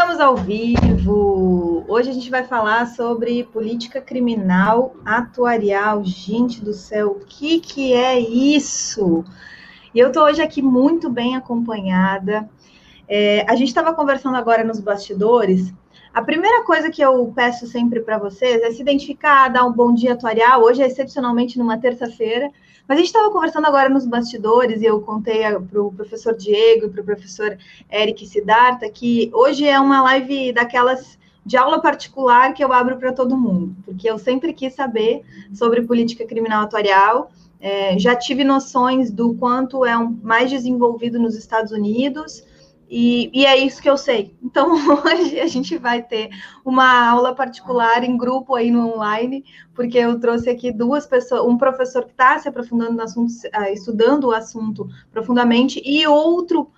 Estamos ao vivo. Hoje a gente vai falar sobre política criminal atuarial. Gente do céu, o que, que é isso? E eu estou hoje aqui muito bem acompanhada. É, a gente estava conversando agora nos bastidores. A primeira coisa que eu peço sempre para vocês é se identificar, dar um bom dia atuarial. Hoje é excepcionalmente numa terça-feira. Mas a gente estava conversando agora nos bastidores e eu contei para o professor Diego e para o professor Eric Siddhartha que hoje é uma live daquelas de aula particular que eu abro para todo mundo, porque eu sempre quis saber sobre política criminal atuarial. É, já tive noções do quanto é um, mais desenvolvido nos Estados Unidos, e, e, é isso que eu sei. Então, hoje a gente vai ter uma aula particular em grupo aí no online, porque eu trouxe aqui duas pessoas, um professor que está se aprofundando no assunto, ah, estudando o assunto profundamente, e outro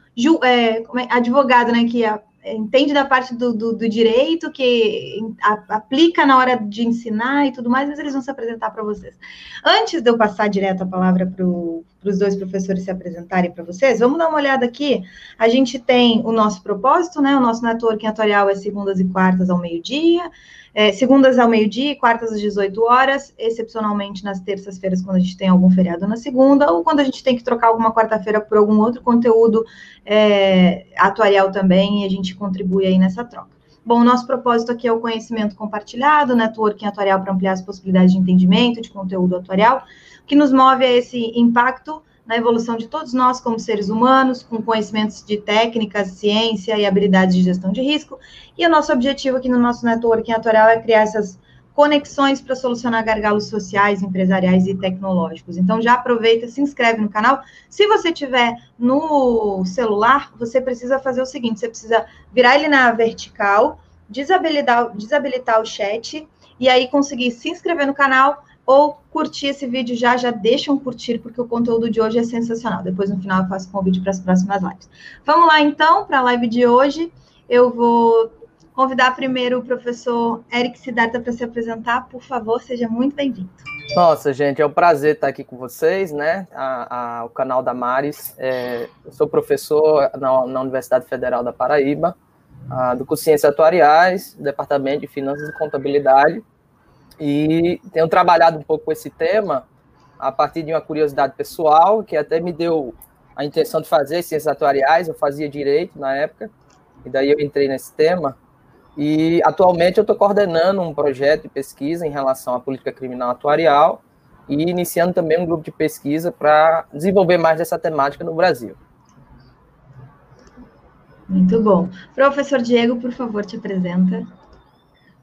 é, é, advogado, né, que é entende da parte do, do, do direito, que a, aplica na hora de ensinar e tudo mais, mas eles vão se apresentar para vocês. Antes de eu passar direto a palavra para os dois professores se apresentarem para vocês, vamos dar uma olhada aqui. A gente tem o nosso propósito, né? O nosso networking atuarial é segundas e quartas ao meio-dia. É, segundas ao meio-dia, quartas às 18 horas, excepcionalmente nas terças-feiras, quando a gente tem algum feriado na segunda, ou quando a gente tem que trocar alguma quarta-feira por algum outro conteúdo é, atuarial também, e a gente contribui aí nessa troca. Bom, o nosso propósito aqui é o conhecimento compartilhado, networking atuarial para ampliar as possibilidades de entendimento de conteúdo atuarial. O que nos move é esse impacto na evolução de todos nós como seres humanos, com conhecimentos de técnicas, ciência e habilidades de gestão de risco. E o nosso objetivo aqui no nosso networking atuarial é criar essas conexões para solucionar gargalos sociais, empresariais e tecnológicos. Então já aproveita, se inscreve no canal. Se você tiver no celular, você precisa fazer o seguinte: você precisa virar ele na vertical, desabilitar, desabilitar o chat e aí conseguir se inscrever no canal ou curtir esse vídeo já, já deixa um curtir, porque o conteúdo de hoje é sensacional. Depois, no final, eu faço convite para as próximas lives. Vamos lá, então, para a live de hoje. Eu vou convidar primeiro o professor Eric Siddhartha para se apresentar. Por favor, seja muito bem-vindo. Nossa, gente, é um prazer estar aqui com vocês, né? A, a, o canal da Mares. É, eu sou professor na, na Universidade Federal da Paraíba, a, do curso Ciências Atuariais, Departamento de Finanças e Contabilidade. E tenho trabalhado um pouco com esse tema a partir de uma curiosidade pessoal, que até me deu a intenção de fazer ciências atuariais, eu fazia direito na época, e daí eu entrei nesse tema. E atualmente eu estou coordenando um projeto de pesquisa em relação à política criminal atuarial e iniciando também um grupo de pesquisa para desenvolver mais dessa temática no Brasil. Muito bom. Professor Diego, por favor, te apresenta.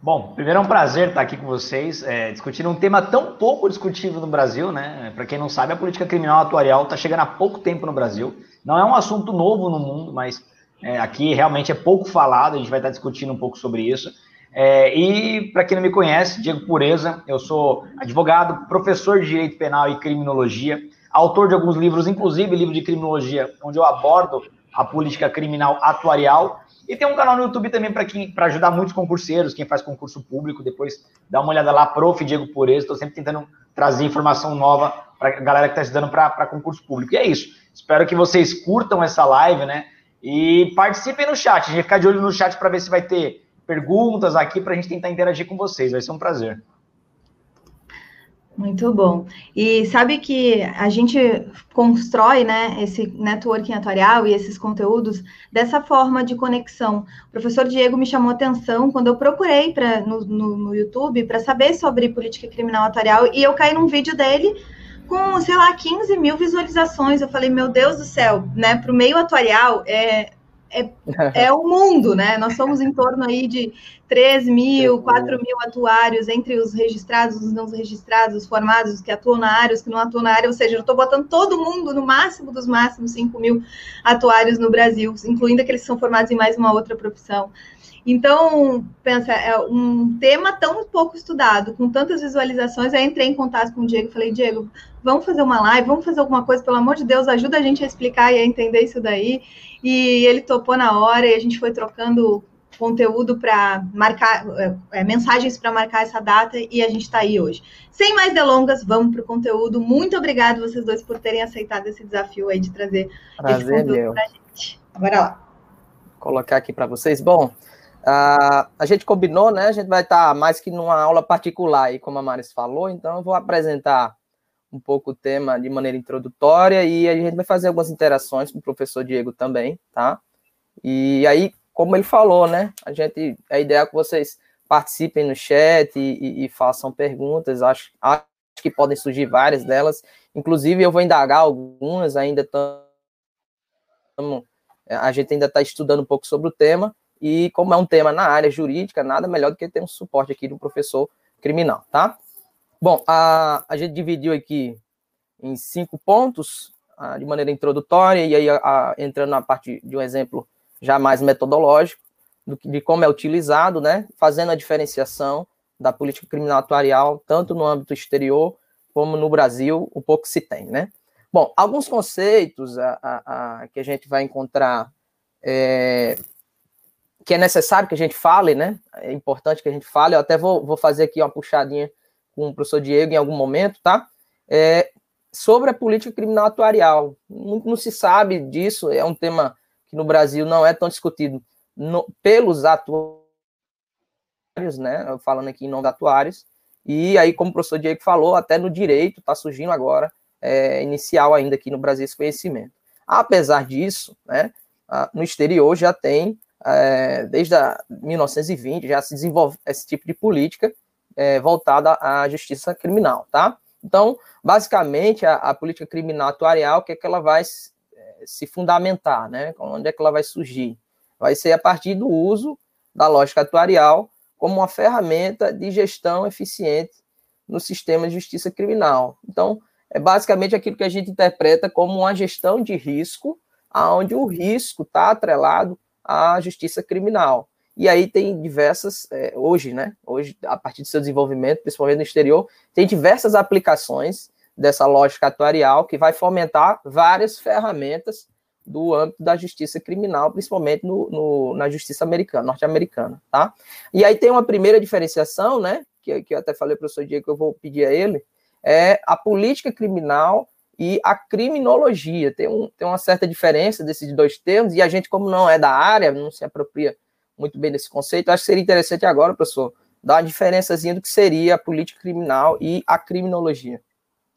Bom, primeiro é um prazer estar aqui com vocês, é, discutindo um tema tão pouco discutido no Brasil, né? Para quem não sabe, a política criminal atuarial está chegando há pouco tempo no Brasil. Não é um assunto novo no mundo, mas é, aqui realmente é pouco falado, a gente vai estar discutindo um pouco sobre isso. É, e para quem não me conhece, Diego Pureza, eu sou advogado, professor de Direito Penal e Criminologia, autor de alguns livros, inclusive livro de criminologia, onde eu abordo a política criminal atuarial e tem um canal no YouTube também para quem para ajudar muitos concurseiros, quem faz concurso público, depois dá uma olhada lá, Prof. Diego Pureza, estou sempre tentando trazer informação nova para a galera que está estudando para concurso público. E é isso. Espero que vocês curtam essa live, né? E participem no chat. A gente vai ficar de olho no chat para ver se vai ter perguntas aqui para a gente tentar interagir com vocês. Vai ser um prazer. Muito bom. E sabe que a gente constrói, né, esse networking atuarial e esses conteúdos dessa forma de conexão. O professor Diego me chamou atenção quando eu procurei pra, no, no, no YouTube para saber sobre política criminal atuarial e eu caí num vídeo dele com, sei lá, 15 mil visualizações. Eu falei, meu Deus do céu, né, para o meio atuarial, é, é, é o mundo, né? Nós somos em torno aí de 3 mil, 4 mil atuários entre os registrados, os não registrados, os formados, os que atuam na área, os que não atuam na área, ou seja, eu estou botando todo mundo no máximo dos máximos 5 mil atuários no Brasil, incluindo aqueles que são formados em mais uma outra profissão. Então, pensa, é um tema tão pouco estudado, com tantas visualizações, aí entrei em contato com o Diego falei, Diego, vamos fazer uma live, vamos fazer alguma coisa, pelo amor de Deus, ajuda a gente a explicar e a entender isso daí. E ele topou na hora e a gente foi trocando conteúdo para marcar, é, é mensagens para marcar essa data e a gente está aí hoje. Sem mais delongas, vamos para o conteúdo. Muito obrigado vocês dois por terem aceitado esse desafio aí de trazer Prazer esse conteúdo para a gente. Bora lá. Vou colocar aqui para vocês. Bom, Uh, a gente combinou, né? A gente vai estar mais que numa aula particular, aí, como a Maris falou, então eu vou apresentar um pouco o tema de maneira introdutória e a gente vai fazer algumas interações com o professor Diego também, tá? E aí, como ele falou, né? A gente, a ideia é que vocês participem no chat e, e, e façam perguntas, acho, acho que podem surgir várias delas, inclusive eu vou indagar algumas, ainda estamos, a gente ainda está estudando um pouco sobre o tema, e como é um tema na área jurídica, nada melhor do que ter um suporte aqui do professor criminal, tá? Bom, a, a gente dividiu aqui em cinco pontos, a, de maneira introdutória, e aí a, entrando na parte de um exemplo já mais metodológico, do, de como é utilizado, né? Fazendo a diferenciação da política criminal atuarial, tanto no âmbito exterior como no Brasil, o pouco se tem, né? Bom, alguns conceitos a, a, a, que a gente vai encontrar é, que é necessário que a gente fale, né? É importante que a gente fale. Eu até vou, vou fazer aqui uma puxadinha com o professor Diego em algum momento, tá? É, sobre a política criminal atuarial. Não, não, se sabe disso, é um tema que no Brasil não é tão discutido no, pelos atuários, né? Falando aqui em nome de atuários. E aí, como o professor Diego falou, até no direito está surgindo agora, é, inicial ainda aqui no Brasil, esse conhecimento. Apesar disso, né, no exterior já tem é, desde a 1920 já se desenvolve esse tipo de política é, voltada à justiça criminal, tá? Então, basicamente, a, a, política criminal atuarial, o que é que ela vai é, se fundamentar, né? Onde é que ela vai surgir? Vai ser a partir do uso da lógica atuarial como uma ferramenta de gestão eficiente no sistema de justiça criminal. Então, é basicamente aquilo que a gente interpreta como uma gestão de risco, aonde o risco está atrelado à justiça criminal. E aí tem diversas, é, hoje, né? Hoje, a partir do seu desenvolvimento, principalmente no exterior, tem diversas aplicações dessa lógica atuarial que vai fomentar várias ferramentas do âmbito da justiça criminal, principalmente no, no na justiça americana, norte-americana, tá? E aí tem uma primeira diferenciação, né? Que, que eu até falei para o professor Diego que eu vou pedir a ele, é a política criminal e a criminologia. Tem, um, tem uma certa diferença desses dois termos, e a gente, como não é da área, não se apropria muito bem desse conceito, acho que seria interessante agora, professor, dar uma diferençazinha do que seria a política criminal e a criminologia.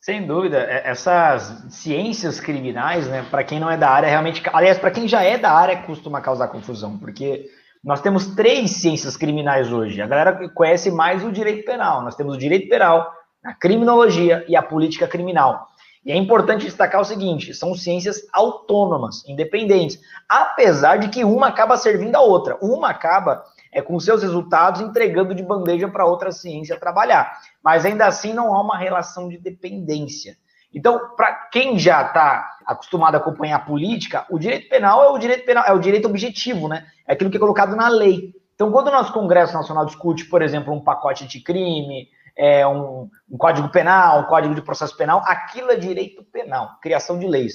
Sem dúvida, é, essas ciências criminais, né, para quem não é da área, realmente, aliás, para quem já é da área, costuma causar confusão, porque nós temos três ciências criminais hoje. A galera conhece mais o direito penal. Nós temos o direito penal, a criminologia e a política criminal. E é importante destacar o seguinte: são ciências autônomas, independentes, apesar de que uma acaba servindo a outra. Uma acaba é, com seus resultados entregando de bandeja para outra ciência trabalhar. Mas ainda assim não há uma relação de dependência. Então, para quem já está acostumado a acompanhar a política, o direito penal é o direito penal, é o direito objetivo, né? É aquilo que é colocado na lei. Então, quando o nosso Congresso Nacional discute, por exemplo, um pacote de crime, é, um, um código penal, um código de processo penal, aquilo é direito penal, criação de leis.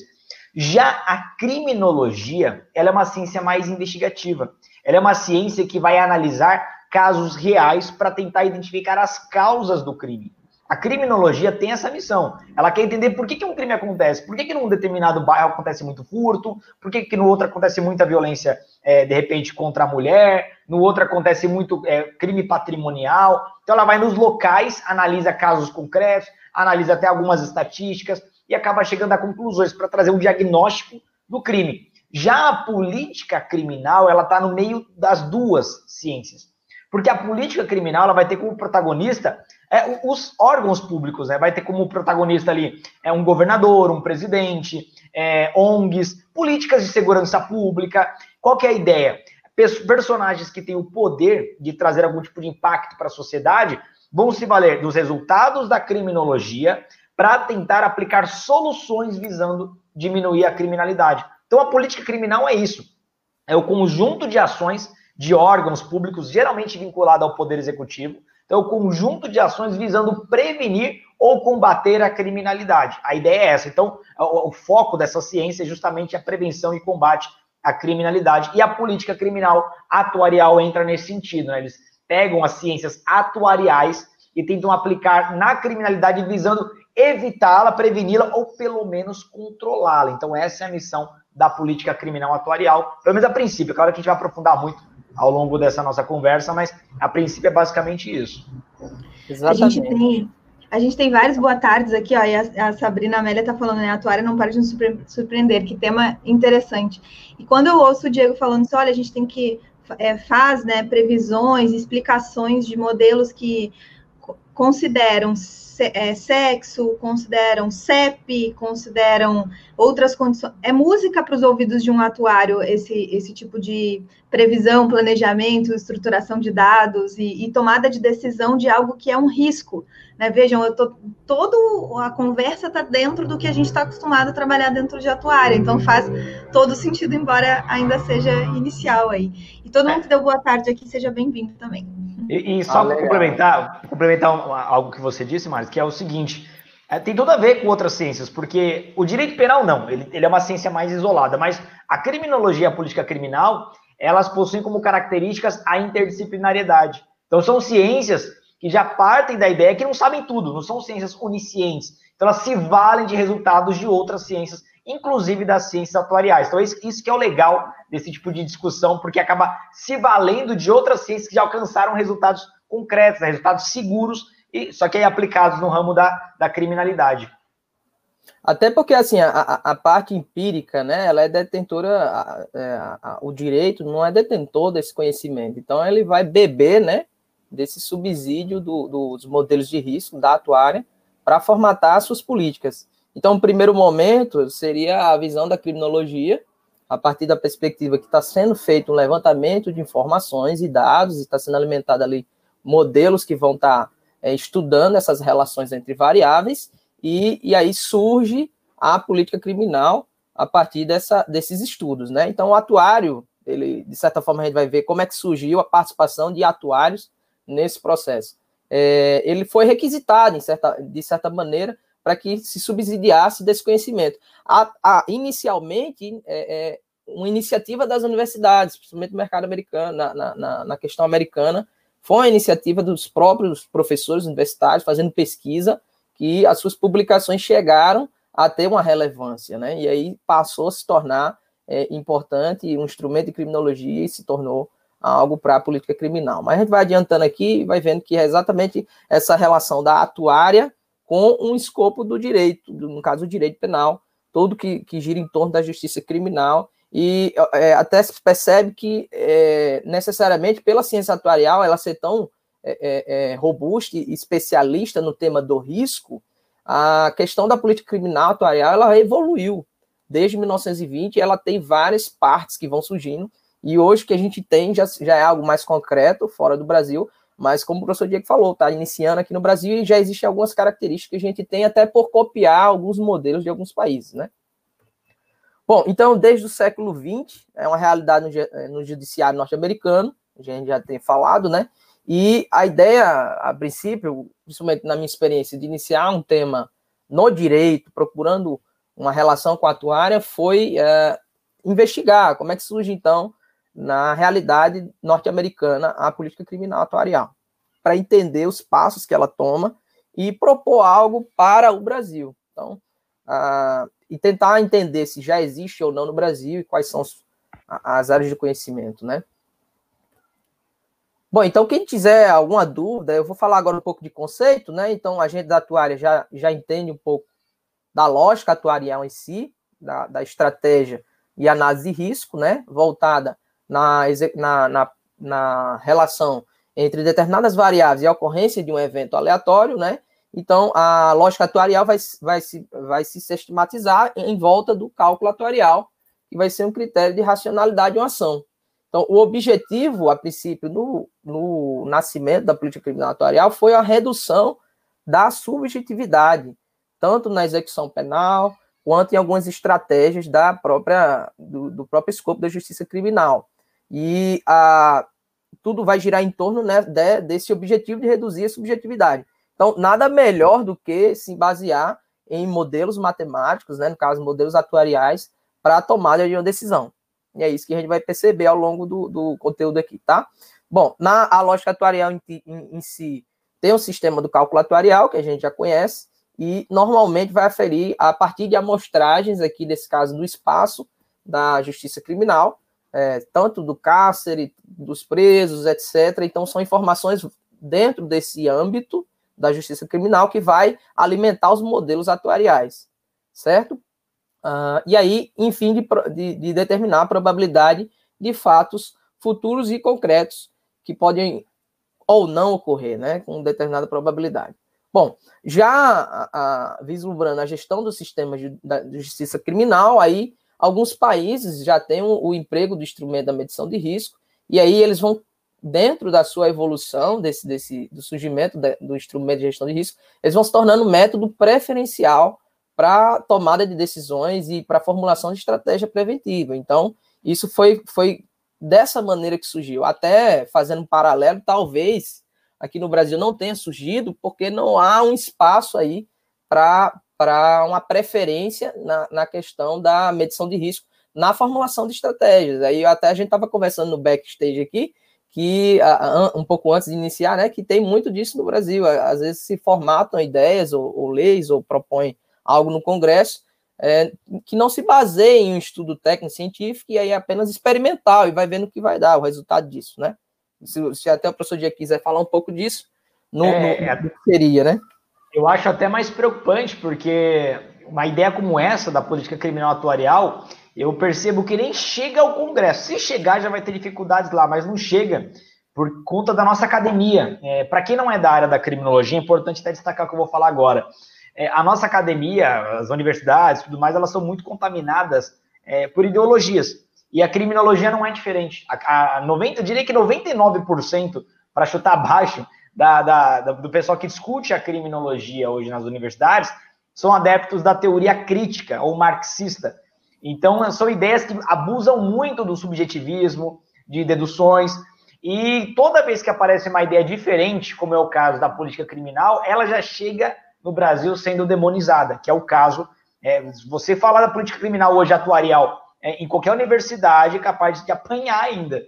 Já a criminologia, ela é uma ciência mais investigativa. Ela é uma ciência que vai analisar casos reais para tentar identificar as causas do crime. A criminologia tem essa missão. Ela quer entender por que, que um crime acontece, por que, que num determinado bairro acontece muito furto, por que, que no outro acontece muita violência, é, de repente, contra a mulher, no outro acontece muito é, crime patrimonial. Então, ela vai nos locais, analisa casos concretos, analisa até algumas estatísticas e acaba chegando a conclusões para trazer um diagnóstico do crime. Já a política criminal, ela está no meio das duas ciências. Porque a política criminal ela vai ter como protagonista é, os órgãos públicos, né? Vai ter como protagonista ali é um governador, um presidente, é, ONGs, políticas de segurança pública. Qual que é a ideia? Personagens que têm o poder de trazer algum tipo de impacto para a sociedade vão se valer dos resultados da criminologia para tentar aplicar soluções visando diminuir a criminalidade. Então, a política criminal é isso: é o conjunto de ações de órgãos públicos, geralmente vinculado ao poder executivo, então, o conjunto de ações visando prevenir ou combater a criminalidade. A ideia é essa. Então, o, o foco dessa ciência é justamente a prevenção e combate à criminalidade. E a política criminal atuarial entra nesse sentido. Né? Eles pegam as ciências atuariais e tentam aplicar na criminalidade visando evitá-la, preveni-la ou pelo menos controlá-la. Então, essa é a missão da política criminal atuarial, pelo menos a princípio. Claro que a gente vai aprofundar muito ao longo dessa nossa conversa, mas a princípio é basicamente isso. Exatamente. A gente tem, a gente tem vários boa tardes aqui, ó, e a, a Sabrina Amélia está falando, né, a atuária não para de nos surpreender, que tema interessante. E quando eu ouço o Diego falando assim, olha, a gente tem que, é, faz, né, previsões, explicações de modelos que consideram é, sexo, consideram CEP, consideram outras condições. É música para os ouvidos de um atuário esse, esse tipo de previsão, planejamento, estruturação de dados e, e tomada de decisão de algo que é um risco. Né? Vejam, eu tô, todo a conversa está dentro do que a gente está acostumado a trabalhar dentro de atuária, então faz todo sentido, embora ainda seja inicial aí. E todo mundo que deu boa tarde aqui, seja bem-vindo também. E, e só ah, para complementar, complementar algo que você disse, Marcos, que é o seguinte: é, tem tudo a ver com outras ciências, porque o direito penal não, ele, ele é uma ciência mais isolada, mas a criminologia e a política criminal, elas possuem como características a interdisciplinariedade. Então são ciências que já partem da ideia que não sabem tudo, não são ciências oniscientes. Então elas se valem de resultados de outras ciências inclusive das ciências atuariais. Então, isso que é o legal desse tipo de discussão, porque acaba se valendo de outras ciências que já alcançaram resultados concretos, né, resultados seguros, e, só que aí aplicados no ramo da, da criminalidade. Até porque, assim, a, a, parte empírica, né, ela é detentora, a, é, a, o direito não é detentor desse conhecimento, então ele vai beber, né, desse subsídio do, dos modelos de risco da atuária para formatar suas políticas. Então, o primeiro momento seria a visão da criminologia, a partir da perspectiva que está sendo feito um levantamento de informações e dados, está sendo alimentado ali modelos que vão estar tá, é, estudando essas relações entre variáveis, e, e aí surge a política criminal a partir dessa, desses estudos, né? Então, o atuário, ele, de certa forma, a gente vai ver como é que surgiu a participação de atuários nesse processo. É, ele foi requisitado, certa, de certa maneira, para que se subsidiasse desse conhecimento. A, a inicialmente, é, é, uma iniciativa das universidades, principalmente no mercado americano, na, na, na, questão americana, foi uma iniciativa dos próprios professores universitários fazendo pesquisa, que as suas publicações chegaram a ter uma relevância, né? E aí passou a se tornar é, importante, um instrumento de criminologia e se tornou algo para a política criminal. Mas a gente vai adiantando aqui e vai vendo que é exatamente essa relação da atuária com um escopo do direito, no caso, o direito penal, todo que, que gira em torno da justiça criminal, e é, até se percebe que, é, necessariamente, pela ciência atuarial, ela ser tão é, é, é, robusta e especialista no tema do risco, a questão da política criminal atuarial, ela evoluiu. Desde 1920, ela tem várias partes que vão surgindo, e hoje que a gente tem já, já é algo mais concreto, fora do Brasil, mas como o professor Diego falou, está iniciando aqui no Brasil e já existem algumas características que a gente tem até por copiar alguns modelos de alguns países, né? Bom, então, desde o século XX, é uma realidade no, no judiciário norte-americano, a gente já tem falado, né? E a ideia, a princípio, principalmente na minha experiência, de iniciar um tema no direito, procurando uma relação com a atuária, foi é, investigar como é que surge, então, na realidade norte-americana a política criminal atuarial, para entender os passos que ela toma e propor algo para o Brasil. Então, uh, e tentar entender se já existe ou não no Brasil e quais são as áreas de conhecimento, né? Bom, então quem tiver alguma dúvida, eu vou falar agora um pouco de conceito, né? Então a gente da atuária já, já entende um pouco da lógica atuarial em si, da, da estratégia e análise de risco, né? Voltada na, na, na, na relação entre determinadas variáveis e a ocorrência de um evento aleatório, né? Então, a lógica atuarial vai, vai, se, vai se sistematizar em volta do cálculo atuarial, que vai ser um critério de racionalidade de uma ação. Então, o objetivo, a princípio, no, no nascimento da política criminal atuarial foi a redução da subjetividade, tanto na execução penal, quanto em algumas estratégias da própria, do, do próprio escopo da justiça criminal. E a, tudo vai girar em torno né, de, desse objetivo de reduzir a subjetividade. Então, nada melhor do que se basear em modelos matemáticos, né, no caso, modelos atuariais, para a tomada de uma decisão. E é isso que a gente vai perceber ao longo do, do conteúdo aqui, tá? Bom, na a lógica atuarial em, em, em si, tem o sistema do cálculo atuarial, que a gente já conhece, e normalmente vai aferir a partir de amostragens, aqui nesse caso, do espaço da justiça criminal, é, tanto do cárcere, dos presos, etc. Então, são informações dentro desse âmbito da justiça criminal que vai alimentar os modelos atuariais, certo? Uh, e aí, enfim, de, de, de, determinar a probabilidade de fatos futuros e concretos que podem ou não ocorrer, né, com determinada probabilidade. Bom, já a, a, vislumbrando a gestão do sistema de, da justiça criminal, aí alguns países já têm o, o emprego do instrumento da medição de risco, e aí eles vão dentro da sua evolução, desse, desse, do surgimento de, do instrumento de gestão de risco, eles vão se tornando um método preferencial para tomada de decisões e para formulação de estratégia preventiva. Então, isso foi, foi dessa maneira que surgiu. Até fazendo um paralelo, talvez aqui no Brasil não tenha surgido, porque não há um espaço aí para uma preferência na, na questão da medição de risco na formulação de estratégias. Aí até a gente estava conversando no backstage aqui, que um pouco antes de iniciar, né, que tem muito disso no Brasil. Às vezes se formatam ideias ou, ou leis ou propõem algo no Congresso é, que não se baseia em um estudo técnico científico e aí é apenas experimental e vai vendo o que vai dar o resultado disso, né? Se, se até o professor Dia quiser falar um pouco disso, no, é, no, no que seria, né? Eu acho até mais preocupante, porque uma ideia como essa da política criminal atuarial eu percebo que nem chega ao Congresso. Se chegar, já vai ter dificuldades lá, mas não chega por conta da nossa academia. É, Para quem não é da área da criminologia, é importante até destacar o que eu vou falar agora. É, a nossa academia, as universidades, tudo mais, elas são muito contaminadas é, por ideologias. E a criminologia não é diferente. A, a 90, eu diria que 99%, para chutar abaixo, da, da, da, do pessoal que discute a criminologia hoje nas universidades, são adeptos da teoria crítica ou marxista então, são ideias que abusam muito do subjetivismo, de deduções, e toda vez que aparece uma ideia diferente, como é o caso da política criminal, ela já chega no Brasil sendo demonizada, que é o caso. É, você falar da política criminal hoje atuarial é, em qualquer universidade, é capaz de apanhar ainda.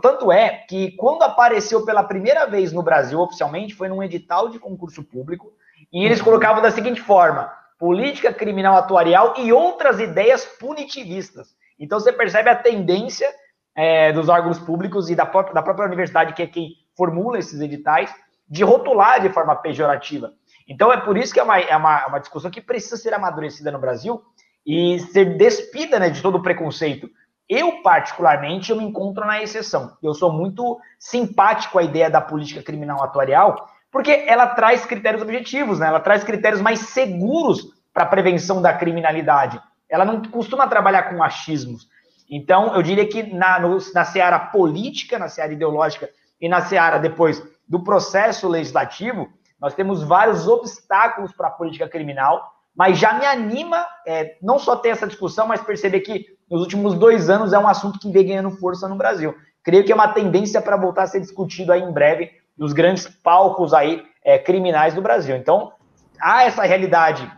Tanto é que quando apareceu pela primeira vez no Brasil oficialmente, foi num edital de concurso público, e eles colocavam da seguinte forma: política criminal atuarial e outras ideias punitivistas. Então você percebe a tendência é, dos órgãos públicos e da própria, da própria universidade, que é quem formula esses editais, de rotular de forma pejorativa. Então é por isso que é uma, é uma, uma discussão que precisa ser amadurecida no Brasil e ser despida né, de todo o preconceito. Eu, particularmente, eu me encontro na exceção. Eu sou muito simpático à ideia da política criminal atuarial, porque ela traz critérios objetivos, né? Ela traz critérios mais seguros para a prevenção da criminalidade. Ela não costuma trabalhar com achismos. Então, eu diria que na, no, na seara política, na seara ideológica e na seara depois do processo legislativo, nós temos vários obstáculos para a política criminal, mas já me anima é, não só ter essa discussão, mas perceber que nos últimos dois anos é um assunto que vem ganhando força no Brasil. Creio que é uma tendência para voltar a ser discutido aí em breve dos grandes palcos aí é, criminais do Brasil. Então, há essa realidade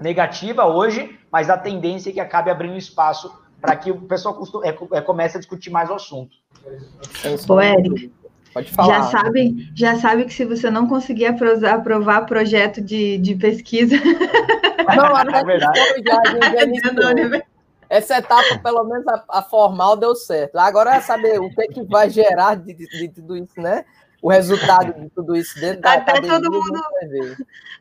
negativa hoje, mas a tendência é que acabe abrindo espaço para que o pessoal é, é, comece a discutir mais o assunto. Ô, Eric, Pode falar. Já sabe, já sabe que se você não conseguir aprovar, aprovar projeto de, de pesquisa. Não, é verdade. Já, essa etapa, pelo menos a, a, formal, deu certo. Agora é saber o que, é que vai gerar de, de, de tudo isso, né? O resultado de tudo isso dentro da até todo mundo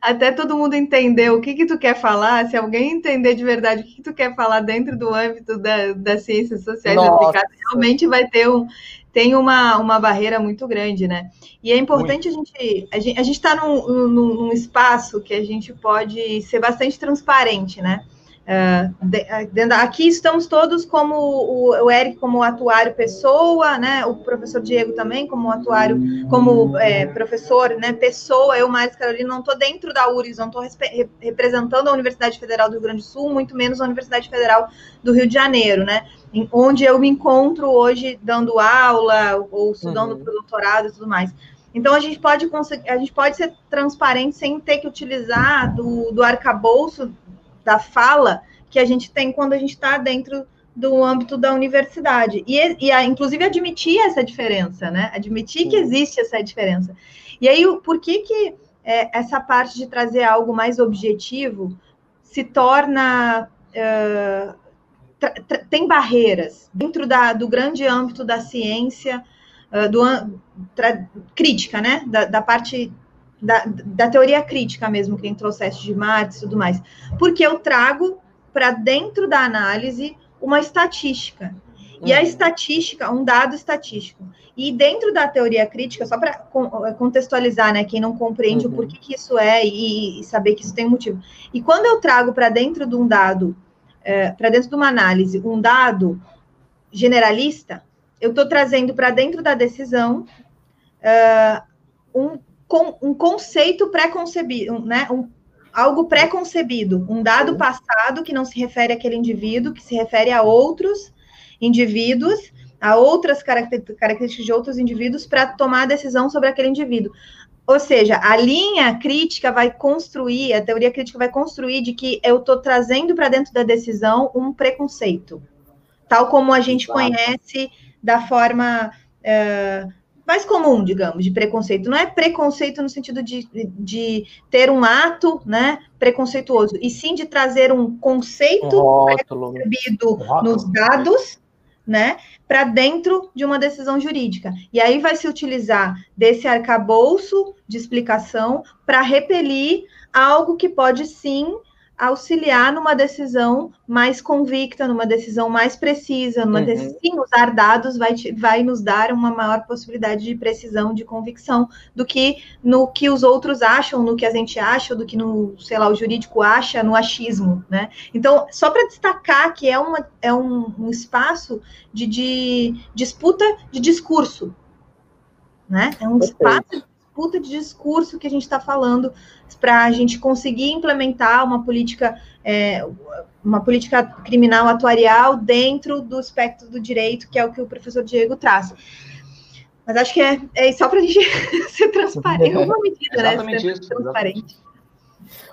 até todo mundo entender o que que tu quer falar se alguém entender de verdade o que, que tu quer falar dentro do âmbito da, das ciências sociais Nossa. aplicadas realmente vai ter um tem uma, uma barreira muito grande, né? E é importante a gente a gente a gente está num, num, num espaço que a gente pode ser bastante transparente, né? Uh, aqui estamos todos como o, Eric como atuário pessoa, né? O professor Diego também como atuário, como é, professor, né? Pessoa. Eu, mais Carolina, não estou dentro da URIS, não estou representando a Universidade Federal do Rio Grande do Sul, muito menos a Universidade Federal do Rio de Janeiro, né? Em, onde eu me encontro hoje dando aula ou estudando uhum. para o doutorado e tudo mais. Então a gente pode conseguir, a gente pode ser transparente sem ter que utilizar do, do arcabouço da fala que a gente tem quando a gente está dentro do âmbito da universidade. E, e a, inclusive, admitir essa diferença, né? Admitir que existe essa diferença. E aí, por que que é, essa parte de trazer algo mais objetivo se torna... Uh, tem barreiras dentro da, do grande âmbito da ciência, uh, do, tra, crítica, né? Da, da parte da, da, teoria crítica mesmo, que entrou o trouxesse de Marx e tudo mais. Porque eu trago para dentro da análise uma estatística. E a uhum. estatística, um dado estatístico. E dentro da teoria crítica, só para contextualizar, né, quem não compreende uhum. o porquê que isso é e, e, saber que isso tem um motivo. E quando eu trago para dentro de um dado, é, para dentro de uma análise, um dado generalista, eu estou trazendo para dentro da decisão uh, um, um conceito pré-concebido, né, um, algo pré-concebido, um dado passado que não se refere àquele indivíduo, que se refere a outros indivíduos, a outras características de outros indivíduos para tomar a decisão sobre aquele indivíduo. Ou seja, a linha crítica vai construir, a teoria crítica vai construir de que eu estou trazendo para dentro da decisão um preconceito, tal como a gente Exato. conhece da forma uh, mais comum, digamos, de preconceito. Não é preconceito no sentido de, de ter um ato né, preconceituoso, e sim de trazer um conceito um percebido nos dados né, para dentro de uma decisão jurídica. E aí vai se utilizar desse arcabouço de explicação para repelir algo que pode sim auxiliar numa decisão mais convicta, numa decisão mais precisa, numa uhum. decisão, sim, usar dados vai, te, vai nos dar uma maior possibilidade de precisão, de convicção, do que no que os outros acham, no que a gente acha, do que no, sei lá, o jurídico acha, no achismo, né? Então, só para destacar que é, uma, é um, um espaço de, de disputa de discurso, né? É um Perfeito. espaço disputa de discurso que a gente está falando para a gente conseguir implementar uma política, é, uma política criminal atuarial dentro do espectro do direito, que é o que o professor Diego traz. Mas acho que é, é só para a gente ser transparente, em alguma medida, né? Exatamente isso, transparente.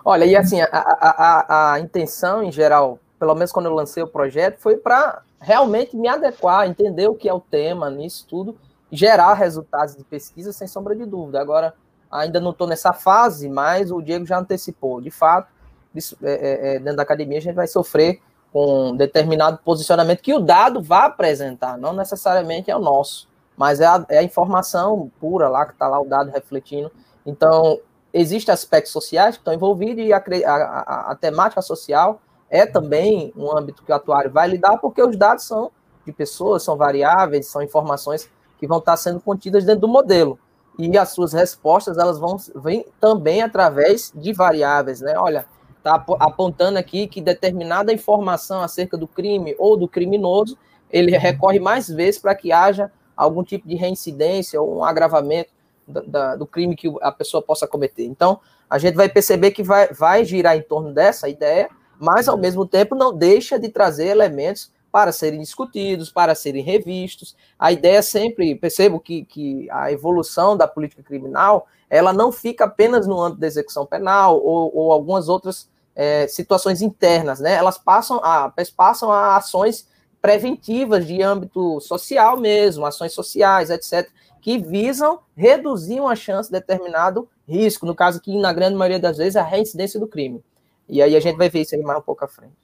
Olha, e assim, a, a, a, intenção em geral, pelo menos quando eu lancei o projeto, foi para realmente me adequar, entender o que é o tema nisso tudo, gerar resultados de pesquisa sem sombra de dúvida. Agora, ainda não estou nessa fase, mas o Diego já antecipou. De fato, isso, é, é, é, dentro da academia a gente vai sofrer com determinado posicionamento que o dado vai apresentar, não necessariamente é o nosso, mas é a, é a informação pura lá, que está lá o dado refletindo. Então, existem aspectos sociais que estão envolvidos e a, a, a, temática social é também um âmbito que o atuário vai lidar, porque os dados são de pessoas, são variáveis, são informações que vão estar sendo contidas dentro do modelo. E as suas respostas, elas vão vêm também através de variáveis, né? Olha, está apontando aqui que determinada informação acerca do crime ou do criminoso, ele recorre mais vezes para que haja algum tipo de reincidência ou um agravamento da, da, do crime que a pessoa possa cometer. Então, a gente vai perceber que vai, vai girar em torno dessa ideia, mas ao mesmo tempo não deixa de trazer elementos para serem discutidos, para serem revistos. A ideia é sempre, percebo que, que a evolução da política criminal, ela não fica apenas no âmbito da execução penal ou, ou algumas outras é, situações internas, né? Elas passam a, passam a ações preventivas de âmbito social mesmo, ações sociais, etc., que visam reduzir uma chance de determinado risco, no caso que, na grande maioria das vezes, a reincidência do crime. E aí a gente vai ver isso aí mais um pouco à frente.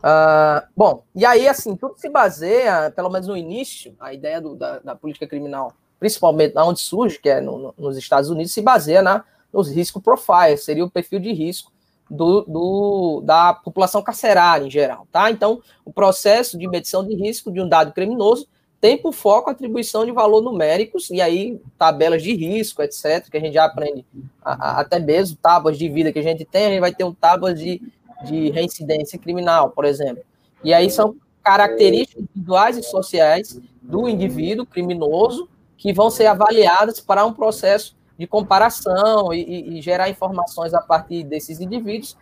Uh, bom, e aí, assim, tudo se baseia, pelo menos no início, a ideia do, da, da, política criminal, principalmente onde surge, que é no, no, nos Estados Unidos, se baseia na, nos risco profile, seria o perfil de risco do, do, da população carcerária em geral, tá? Então, o processo de medição de risco de um dado criminoso tem por foco a atribuição de valor numéricos, e aí tabelas de risco, etc., que a gente já aprende, a, a, até mesmo tábuas de vida que a gente tem, a gente vai ter um tábuas de de reincidência criminal, por exemplo. E aí são características individuais e sociais do indivíduo criminoso que vão ser avaliadas para um processo de comparação e, e gerar informações a partir desses indivíduos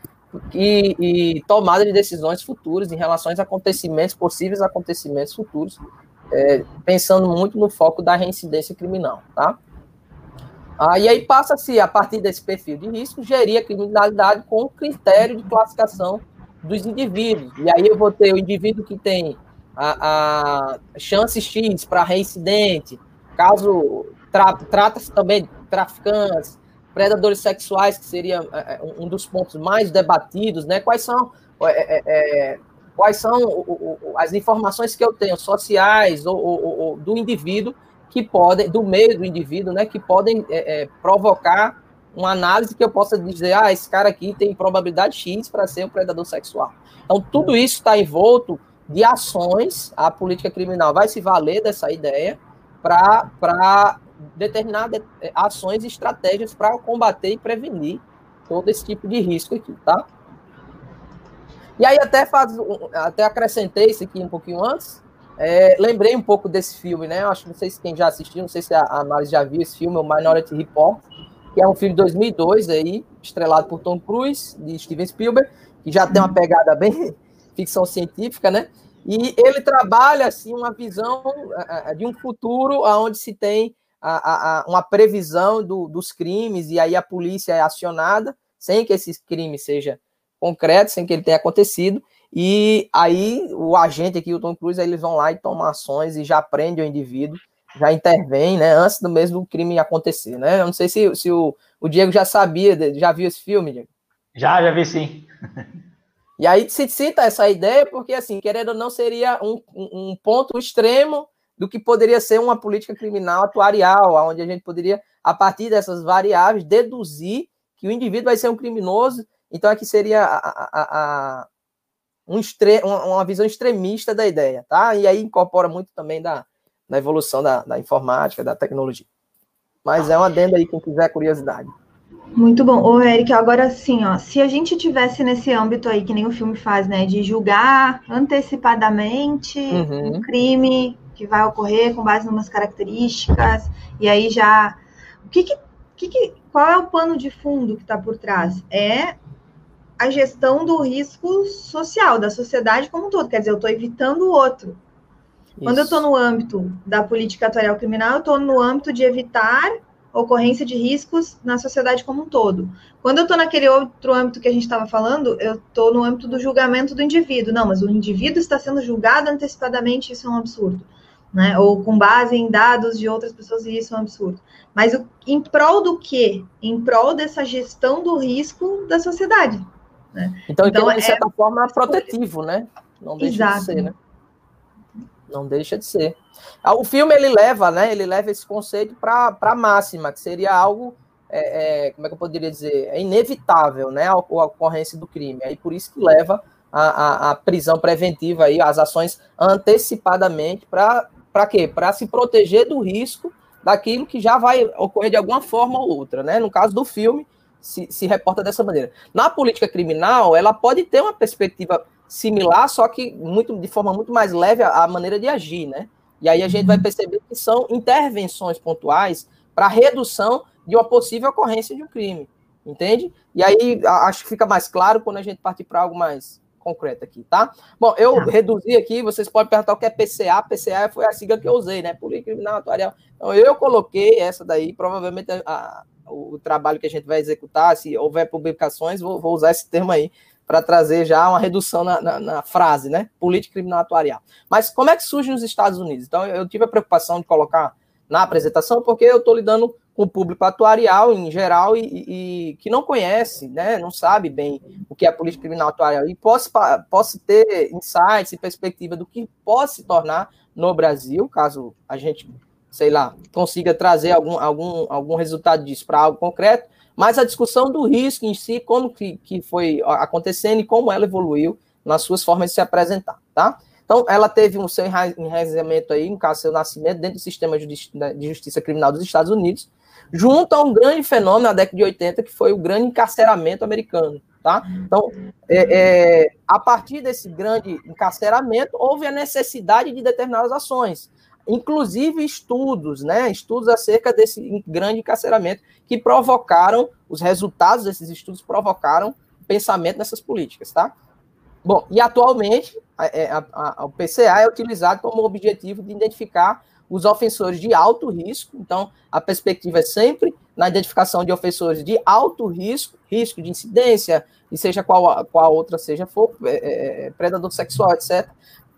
e, e, tomada de decisões futuras em relação a acontecimentos, possíveis acontecimentos futuros, é, pensando muito no foco da reincidência criminal, tá? Ah, e aí passa-se, a partir desse perfil de risco, gerir a criminalidade com critério de classificação dos indivíduos. E aí eu vou ter o indivíduo que tem a, a chance X para reincidente, caso tra, trata-se também de traficantes, predadores sexuais, que seria é, é, um dos pontos mais debatidos, né? Quais são é, é, é quais são o, o, as informações que eu tenho sociais ou, ou, ou, do indivíduo que podem, do meio do indivíduo, né, que podem é, é, provocar uma análise que eu possa dizer, ah, esse cara aqui tem probabilidade X para ser um predador sexual. Então, tudo isso está envolto de ações, a política criminal vai se valer dessa ideia para determinar de, ações e estratégias para combater e prevenir todo esse tipo de risco aqui, tá? E aí até faz, até acrescentei isso aqui um pouquinho antes, é, lembrei um pouco desse filme, né? Acho que não sei se quem já assistiu, não sei se a Análise já viu esse filme, o Minority Report, que é um filme de 2002 aí, estrelado por Tom Cruise, de Steven Spielberg, que já tem uma pegada bem ficção científica, né? E ele trabalha assim uma visão de um futuro onde se tem a, a, uma previsão do, dos crimes e aí a polícia é acionada sem que esse crime seja concreto, sem que ele tenha acontecido. E aí o agente aqui, o Tom Cruise, eles vão lá e tomam ações e já prende o indivíduo, já intervém, né, antes do mesmo crime acontecer, né? Eu não sei se, se o, o Diego já sabia, já viu esse filme, Diego? Já, já vi sim. E aí se cita essa ideia porque, assim, querendo ou não, seria um, um ponto extremo do que poderia ser uma política criminal atuarial, onde a gente poderia, a partir dessas variáveis, deduzir que o indivíduo vai ser um criminoso. Então, aqui seria a, a, a um extre, uma visão extremista da ideia, tá? E aí incorpora muito também da, da evolução da, da informática, da tecnologia. Mas é uma adendo aí, quem quiser curiosidade. Muito bom. Ô, Eric, agora sim, ó, se a gente tivesse nesse âmbito aí, que nem o filme faz, né, de julgar antecipadamente uhum. um crime que vai ocorrer com base em umas características, e aí já. O que, que, que qual é o pano de fundo que está por trás? É a gestão do risco social, da sociedade como um todo. Quer dizer, eu estou evitando o outro. Isso. Quando eu estou no âmbito da política atuarial criminal, eu estou no âmbito de evitar ocorrência de riscos na sociedade como um todo. Quando eu estou naquele outro âmbito que a gente estava falando, eu estou no âmbito do julgamento do indivíduo. Não, mas o indivíduo está sendo julgado antecipadamente, isso é um absurdo. Né? Ou com base em dados de outras pessoas, e isso é um absurdo. Mas o, em prol do quê? Em prol dessa gestão do risco da sociedade. Né? Então, então, de certa é... forma, é protetivo, né? Não deixa Exato. de ser, né? Não deixa de ser. Ah, o filme ele leva, né? Ele leva esse conceito para a máxima, que seria algo, é, é, como é que eu poderia dizer, é inevitável, né? A, a ocorrência do crime. Aí por isso que leva a, a, a prisão preventiva aí, as ações antecipadamente para para quê? Para se proteger do risco daquilo que já vai ocorrer de alguma forma ou outra, né? No caso do filme, se, se reporta dessa maneira. Na política criminal, ela pode ter uma perspectiva similar, só que muito, de forma muito mais leve a, a maneira de agir, né? E aí a gente vai uhum. perceber que são intervenções pontuais para redução de uma possível ocorrência de um crime, entende? E aí acho que fica mais claro quando a gente partir para algo mais concreto aqui, tá? Bom, eu tá. reduzi aqui, vocês podem perguntar o que é PCA, PCA foi a sigla que eu usei, né? Política Criminal Atuarial. Então eu coloquei essa daí, provavelmente a, o trabalho que a gente vai executar, se houver publicações, vou, vou usar esse termo aí para trazer já uma redução na, na, na, frase, né? Política criminal atuarial. Mas como é que surge nos Estados Unidos? Então, eu tive a preocupação de colocar na apresentação, porque eu estou lidando com o público atuarial em geral e, e, que não conhece, né? Não sabe bem o que é política criminal atuarial e posso, posso ter insights e perspectiva do que pode se tornar no Brasil, caso a gente sei lá, consiga trazer algum, algum, algum resultado disso para algo concreto, mas a discussão do risco em si, como que, que foi acontecendo e como ela evoluiu nas suas formas de se apresentar, tá? Então, ela teve um seu enraizamento aí, um caso, seu nascimento, dentro do sistema de justiça criminal dos Estados Unidos, junto a um grande fenômeno na década de 80, que foi o grande encarceramento americano, tá? Então, é, é, a partir desse grande encarceramento, houve a necessidade de determinadas ações inclusive estudos, né, estudos acerca desse grande encarceramento que provocaram, os resultados desses estudos provocaram pensamento nessas políticas, tá? Bom, e atualmente a, é, a, a, o PCA é utilizado como objetivo de identificar os ofensores de alto risco, então a perspectiva é sempre na identificação de ofensores de alto risco, risco de incidência, e seja qual, qual outra seja for, é, é, é predador sexual, etc.,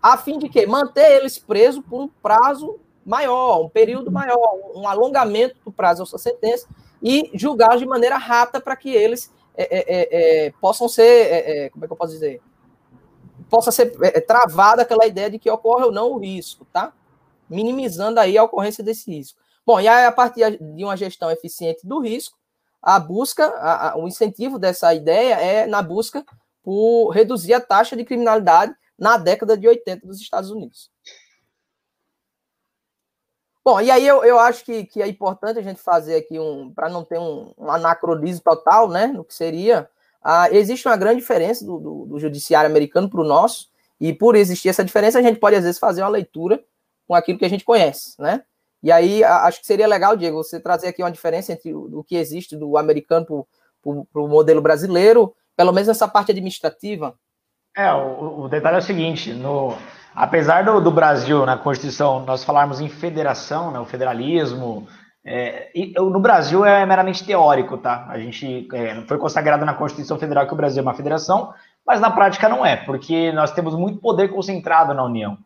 a fim de que manter eles presos por um prazo maior, um período maior, um alongamento do prazo da sua sentença e julgar de maneira rápida para que eles é, é, é, é possam ser, é, é, como é que eu posso dizer, possa ser travada aquela ideia de que ocorre ou não o risco, tá? Minimizando aí a ocorrência desse risco. Bom, e aí, a partir de uma gestão eficiente do risco, a busca, a, a, o incentivo dessa ideia é na busca por reduzir a taxa de criminalidade na década de 80 dos Estados Unidos. Bom, e aí eu, eu acho que, que é importante a gente fazer aqui um, para não ter um, um anacronismo total, né, no que seria, ah, existe uma grande diferença do, do, do judiciário americano para o nosso, e por existir essa diferença, a gente pode às vezes fazer uma leitura com aquilo que a gente conhece, né? E aí acho que seria legal, Diego, você trazer aqui uma diferença entre o, o que existe do americano para o modelo brasileiro, pelo menos nessa parte administrativa. É, o, o detalhe é o seguinte, no, apesar do, do, Brasil, na Constituição, nós falarmos em federação, né, o federalismo, é, e, no Brasil é meramente teórico, tá? A gente é, foi consagrado na Constituição Federal que o Brasil é uma federação, mas na prática não é, porque nós temos muito poder concentrado na União.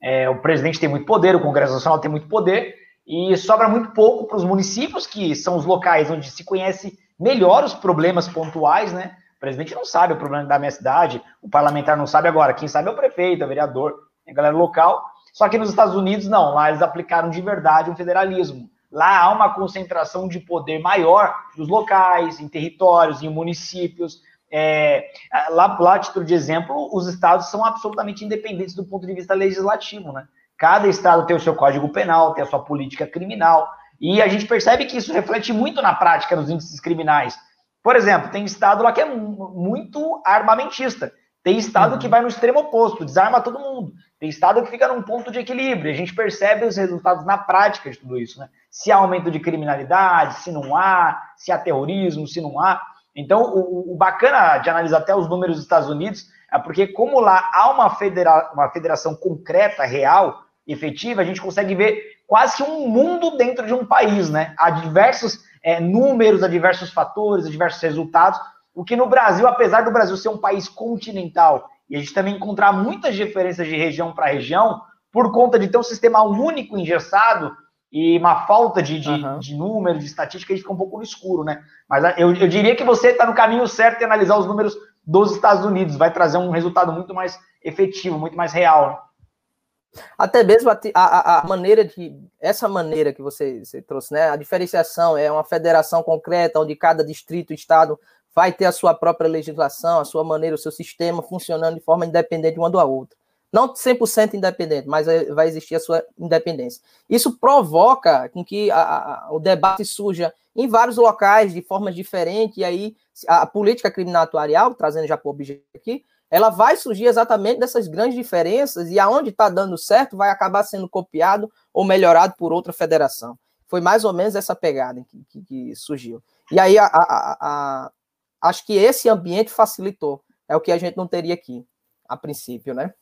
É, o presidente tem muito poder, o Congresso Nacional tem muito poder, e sobra muito pouco para os municípios, que são os locais onde se conhece melhor os problemas pontuais, né? O presidente não sabe o problema da minha cidade, o parlamentar não sabe agora, quem sabe é o prefeito, é o vereador, a galera local. Só que nos Estados Unidos, não, lá eles aplicaram de verdade um federalismo. Lá há uma concentração de poder maior nos locais, em territórios, em municípios. É, lá, lá, título de exemplo, os estados são absolutamente independentes do ponto de vista legislativo, né? Cada estado tem o seu código penal, tem a sua política criminal, e a gente percebe que isso reflete muito na prática nos índices criminais. Por exemplo, tem estado lá que é muito armamentista. Tem estado uhum. que vai no extremo oposto, desarma todo mundo. Tem estado que fica num ponto de equilíbrio. A gente percebe os resultados na prática de tudo isso, né? Se há aumento de criminalidade, se não há, se há terrorismo, se não há. Então, o, o bacana de analisar até os números dos Estados Unidos é porque, como lá há uma, federa uma federação concreta, real, efetiva, a gente consegue ver quase que um mundo dentro de um país, né? Há diversos é, números, a diversos fatores, a diversos resultados. O que no Brasil, apesar do Brasil ser um país continental e a gente também encontrar muitas diferenças de região para região, por conta de ter um sistema único engessado e uma falta de, de, uhum. de número, de estatística, a gente fica um pouco no escuro, né? Mas eu, eu diria que você está no caminho certo em analisar os números dos Estados Unidos, vai trazer um resultado muito mais efetivo, muito mais real. Até mesmo a, a, a, maneira de. Essa maneira que você, você, trouxe, né? A diferenciação é uma federação concreta, onde cada distrito, estado vai ter a sua própria legislação, a sua maneira, o seu sistema funcionando de forma independente uma da outra. Não 100% independente, mas vai existir a sua independência. Isso provoca com que a, o debate surja em vários locais, de formas diferentes, e aí a política criminal atuarial, trazendo já para o objeto aqui, ela vai surgir exatamente dessas grandes diferenças e aonde está dando certo vai acabar sendo copiado ou melhorado por outra federação. Foi mais ou menos essa pegada que, que, que surgiu. E aí a, a, a, acho que esse ambiente facilitou. É o que a gente não teria aqui, a princípio, né?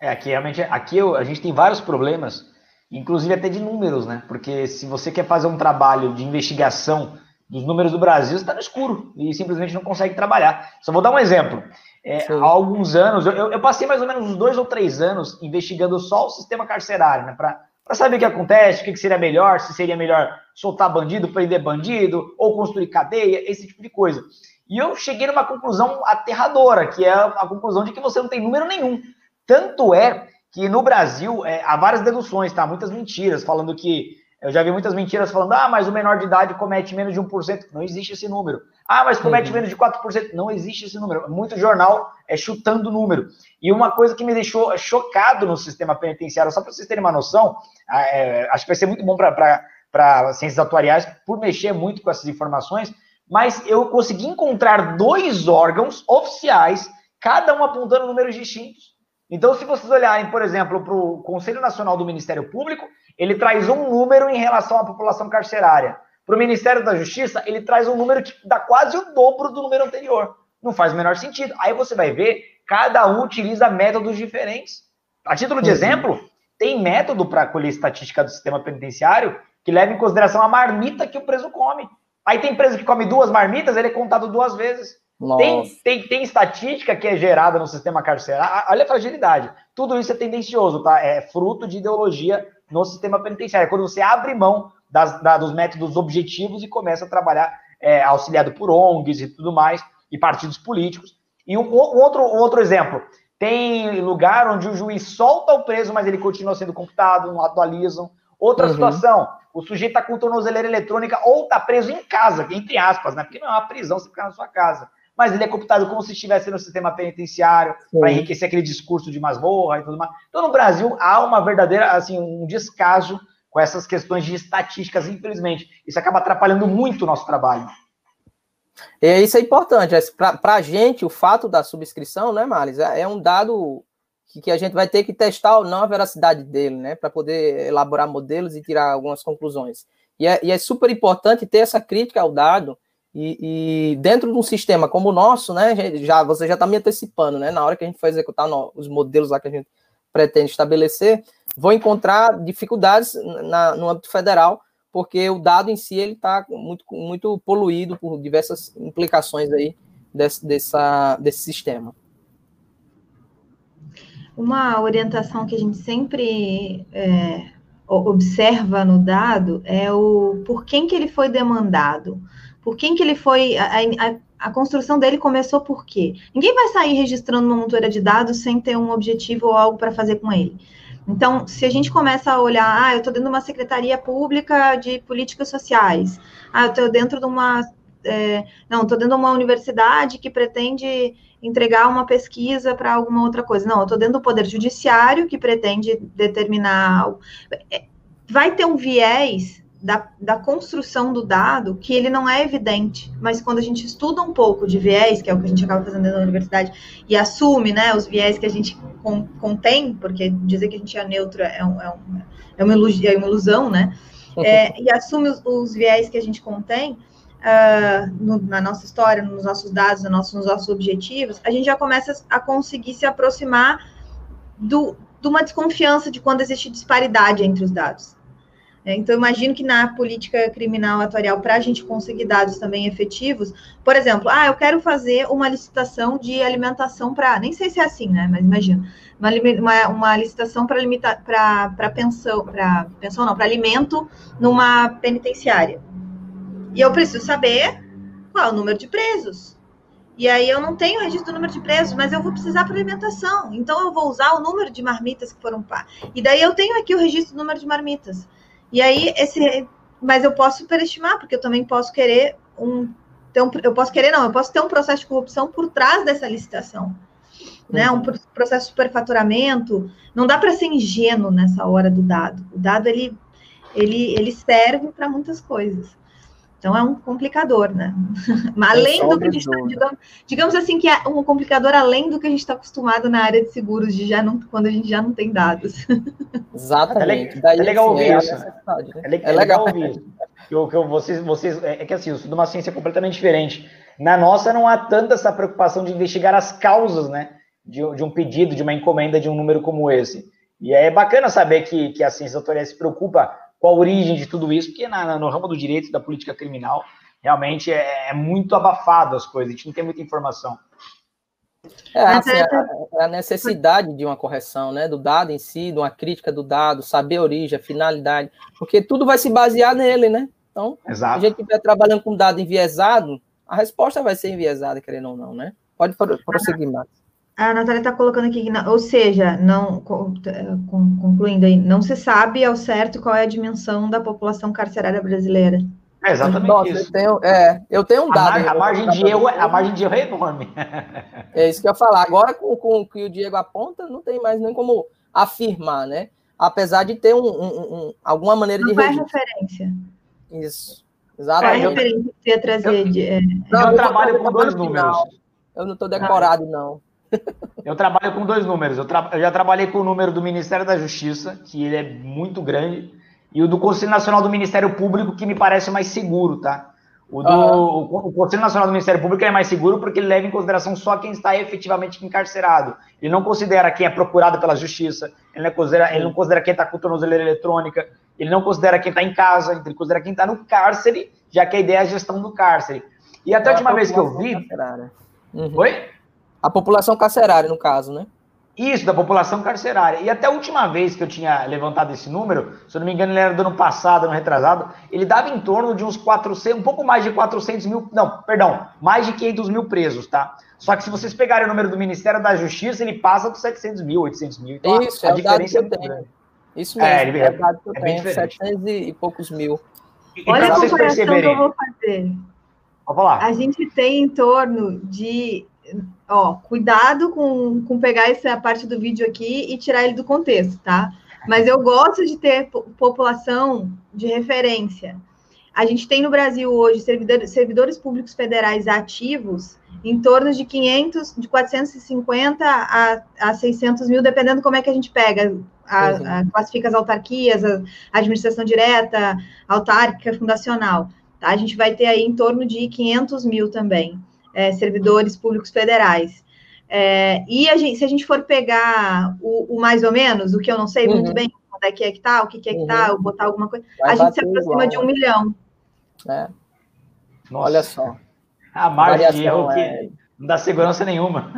É, aqui realmente, aqui a gente tem vários problemas, inclusive até de números, né? Porque se você quer fazer um trabalho de investigação dos números do Brasil, está no escuro e simplesmente não consegue trabalhar. Só vou dar um exemplo. É, há alguns anos, eu, eu, passei mais ou menos uns dois ou três anos investigando só o sistema carcerário, né? Para saber o que acontece, o que seria melhor, se seria melhor soltar bandido, prender bandido, ou construir cadeia, esse tipo de coisa. E eu cheguei numa conclusão aterradora, que é a conclusão de que você não tem número nenhum. Tanto é que no Brasil é, há várias deduções, tá? Muitas mentiras, falando que eu já vi muitas mentiras falando, ah, mas o menor de idade comete menos de 1%. Não existe esse número. Ah, mas comete uhum. menos de 4%. Não existe esse número. Muito jornal é chutando o número. E uma coisa que me deixou chocado no sistema penitenciário, só para vocês terem uma noção, é, acho que vai ser muito bom para ciências atuariais, por mexer muito com essas informações, mas eu consegui encontrar dois órgãos oficiais, cada um apontando números distintos. Então, se vocês olharem, por exemplo, para o Conselho Nacional do Ministério Público, ele traz um número em relação à população carcerária. Para o Ministério da Justiça, ele traz um número que dá quase o dobro do número anterior. Não faz o menor sentido. Aí você vai ver, cada um utiliza métodos diferentes. A título de uhum. exemplo, tem método para colher estatística do sistema penitenciário que leva em consideração a marmita que o preso come. Aí tem preso que come duas marmitas, ele é contado duas vezes. Tem, tem, tem estatística que é gerada no sistema carcerário. Olha a fragilidade. Tudo isso é tendencioso, tá? É fruto de ideologia no sistema penitenciário. Quando você abre mão das, da, dos métodos objetivos e começa a trabalhar é, auxiliado por ONGs e tudo mais, e partidos políticos. E um, um outro, um outro exemplo, Tem lugar onde o juiz solta o preso, mas ele continua sendo computado, não atualizam. Outra uhum. situação, o sujeito está com tornozeleira eletrônica ou está preso em casa, entre aspas, né? Porque não é uma prisão, você fica na sua casa. Mas ele é computado como se estivesse no sistema penitenciário, para enriquecer aquele discurso de masmorra e tudo mais. Então, no Brasil, há uma verdadeira, assim, um descaso com essas questões de estatísticas, infelizmente. Isso acaba atrapalhando muito o nosso trabalho. E isso é importante. É, Para a gente, o fato da subscrição, né, Maris, é, é um dado que, que, a gente vai ter que testar ou não a veracidade dele, né, para poder elaborar modelos e tirar algumas conclusões. E é, e é super importante ter essa crítica ao dado e, e, dentro de um sistema como o nosso, né, já você já está me antecipando, né, na hora que a gente for executar no, os modelos lá que a gente pretende estabelecer, vou encontrar dificuldades na, no âmbito federal porque o dado em si ele está muito, muito poluído por diversas implicações aí desse, dessa, desse sistema. Uma orientação que a gente sempre é, observa no dado é o por quem que ele foi demandado, por quem que ele foi a, a, a construção dele começou por quê? Ninguém vai sair registrando uma montoeira de dados sem ter um objetivo ou algo para fazer com ele. Então, se a gente começa a olhar, ah, eu estou dentro de uma secretaria pública de políticas sociais, ah, eu estou dentro de uma. É, não, estou dentro de uma universidade que pretende entregar uma pesquisa para alguma outra coisa. Não, eu estou dentro do Poder Judiciário que pretende determinar. É, vai ter um viés da, da, construção do dado que ele não é evidente, mas quando a gente estuda um pouco de viés, que é o que a gente acaba fazendo na universidade, e assume né, os viés que a gente con, contém, porque dizer que a gente é neutro é, um, é, um, é, uma, ilusão, é uma ilusão, né? É, e assume os, os, viés que a gente contém uh, no, na nossa história, nos nossos dados, nos nossos, nos nossos objetivos, a gente já começa a conseguir se aproximar do, de uma desconfiança de quando existe disparidade entre os dados. É, então, imagino que na política criminal atuarial, para a gente conseguir dados também efetivos, por exemplo, ah, eu quero fazer uma licitação de alimentação para. Nem sei se é assim, né? Mas imagina. Uma, uma, uma licitação para limitar para pensão, para pensão não, para alimento numa penitenciária. E eu preciso saber qual é o número de presos. E aí eu não tenho registro do número de presos, mas eu vou precisar para alimentação. Então eu vou usar o número de marmitas que foram pá. E daí eu tenho aqui o registro do número de marmitas. E aí, esse. Mas eu posso superestimar, porque eu também posso querer um. Então, eu posso querer, não, eu posso ter um processo de corrupção por trás dessa licitação. Né, um processo de superfaturamento, não dá para ser ingênuo nessa hora do dado. O dado ele, ele, ele serve para muitas coisas. Então é um complicador, né? além do que a gente tá, digamos, digamos, assim que é um complicador além do que a gente está acostumado na área de seguros, de já não, quando a gente já não tem dados. Exatamente. É, é legal ouvir isso. É, é, legal ouvir isso. Eu, que eu, vocês, vocês, é, é que assim, eu sou de uma ciência completamente diferente. Na nossa não há tanta essa preocupação de investigar as causas, né? De, de um pedido, de uma encomenda de um número como esse. E é bacana saber que, que a ciência doutora se preocupa com a origem de tudo isso, porque na, no ramo do direito da política criminal, realmente é, é, muito abafado as coisas, a gente não tem muita informação. É, assim, a, é a, necessidade de uma correção, né, do dado em si, de uma crítica do dado, saber a origem, a finalidade, porque tudo vai se basear nele, né? Então, Exato. se a gente estiver trabalhando com dado enviesado, a resposta vai ser enviesada, querendo ou não, né? Pode prosseguir, mais. A Natália está colocando aqui, ou seja, não concluindo aí, não se sabe ao certo qual é a dimensão da população carcerária brasileira. É exatamente Nossa, isso. Eu tenho, é, eu tenho um dado. A, mar, a margem de erro, é, a margem de erro é enorme. É isso que eu ia falar. Agora, com, com o que o Diego aponta, não tem mais nem como afirmar, né? Apesar de ter um, um, um alguma maneira não de registro. referência. Isso. Exatamente. Qual é a referência que você ia trazer? Eu, de, é... não, eu trabalho com dois números. Eu não estou decorado, não. Eu trabalho com dois números. Eu, tra... eu, já trabalhei com o número do Ministério da Justiça, que ele é muito grande, e o do Conselho Nacional do Ministério Público, que me parece mais seguro, tá? O, do, uhum. o Conselho Nacional do Ministério Público é mais seguro porque ele leva em consideração só quem está efetivamente encarcerado. Ele não considera quem é procurado pela justiça, ele não considera, ele não considera quem está com tornozeleira eletrônica, ele não considera quem está em casa, ele considera quem está no cárcere, já que a ideia é a gestão do cárcere. E até a última vez que eu vi. Uhum. Oi? A população carcerária, no caso, né? Isso, da população carcerária. E até a última vez que eu tinha levantado esse número, se eu não me engano, ele era do ano passado, ano retrasado, ele dava em torno de uns 400, um pouco mais de 400 mil, não, perdão, mais de 500 mil presos, tá? Só que se vocês pegarem o número do Ministério da Justiça, ele passa dos 700 mil, 800 mil. Então, Isso, a, a é diferença é muito grande. Isso mesmo, é, ele, é, dado que eu é tenho, 700 e poucos mil. Olha a comparação que eu vou fazer. Vou falar. A gente tem em torno de ó, cuidado com, com pegar essa parte do vídeo aqui e tirar ele do contexto, tá? Mas eu gosto de ter população de referência. A gente tem no Brasil hoje servidores, servidores públicos federais ativos em torno de 500, de 450 a, a 600 mil, dependendo como é que a gente pega, a, uhum. a, classifica as autarquias, a, a administração direta, autárquica, fundacional. Tá? A gente vai ter aí em torno de 500 mil também é, servidores públicos federais. É, e a gente, se a gente for pegar o, o, mais ou menos, o que eu não sei uhum. muito bem, onde é que é que tá, o que, que é que tá, uhum. botar alguma coisa, Vai a gente se aproxima igual, de um né? milhão. É. Olha só. A margem de erro que é... não dá segurança nenhuma.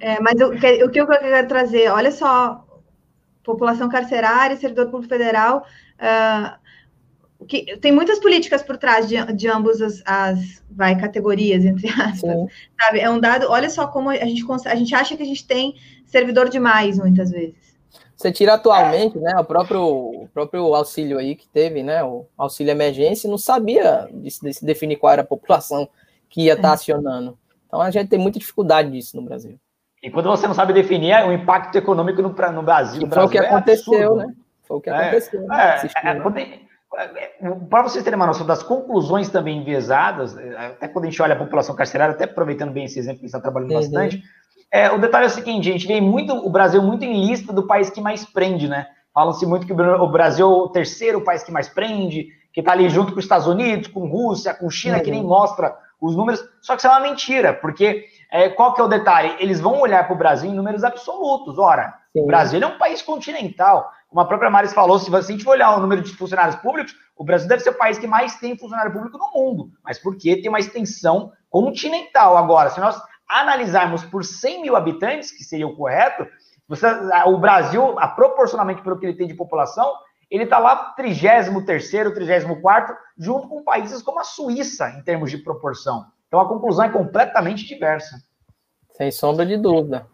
É, mas o, o que eu quero trazer, olha só, população carcerária, servidor público federal, uh, que tem muitas políticas por trás de, de ambas as, as, vai, categorias, entre aspas, Sim. sabe? É um dado, olha só como a gente, a gente acha que a gente tem servidor demais, muitas vezes. Você tira atualmente, né, o próprio, o próprio auxílio aí que teve, né, o auxílio emergência, não sabia de, de se definir qual era a população que ia estar tá é. acionando. Então a gente tem muita dificuldade disso no Brasil. E quando você não sabe definir o impacto econômico no, no Brasil, no foi o que é aconteceu, absurdo. né? Foi o que é, aconteceu. É, é, né? Para vocês terem uma noção das conclusões também enviesadas, até quando a gente olha a população carcerária, até aproveitando bem esse exemplo que está trabalhando uhum. bastante, é, o detalhe é o seguinte, a gente vê muito o Brasil muito em lista do país que mais prende, né? Falam-se muito que o Brasil é o terceiro país que mais prende, que está ali junto com os Estados Unidos, com Rússia, com China, uhum. que nem mostra os números, só que isso é uma mentira, porque é, qual que é o detalhe? Eles vão olhar para o Brasil em números absolutos. Ora, Sim. o Brasil é um país continental. Como a própria Maris falou, se a gente for olhar o número de funcionários públicos, o Brasil deve ser o país que mais tem funcionário público no mundo. Mas porque tem uma extensão continental. Agora, se nós analisarmos por 100 mil habitantes, que seria o correto, você, o Brasil, a, proporcionalmente pelo que ele tem de população, ele está lá 33º, 34º, junto com países como a Suíça, em termos de proporção. Então, a conclusão é completamente diversa. Sem sombra de dúvida.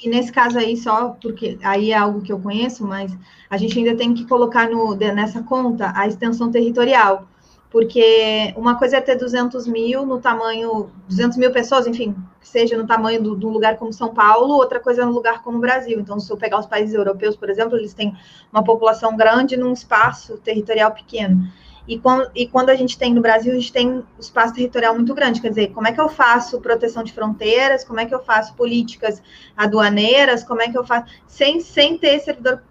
E nesse caso aí, só porque aí é algo que eu conheço, mas a gente ainda tem que colocar no, nessa conta a extensão territorial, porque uma coisa é ter 200 mil no tamanho, 200 mil pessoas, enfim, seja no tamanho de um lugar como São Paulo, outra coisa é no lugar como o Brasil. Então, se eu pegar os países europeus, por exemplo, eles têm uma população grande num espaço territorial pequeno. E quando, e quando a gente tem no Brasil, a gente tem um espaço territorial muito grande. Quer dizer, como é que eu faço proteção de fronteiras? Como é que eu faço políticas aduaneiras? Como é que eu faço sem, sem ter servidor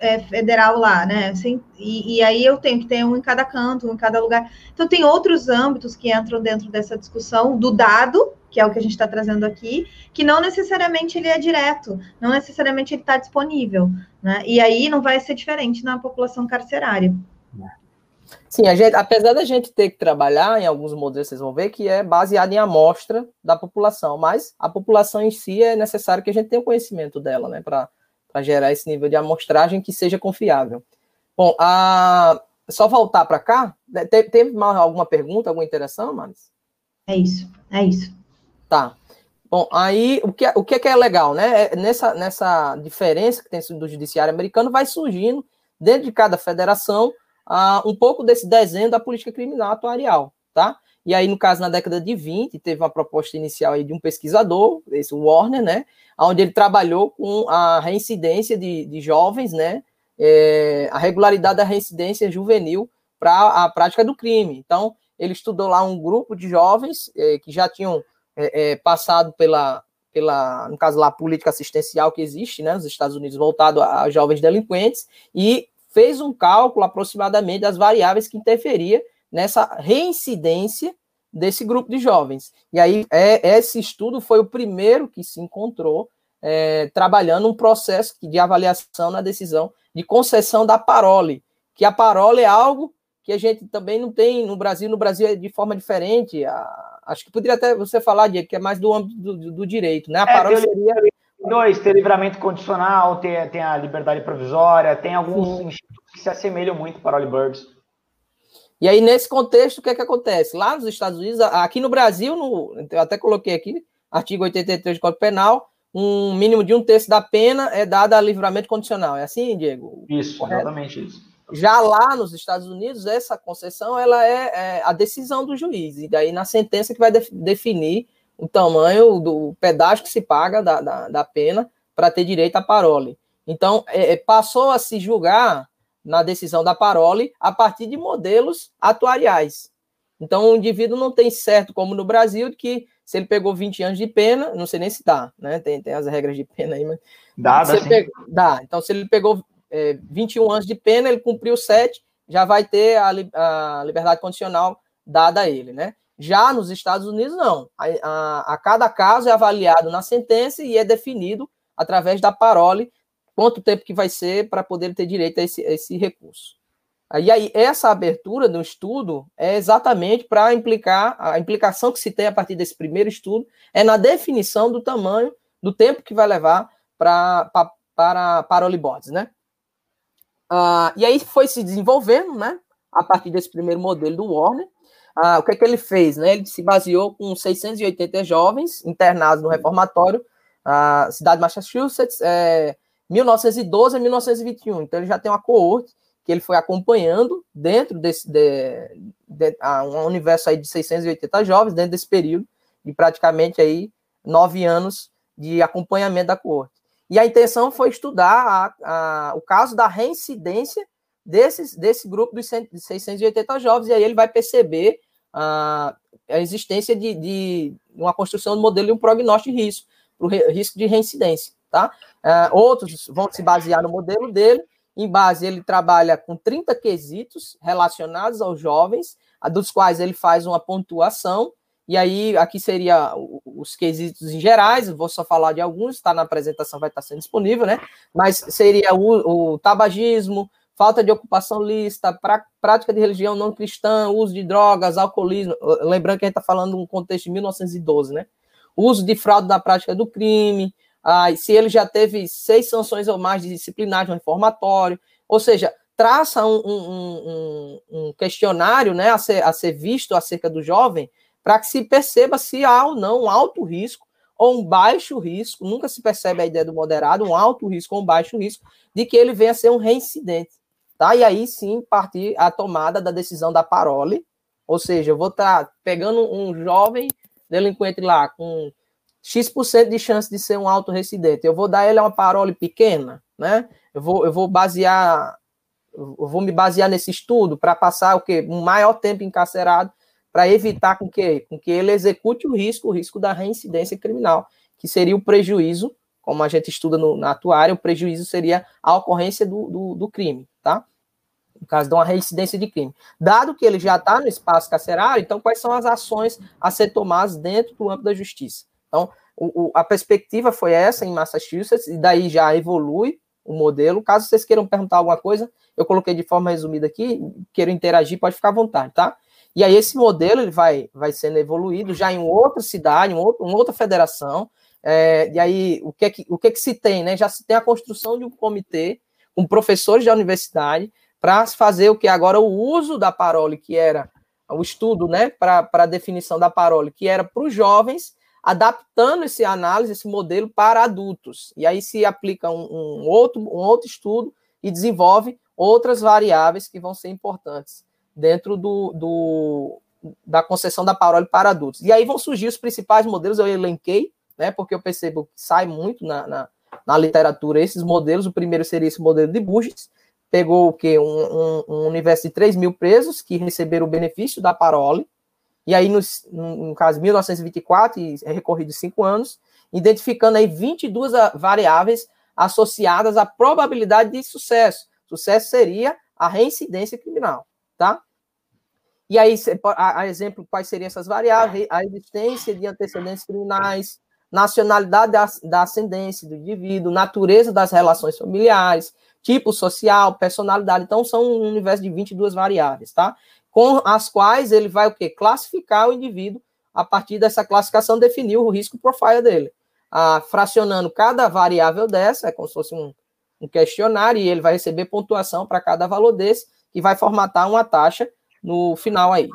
é, federal lá, né? Sem, e, e, aí eu tenho que ter um em cada canto, um em cada lugar. Então, tem outros âmbitos que entram dentro dessa discussão do dado, que é o que a gente está trazendo aqui, que não necessariamente ele é direto, não necessariamente ele está disponível, né? E aí não vai ser diferente na população carcerária. É. Sim, a gente, apesar da gente ter que trabalhar em alguns modelos, vocês vão ver que é baseado em amostra da população, mas a população em si é necessário que a gente tenha conhecimento dela, né, para gerar esse nível de amostragem que seja confiável. Bom, a, só voltar para cá, né, teve, teve mais alguma pergunta, alguma interação, Maris? É isso, é isso. Tá. Bom, aí o que, o que é legal, né? É nessa, nessa diferença que tem do judiciário americano, vai surgindo dentro de cada federação um pouco desse desenho da política criminal atuarial, tá? E aí, no caso, na década de 20, teve uma proposta inicial aí de um pesquisador, esse Warner, né? Onde ele trabalhou com a reincidência de, de jovens, né? É, a regularidade da reincidência juvenil para a prática do crime. Então, ele estudou lá um grupo de jovens é, que já tinham é, é, passado pela, pela, no caso lá, política assistencial que existe, né, nos Estados Unidos, voltado a, a jovens delinquentes, e fez um cálculo aproximadamente das variáveis que interferia nessa reincidência desse grupo de jovens. E aí, é, esse estudo foi o primeiro que se encontrou é, trabalhando um processo de avaliação na decisão de concessão da parole, que a parole é algo que a gente também não tem no Brasil, no Brasil é de forma diferente. A, acho que poderia até você falar, Diego, que é mais do âmbito do, do, direito, né? A é, parole seria dois, ter livramento condicional, ter, tem a liberdade provisória, tem alguns Sim. institutos que se assemelham muito para Early Birds. E aí, nesse contexto, o que é que acontece? Lá nos Estados Unidos, aqui no Brasil, no, eu até coloquei aqui, artigo 83 do Código Penal, um mínimo de um terço da pena é dada a livramento condicional. É assim, Diego? Isso, Correto? exatamente isso. Já lá nos Estados Unidos, essa concessão ela é, é, a decisão do juiz, e daí na sentença que vai def definir o tamanho do pedágio que se paga da, da, da pena para ter direito à parole. Então, é, é, passou a se julgar na decisão da parole a partir de modelos atuariais. Então, o indivíduo não tem certo, como no Brasil, que se ele pegou 20 anos de pena, não sei nem se dá, né? Tem, tem as regras de pena aí, mas. Dá, dá, pegou, dá. Então, se ele pegou é, 21 anos de pena, ele cumpriu 7, já vai ter a, a liberdade condicional dada a ele, né? Já nos Estados Unidos, não. A, a, a, cada caso é avaliado na sentença e é definido através da parole quanto tempo que vai ser para poder ter direito a esse, a esse recurso. E aí, essa abertura do estudo é exatamente para implicar, a implicação que se tem a partir desse primeiro estudo é na definição do tamanho, do tempo que vai levar pra, pra, para parolibots, né? Uh, e aí foi se desenvolvendo, né? A partir desse primeiro modelo do Warner. Uh, o que é que ele fez? Né? Ele se baseou com 680 jovens internados no reformatório, uh, cidade de Massachusetts, é, 1912 a 1921. Então ele já tem uma coorte que ele foi acompanhando dentro desse de, de, um universo aí de 680 jovens dentro desse período de praticamente aí nove anos de acompanhamento da coorte. E a intenção foi estudar a, a, o caso da reincidência desses, desse grupo dos 680 jovens, e aí ele vai perceber a, a existência de, de, uma construção do modelo de um prognóstico de risco, o risco de reincidência. Tá? Uh, outros vão se basear no modelo dele, em base, ele trabalha com 30 quesitos relacionados aos jovens, dos quais ele faz uma pontuação, e aí, aqui seria os quesitos em gerais, vou só falar de alguns, está na apresentação, vai estar sendo disponível, né? Mas seria o, o tabagismo, falta de ocupação lista, pra, prática de religião não cristã, uso de drogas, alcoolismo. Lembrando que a gente está falando um contexto de 1912, né? Uso de fraude na prática do crime, ah, se ele já teve seis sanções ou mais disciplinares no reformatório, ou seja, traça um, um, um, um questionário né, a, ser, a ser visto acerca do jovem para que se perceba se há ou não um alto risco ou um baixo risco, nunca se percebe a ideia do moderado, um alto risco ou um baixo risco, de que ele venha a ser um reincidente. Tá? E aí sim partir a tomada da decisão da parole, ou seja, eu vou estar tá pegando um jovem delinquente lá com X% de chance de ser um alto residente. Eu vou dar ele uma parole pequena, né? Eu vou, eu vou basear, eu vou me basear nesse estudo para passar o quê? Um maior tempo encarcerado para evitar com que, com que ele execute o risco, o risco da reincidência criminal, que seria o prejuízo, como a gente estuda no, na atuária, o prejuízo seria a ocorrência do, do, do crime, tá? No caso de uma reincidência de crime. Dado que ele já está no espaço carcerário, então quais são as ações a ser tomadas dentro do âmbito da justiça? Então, o, o, a perspectiva foi essa em Massachusetts, e daí já evolui o modelo. Caso vocês queiram perguntar alguma coisa, eu coloquei de forma resumida aqui, queiram interagir, pode ficar à vontade, tá? E aí esse modelo ele vai, vai sendo evoluído já em outra cidade, em outra, uma outra federação. É, e aí o que, é que, o que, é que se tem, né? Já se tem a construção de um comitê com professores da universidade para fazer o que agora o uso da parole, que era o estudo, né, para a definição da parole, que era para os jovens, adaptando esse análise, esse modelo para adultos. E aí se aplica um, um, outro, um outro estudo e desenvolve outras variáveis que vão ser importantes dentro do, do, da concessão da parole para adultos. E aí vão surgir os principais modelos, eu elenquei, né, porque eu percebo que sai muito na, na, na literatura esses modelos. O primeiro seria esse modelo de Burgess, pegou o quê? Um, um, um, universo de 3 mil presos que receberam o benefício da parole, e aí, no, no caso, 1924, e é recorrido cinco anos, identificando aí 22 variáveis associadas à probabilidade de sucesso. Sucesso seria a reincidência criminal tá? E aí, a, a exemplo, quais seriam essas variáveis? A existência de antecedentes criminais, nacionalidade da, da ascendência do indivíduo, natureza das relações familiares, tipo social, personalidade. Então, são um universo de 22 variáveis, tá? Com as quais ele vai o quê? Classificar o indivíduo a partir dessa classificação, definir o risco profile dele. ah, fracionando cada variável dessa, é como se fosse um, um questionário, e ele vai receber pontuação para cada valor desse, que vai formatar uma taxa no final aí.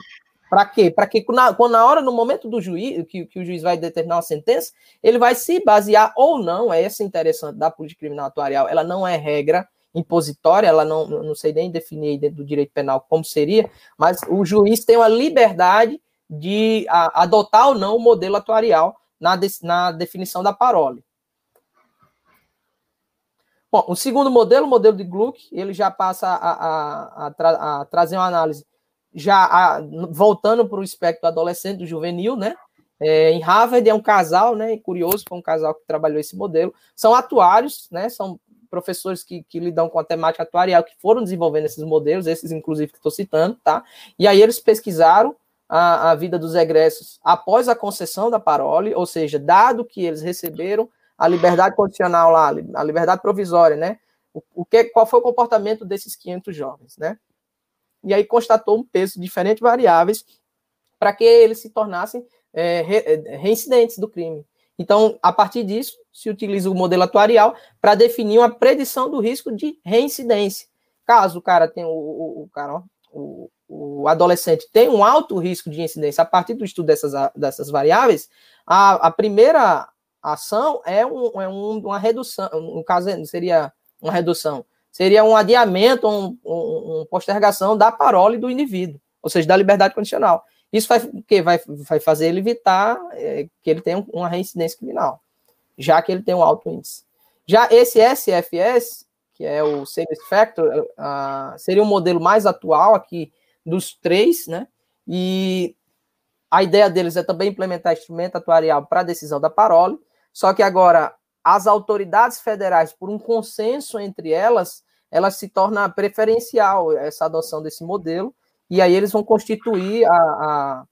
Para quê? Para que na, na hora, no momento do juiz, que, que, o juiz vai determinar uma sentença, ele vai se basear ou não, é essa interessante da política criminal atuarial, ela não é regra impositória, ela não, não sei nem definir dentro do direito penal como seria, mas o juiz tem uma liberdade de a, adotar ou não o modelo atuarial na, de, na definição da parole. Bom, o segundo modelo, o modelo de Gluck, ele já passa a, a, a, tra, a trazer uma análise já voltando para o espectro adolescente, do juvenil, né? É, em Harvard é um casal, né? Curioso, foi um casal que trabalhou esse modelo. São atuários, né? São professores que, que lidam com a temática atuarial que foram desenvolvendo esses modelos, esses inclusive que estou citando, tá? E aí eles pesquisaram a, a vida dos egressos após a concessão da parole, ou seja, dado que eles receberam a liberdade condicional lá, a liberdade provisória, né? O, o que, qual foi o comportamento desses 500 jovens, né? E aí constatou um peso de diferentes variáveis para que eles se tornassem é, re, é, reincidentes do crime. Então, a partir disso, se utiliza o modelo atuarial para definir uma predição do risco de reincidência. Caso o cara tenha o, o, o cara, ó, o, o, adolescente tem um alto risco de incidência a partir do estudo dessas, dessas variáveis, a, a primeira ação é, um, é um, uma redução, no caso seria uma redução, seria um adiamento, um, um, um postergação da parole do indivíduo, ou seja, da liberdade condicional. Isso vai, que vai, vai fazer ele evitar é, que ele tenha uma reincidência criminal, já que ele tem um alto índice. Já esse SFS, que é o Savings Factor, uh, seria um modelo mais atual aqui dos três, né? E a ideia deles é também implementar instrumento atuarial para a decisão da parole, só que agora as autoridades federais, por um consenso entre elas, ela se torna preferencial, essa adoção desse modelo, e aí eles vão constituir a, a,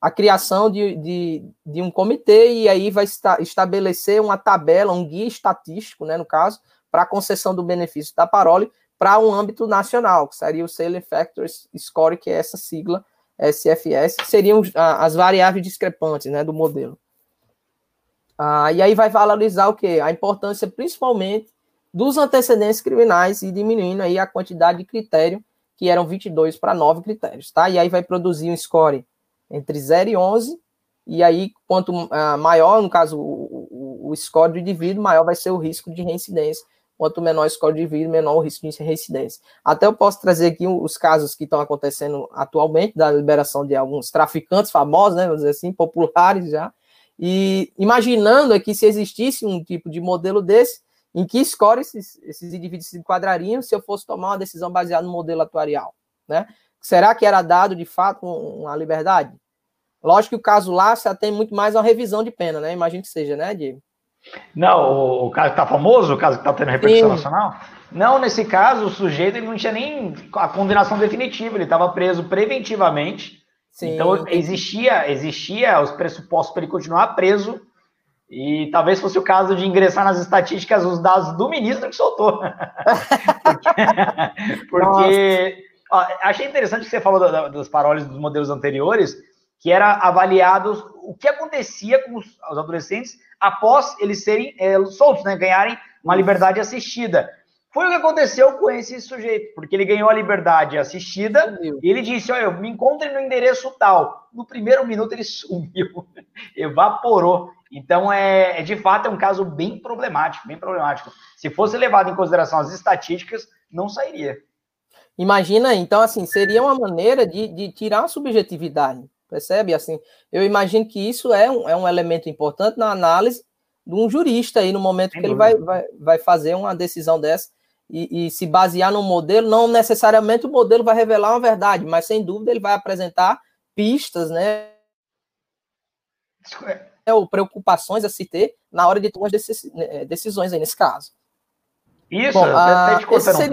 a criação de, de, de, um comitê, e aí vai esta, estabelecer uma tabela, um guia estatístico, né, no caso, para a concessão do benefício da parole para um âmbito nacional, que seria o Salient Factors Score, que é essa sigla SFS, que seriam as variáveis discrepantes né, do modelo. Ah, e aí vai valorizar o quê? A importância, principalmente, dos antecedentes criminais e diminuindo aí a quantidade de critério, que eram 22 para 9 critérios, tá? E aí vai produzir um score entre 0 e 11, e aí quanto uh, maior, no caso, o, o, o, score do indivíduo, maior vai ser o risco de reincidência. Quanto menor o score do indivíduo, menor o risco de reincidência. Até eu posso trazer aqui os casos que estão acontecendo atualmente, da liberação de alguns traficantes famosos, né, vamos dizer assim, populares já, e imaginando aqui se existisse um tipo de modelo desse, em que score esses, esses indivíduos se enquadrariam se eu fosse tomar uma decisão baseada no modelo atuarial, né? Será que era dado, de fato, uma liberdade? Lógico que o caso lá se atém muito mais a uma revisão de pena, né? Imagino que seja, né, Diego? Não, o caso que está famoso, o caso que está tendo repercussão Sim. nacional? Não, nesse caso, o sujeito ele não tinha nem a condenação definitiva, ele estava preso preventivamente. Sim. Então, existia, existia os pressupostos para ele continuar preso e talvez fosse o caso de ingressar nas estatísticas os dados do ministro que soltou. porque, porque ó, achei interessante que você falou da, das paroles dos modelos anteriores, que era avaliados o que acontecia com os, os adolescentes após eles serem é, soltos, né, ganharem uma liberdade assistida. Foi o que aconteceu com esse sujeito, porque ele ganhou a liberdade assistida e ele disse: Olha, me encontre no endereço tal. No primeiro minuto ele sumiu, evaporou. Então, é, é, de fato, é um caso bem problemático, bem problemático. Se fosse levado em consideração as estatísticas, não sairia. Imagina, então, assim, seria uma maneira de, de tirar a subjetividade, percebe? Assim, eu imagino que isso é um, é um elemento importante na análise de um jurista aí, no momento Sem que dúvida. ele vai, vai, vai fazer uma decisão dessa e, e se basear no modelo, não necessariamente o modelo vai revelar uma verdade, mas sem dúvida ele vai apresentar pistas, né? ou preocupações a se ter na hora de tomar né, decisões aí nesse caso. Isso, Bom, até te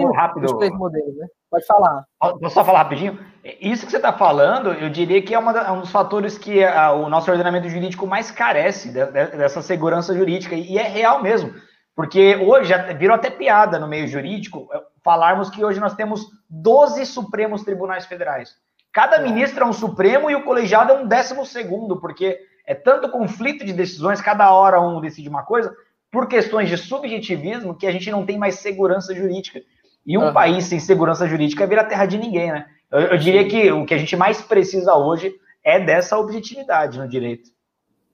um rápido. Modelos, né? Pode falar. Posso só falar rapidinho? Isso que você está falando, eu diria que é, uma, é um dos fatores que a, o nosso ordenamento jurídico mais carece de, de, dessa segurança jurídica, e é real mesmo. Porque hoje virou até piada no meio jurídico é, falarmos que hoje nós temos 12 Supremos Tribunais Federais. Cada é. ministro é um Supremo e o colegiado é um décimo segundo, porque é tanto conflito de decisões, cada hora um decide uma coisa, por questões de subjetivismo, que a gente não tem mais segurança jurídica. E um uhum. país sem segurança jurídica vira terra de ninguém, né? Eu, eu diria que o que a gente mais precisa hoje é dessa objetividade no direito.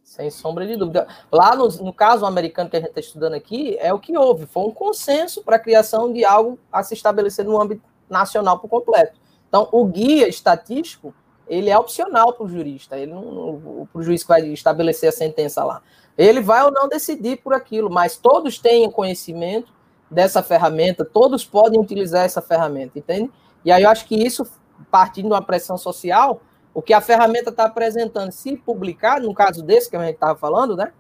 Sem sombra de dúvida. Lá no, no caso americano que a gente está estudando aqui, é o que houve. Foi um consenso para a criação de algo a se estabelecer no âmbito nacional por completo. Então, o guia estatístico, ele é opcional para o jurista, ele para o juiz que vai estabelecer a sentença lá. Ele vai ou não decidir por aquilo, mas todos têm conhecimento dessa ferramenta, todos podem utilizar essa ferramenta, entende? E aí eu acho que isso, partindo de uma pressão social, o que a ferramenta está apresentando, se publicar, no caso desse que a gente estava falando, né?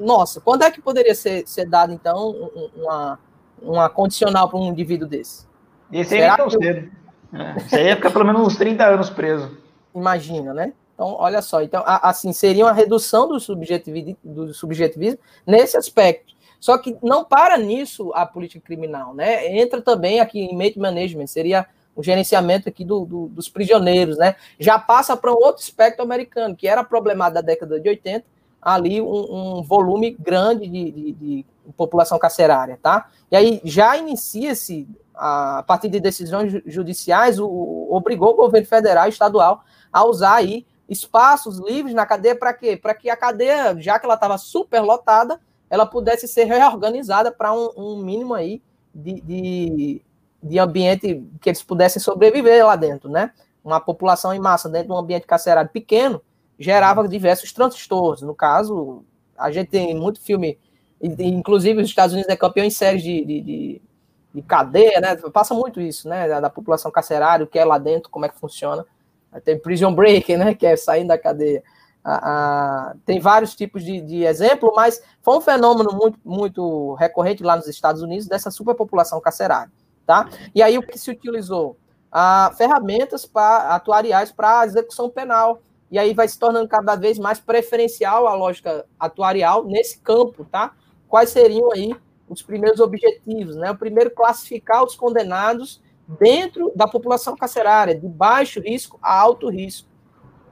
Nossa, quando é que poderia ser, ser dado, então, uma, uma condicional para um indivíduo desse? Esse aí é tão cedo. É, isso aí ia ficar pelo menos uns 30 anos preso. Imagina, né? Então, olha só. Então, assim, seria uma redução do subjetivismo, do subjetivismo nesse aspecto. Só que não para nisso a política criminal, né? Entra também aqui em Mate Management, seria o gerenciamento aqui do, do, dos prisioneiros, né? Já passa para um outro aspecto americano, que era problemado da década de 80, ali um, um volume grande de, de, de, população carcerária, tá? E aí já inicia-se, a, partir de decisões judiciais, o, o, obrigou o governo federal e estadual a usar aí espaços livres na cadeia para quê? Para que a cadeia, já que ela estava super lotada, ela pudesse ser reorganizada para um, um, mínimo aí de, de de ambiente que eles pudessem sobreviver lá dentro, né? Uma população em massa dentro de um ambiente carcerário pequeno gerava diversos transtornos. No caso, a gente tem muito filme, inclusive os Estados Unidos é campeão em séries de, de, de, de cadeia, né? Passa muito isso, né? Da, da, população carcerária, o que é lá dentro, como é que funciona. Tem Prison Break, né? Que é saindo da cadeia. tem vários tipos de, de exemplo, mas foi um fenômeno muito, muito recorrente lá nos Estados Unidos dessa superpopulação carcerária tá? E aí o que se utilizou? Ah, ferramentas pra, atuariais para execução penal. E aí vai se tornando cada vez mais preferencial a lógica atuarial nesse campo, tá? Quais seriam aí os primeiros objetivos, né? O primeiro, classificar os condenados dentro da população carcerária, de baixo risco a alto risco.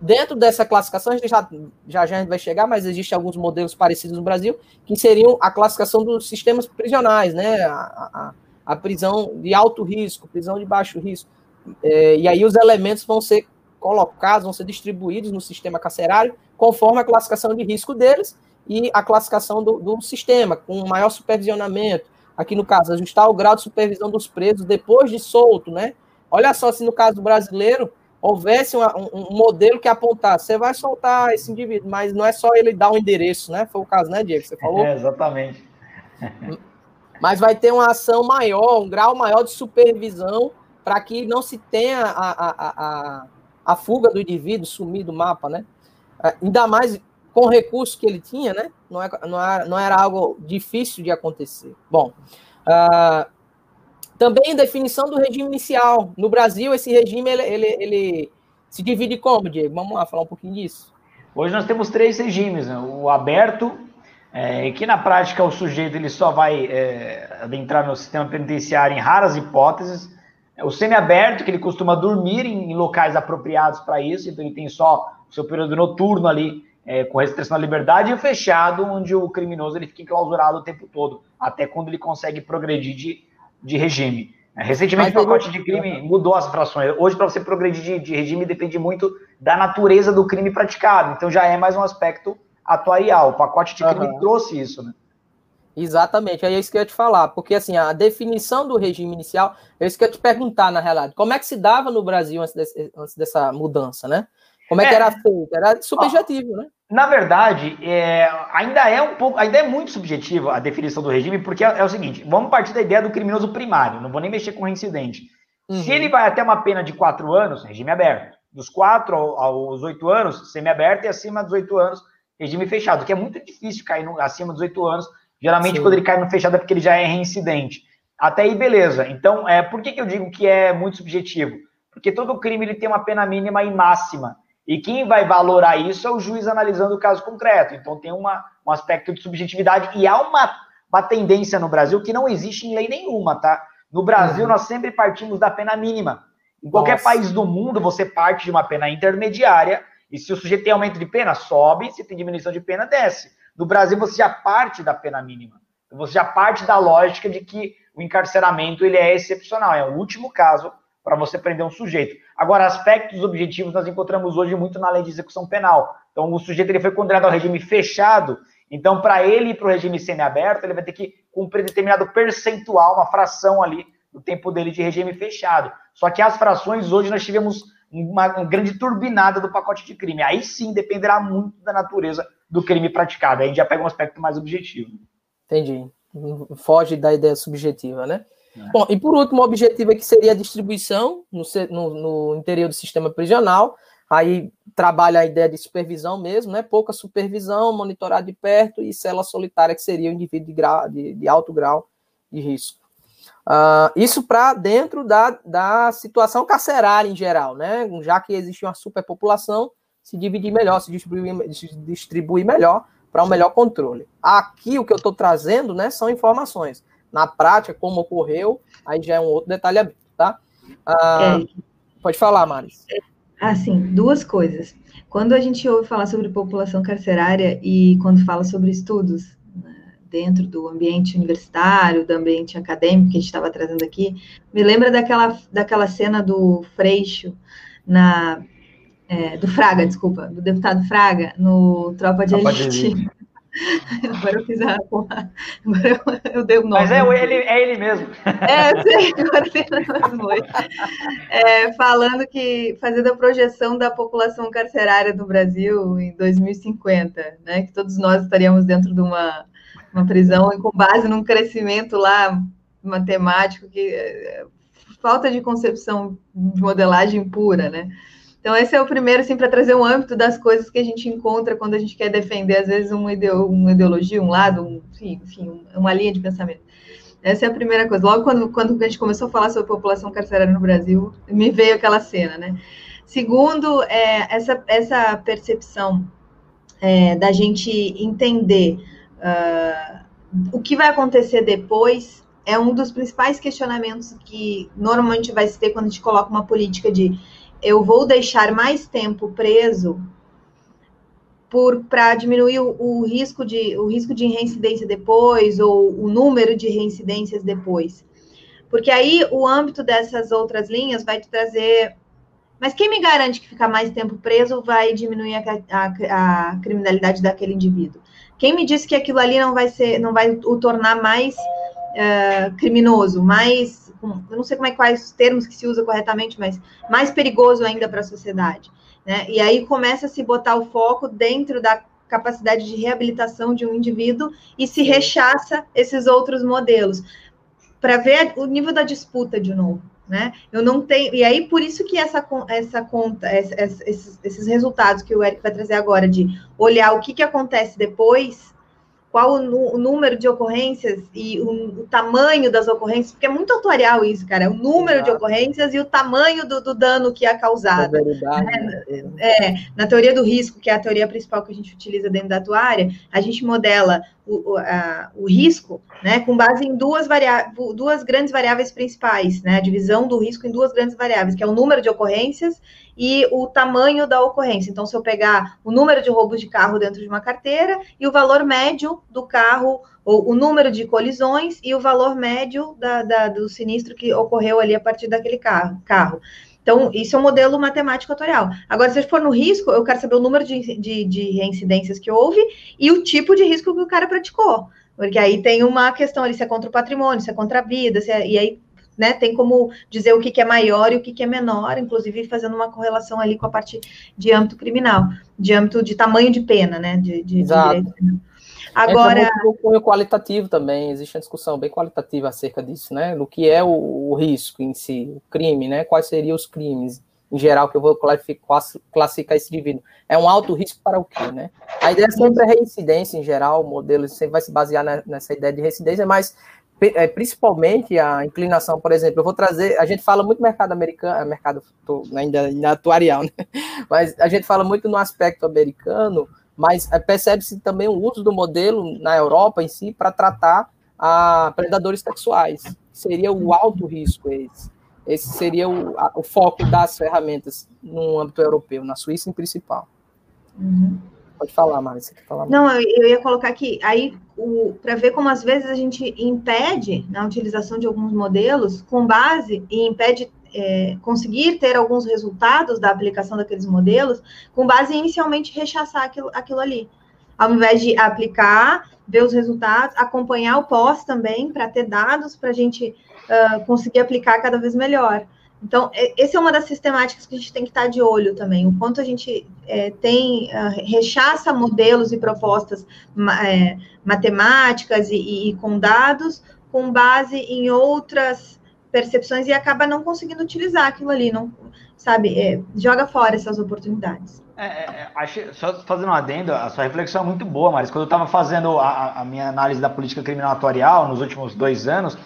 Dentro dessa classificação, a gente já, já, já vai chegar, mas existem alguns modelos parecidos no Brasil, que seriam a classificação dos sistemas prisionais, né? A, a, a prisão de alto risco, prisão de baixo risco. É, e aí os elementos vão ser colocados, vão ser distribuídos no sistema carcerário conforme a classificação de risco deles e a classificação do, do sistema, com maior supervisionamento. Aqui no caso, ajustar o grau de supervisão dos presos depois de solto, né? Olha só se no caso brasileiro houvesse uma, um, um, modelo que apontasse, você vai soltar esse indivíduo, mas não é só ele dar um endereço, né? Foi o caso, né, Diego? Você falou? É, exatamente. mas vai ter uma ação maior, um grau maior de supervisão para que não se tenha a, a, a, a, fuga do indivíduo, sumir do mapa, né? É, ainda mais com o recurso que ele tinha, né? Não, é, não, era, não era algo difícil de acontecer. Bom, uh, também definição do regime inicial. No Brasil, esse regime ele, ele, ele, se divide como, Diego? Vamos lá falar um pouquinho disso. Hoje nós temos três regimes: né? o aberto, é, que na prática o sujeito ele só vai é, adentrar no sistema penitenciário em raras hipóteses. O semiaberto, que ele costuma dormir em, em locais apropriados para isso, então ele tem só o seu período noturno ali é, com restrição à liberdade, e o fechado, onde o criminoso ele fica enclausurado o tempo todo, até quando ele consegue progredir de, de regime. É, recentemente, o pacote de crime mudou as frações. Hoje, para você progredir de, de regime, depende muito da natureza do crime praticado. Então, já é mais um aspecto atuarial. O pacote de crime uhum. trouxe isso, né? Exatamente, é isso que eu ia te falar, porque assim, a definição do regime inicial, é isso que eu ia te perguntar, na realidade, como é que se dava no Brasil antes, desse, antes dessa mudança, né? Como é, é, que era feito? Era subjetivo, ó, né? Na verdade, é, ainda é um pouco, ainda é muito subjetivo a definição do regime, porque é, é, o seguinte: vamos partir da ideia do criminoso primário, não vou nem mexer com o reincidente. Uhum. Se ele vai até uma pena de quatro anos, regime aberto. Dos quatro aos oito anos, semi-aberto, e acima dos oito anos, regime fechado, que é muito difícil cair no, acima dos oito anos. Geralmente, Sim. quando ele cai no fechado é porque ele já é reincidente. Até aí, beleza. Então, é, por que, que eu digo que é muito subjetivo? Porque todo crime ele tem uma pena mínima e máxima. E quem vai valorar isso é o juiz analisando o caso concreto. Então, tem uma, um aspecto de subjetividade. E há uma, uma tendência no Brasil que não existe em lei nenhuma, tá? No Brasil, uhum. nós sempre partimos da pena mínima. Em qualquer Nossa. país do mundo, você parte de uma pena intermediária E se o sujeito tem aumento de pena, sobe, se tem diminuição de pena, desce. No Brasil, você já parte da pena mínima. Você já parte da lógica de que o encarceramento ele é excepcional, é o último caso para você prender um sujeito. Agora, aspectos objetivos nós encontramos hoje muito na lei de execução penal. Então, o sujeito ele foi condenado ao regime fechado, então, para ele ir para o regime semiaberto, ele vai ter que cumprir determinado percentual, uma fração ali do tempo dele de regime fechado. Só que as frações, hoje nós tivemos uma, grande turbinada do pacote de crime. Aí sim dependerá muito da natureza do crime praticado. Aí a gente já pega um aspecto mais objetivo. Entendi. Foge da ideia subjetiva, né? É. Bom, e por último, o objetivo aqui seria a distribuição no, no, no, interior do sistema prisional. Aí trabalha a ideia de supervisão mesmo, né? Pouca supervisão, monitorar de perto e cela solitária, que seria o indivíduo de, grau, de, de alto grau de risco. Uh, isso para dentro da, da situação carcerária em geral, né? Já que existe uma superpopulação, se dividir melhor, se distribuir, se distribuir melhor para um melhor controle. Aqui o que eu estou trazendo, né, são informações. Na prática, como ocorreu, aí já é um outro detalhamento, tá? Uh, é. Pode falar, Maris. Assim, duas coisas. Quando a gente ouve falar sobre população carcerária e quando fala sobre estudos, dentro do ambiente universitário, do ambiente acadêmico que a gente estava trazendo aqui, me lembra daquela, daquela cena do Freixo, na, é, do Fraga, desculpa, do deputado Fraga, no Tropa de Elite. Agora eu fiz a. Agora eu, eu dei o nome. Mas é ele, é ele mesmo. É, eu sei, agora tem é, Falando que. fazendo a projeção da população carcerária do Brasil em 2050, né? Que todos nós estaríamos dentro de uma uma prisão com base num crescimento lá matemático que é, falta de concepção de modelagem pura, né? Então esse é o primeiro assim para trazer um âmbito das coisas que a gente encontra quando a gente quer defender às vezes uma, ideologia, um lado, um, enfim, uma linha de pensamento. Essa é a primeira coisa. Logo quando, quando a gente começou a falar sobre população carcerária no Brasil, me veio aquela cena, né? Segundo, é, essa, essa percepção é, da gente entender Uh, o que vai acontecer depois é um dos principais questionamentos que normalmente vai se ter quando a gente coloca uma política de eu vou deixar mais tempo preso para diminuir o, o, risco de o risco de reincidência depois ou o número de reincidências depois. Porque aí o âmbito dessas outras linhas vai te trazer. Mas quem me garante que ficar mais tempo preso vai diminuir a, a, a criminalidade daquele indivíduo? Quem me disse que aquilo ali não vai ser, não vai o tornar mais uh, criminoso, mais, eu não sei como é quais os termos que se usa corretamente, mas mais perigoso ainda para a sociedade, né? E aí começa a se botar o foco dentro da capacidade de reabilitação de um indivíduo e se rechaça esses outros modelos. Para ver o nível da disputa de novo né? Eu não tenho. E aí, por isso que essa, essa conta, esses, esses resultados que o Eric vai trazer agora, de olhar o que, que acontece depois, qual o, o, número de ocorrências e o, o, tamanho das ocorrências, porque é muito atuarial isso, cara, é o número de ocorrências e o tamanho do, do dano que é causado. Né? É, na teoria do risco, que é a teoria principal que a gente utiliza dentro da atuária, a gente modela o, a, o risco né, com base em duas, duas grandes variáveis principais, né, a divisão do risco em duas grandes variáveis, que é o número de ocorrências e o tamanho da ocorrência. Então, se eu pegar o número de roubos de carro dentro de uma carteira e o valor médio do carro, ou o número de colisões e o valor médio da, da, do sinistro que ocorreu ali a partir daquele carro. carro. Então, isso é um modelo matemático atorial. Agora, se for no risco, eu quero saber o número de, de, de reincidências que houve e o tipo de risco que o cara praticou. Porque aí tem uma questão ali, se é contra o patrimônio, se é contra a vida, é, e aí né, tem como dizer o que, que é maior e o que, que é menor, inclusive fazendo uma correlação ali com a parte de âmbito criminal, de âmbito de tamanho de pena, né? De, de, Exato. De Agora. O qualitativo também, existe uma discussão bem qualitativa acerca disso, né? Do que é o, o risco em si, o crime, né? Quais seriam os crimes em geral que eu vou classificar esse indivíduo. É um alto risco para o quê, né? A ideia sempre é reincidência em geral, o modelo sempre vai se basear nessa ideia de reincidência, mas principalmente a inclinação, por exemplo, eu vou trazer, a gente fala muito mercado americano, é, mercado ainda, ainda atuarial, né? Mas a gente fala muito no aspecto americano, mas é, percebe-se também o uso do modelo na Europa em si para tratar a predadores sexuais. Seria o alto risco esse. Esse seria o, a, o foco das ferramentas no âmbito europeu, na Suíça em principal. Uhum. Pode falar, Mari, você quer falar? Não, eu, eu ia colocar aqui, aí, para ver como às vezes a gente impede na utilização de alguns modelos com base e impede é, conseguir ter alguns resultados da aplicação daqueles modelos, com base em inicialmente rechaçar aquilo, aquilo ali. Ao invés de aplicar, ver os resultados, acompanhar o pós também, para ter dados para a gente uh, conseguir aplicar cada vez melhor. Então, essa é uma das sistemáticas que a gente tem que estar de olho também, o quanto a gente é, tem, uh, rechaça modelos e propostas é, matemáticas e, e, com dados, com base em outras percepções e acaba não conseguindo utilizar aquilo ali, não, sabe, é, joga fora essas oportunidades. É, é, é acho, só fazendo um adendo, a sua reflexão é muito boa, Maris. Quando eu estava fazendo a, a minha análise da política criminal atuarial nos últimos dois anos,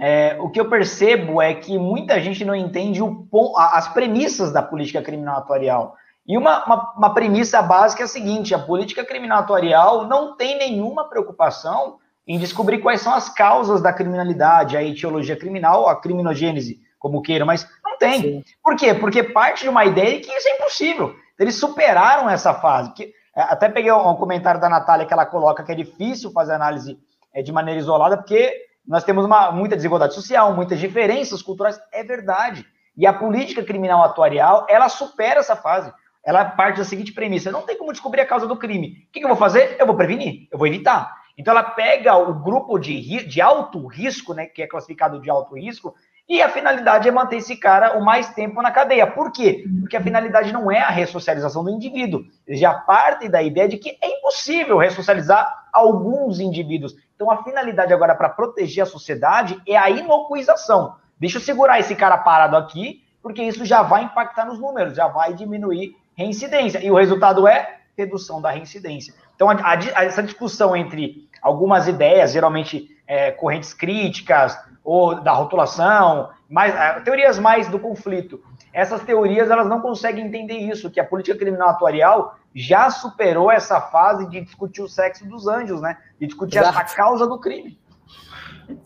é, o que eu percebo é que muita gente não entende o, as premissas da política criminal atuarial. E uma, uma, uma, premissa básica é a seguinte: a política criminal atuarial não tem nenhuma preocupação em descobrir quais são as causas da criminalidade, a etiologia criminal, a criminogênese, como queiram, mas não tem. Sim. Por quê? Porque parte de uma ideia de que isso é impossível. Eles superaram essa fase. Que, é, até peguei um comentário da Natália que ela coloca que é difícil fazer análise é, de maneira isolada, porque nós temos uma, muita desigualdade social, muitas diferenças culturais, é verdade. E a política criminal atuarial, ela supera essa fase. Ela parte da seguinte premissa: não tem como descobrir a causa do crime. O que, eu vou fazer? Eu vou prevenir, eu vou evitar. Então ela pega o grupo de, de alto risco, né, que é classificado de alto risco, e a finalidade é manter esse cara o mais tempo na cadeia. Por quê? Porque a finalidade não é a ressocialização do indivíduo. Eles já partem da ideia de que é impossível ressocializar alguns indivíduos. Então a finalidade agora para proteger a sociedade é a inocuização. Deixa eu segurar esse cara parado aqui, porque isso já vai impactar nos números, já vai diminuir reincidência. E o resultado é redução da reincidência. Então, a, a, essa discussão entre algumas ideias, geralmente é, correntes críticas, ou da rotulação, mais, é, teorias mais do conflito. Essas teorias elas não conseguem entender isso, que a política criminal atuarial já superou essa fase de discutir o sexo dos anjos, né? De discutir a, a causa do crime.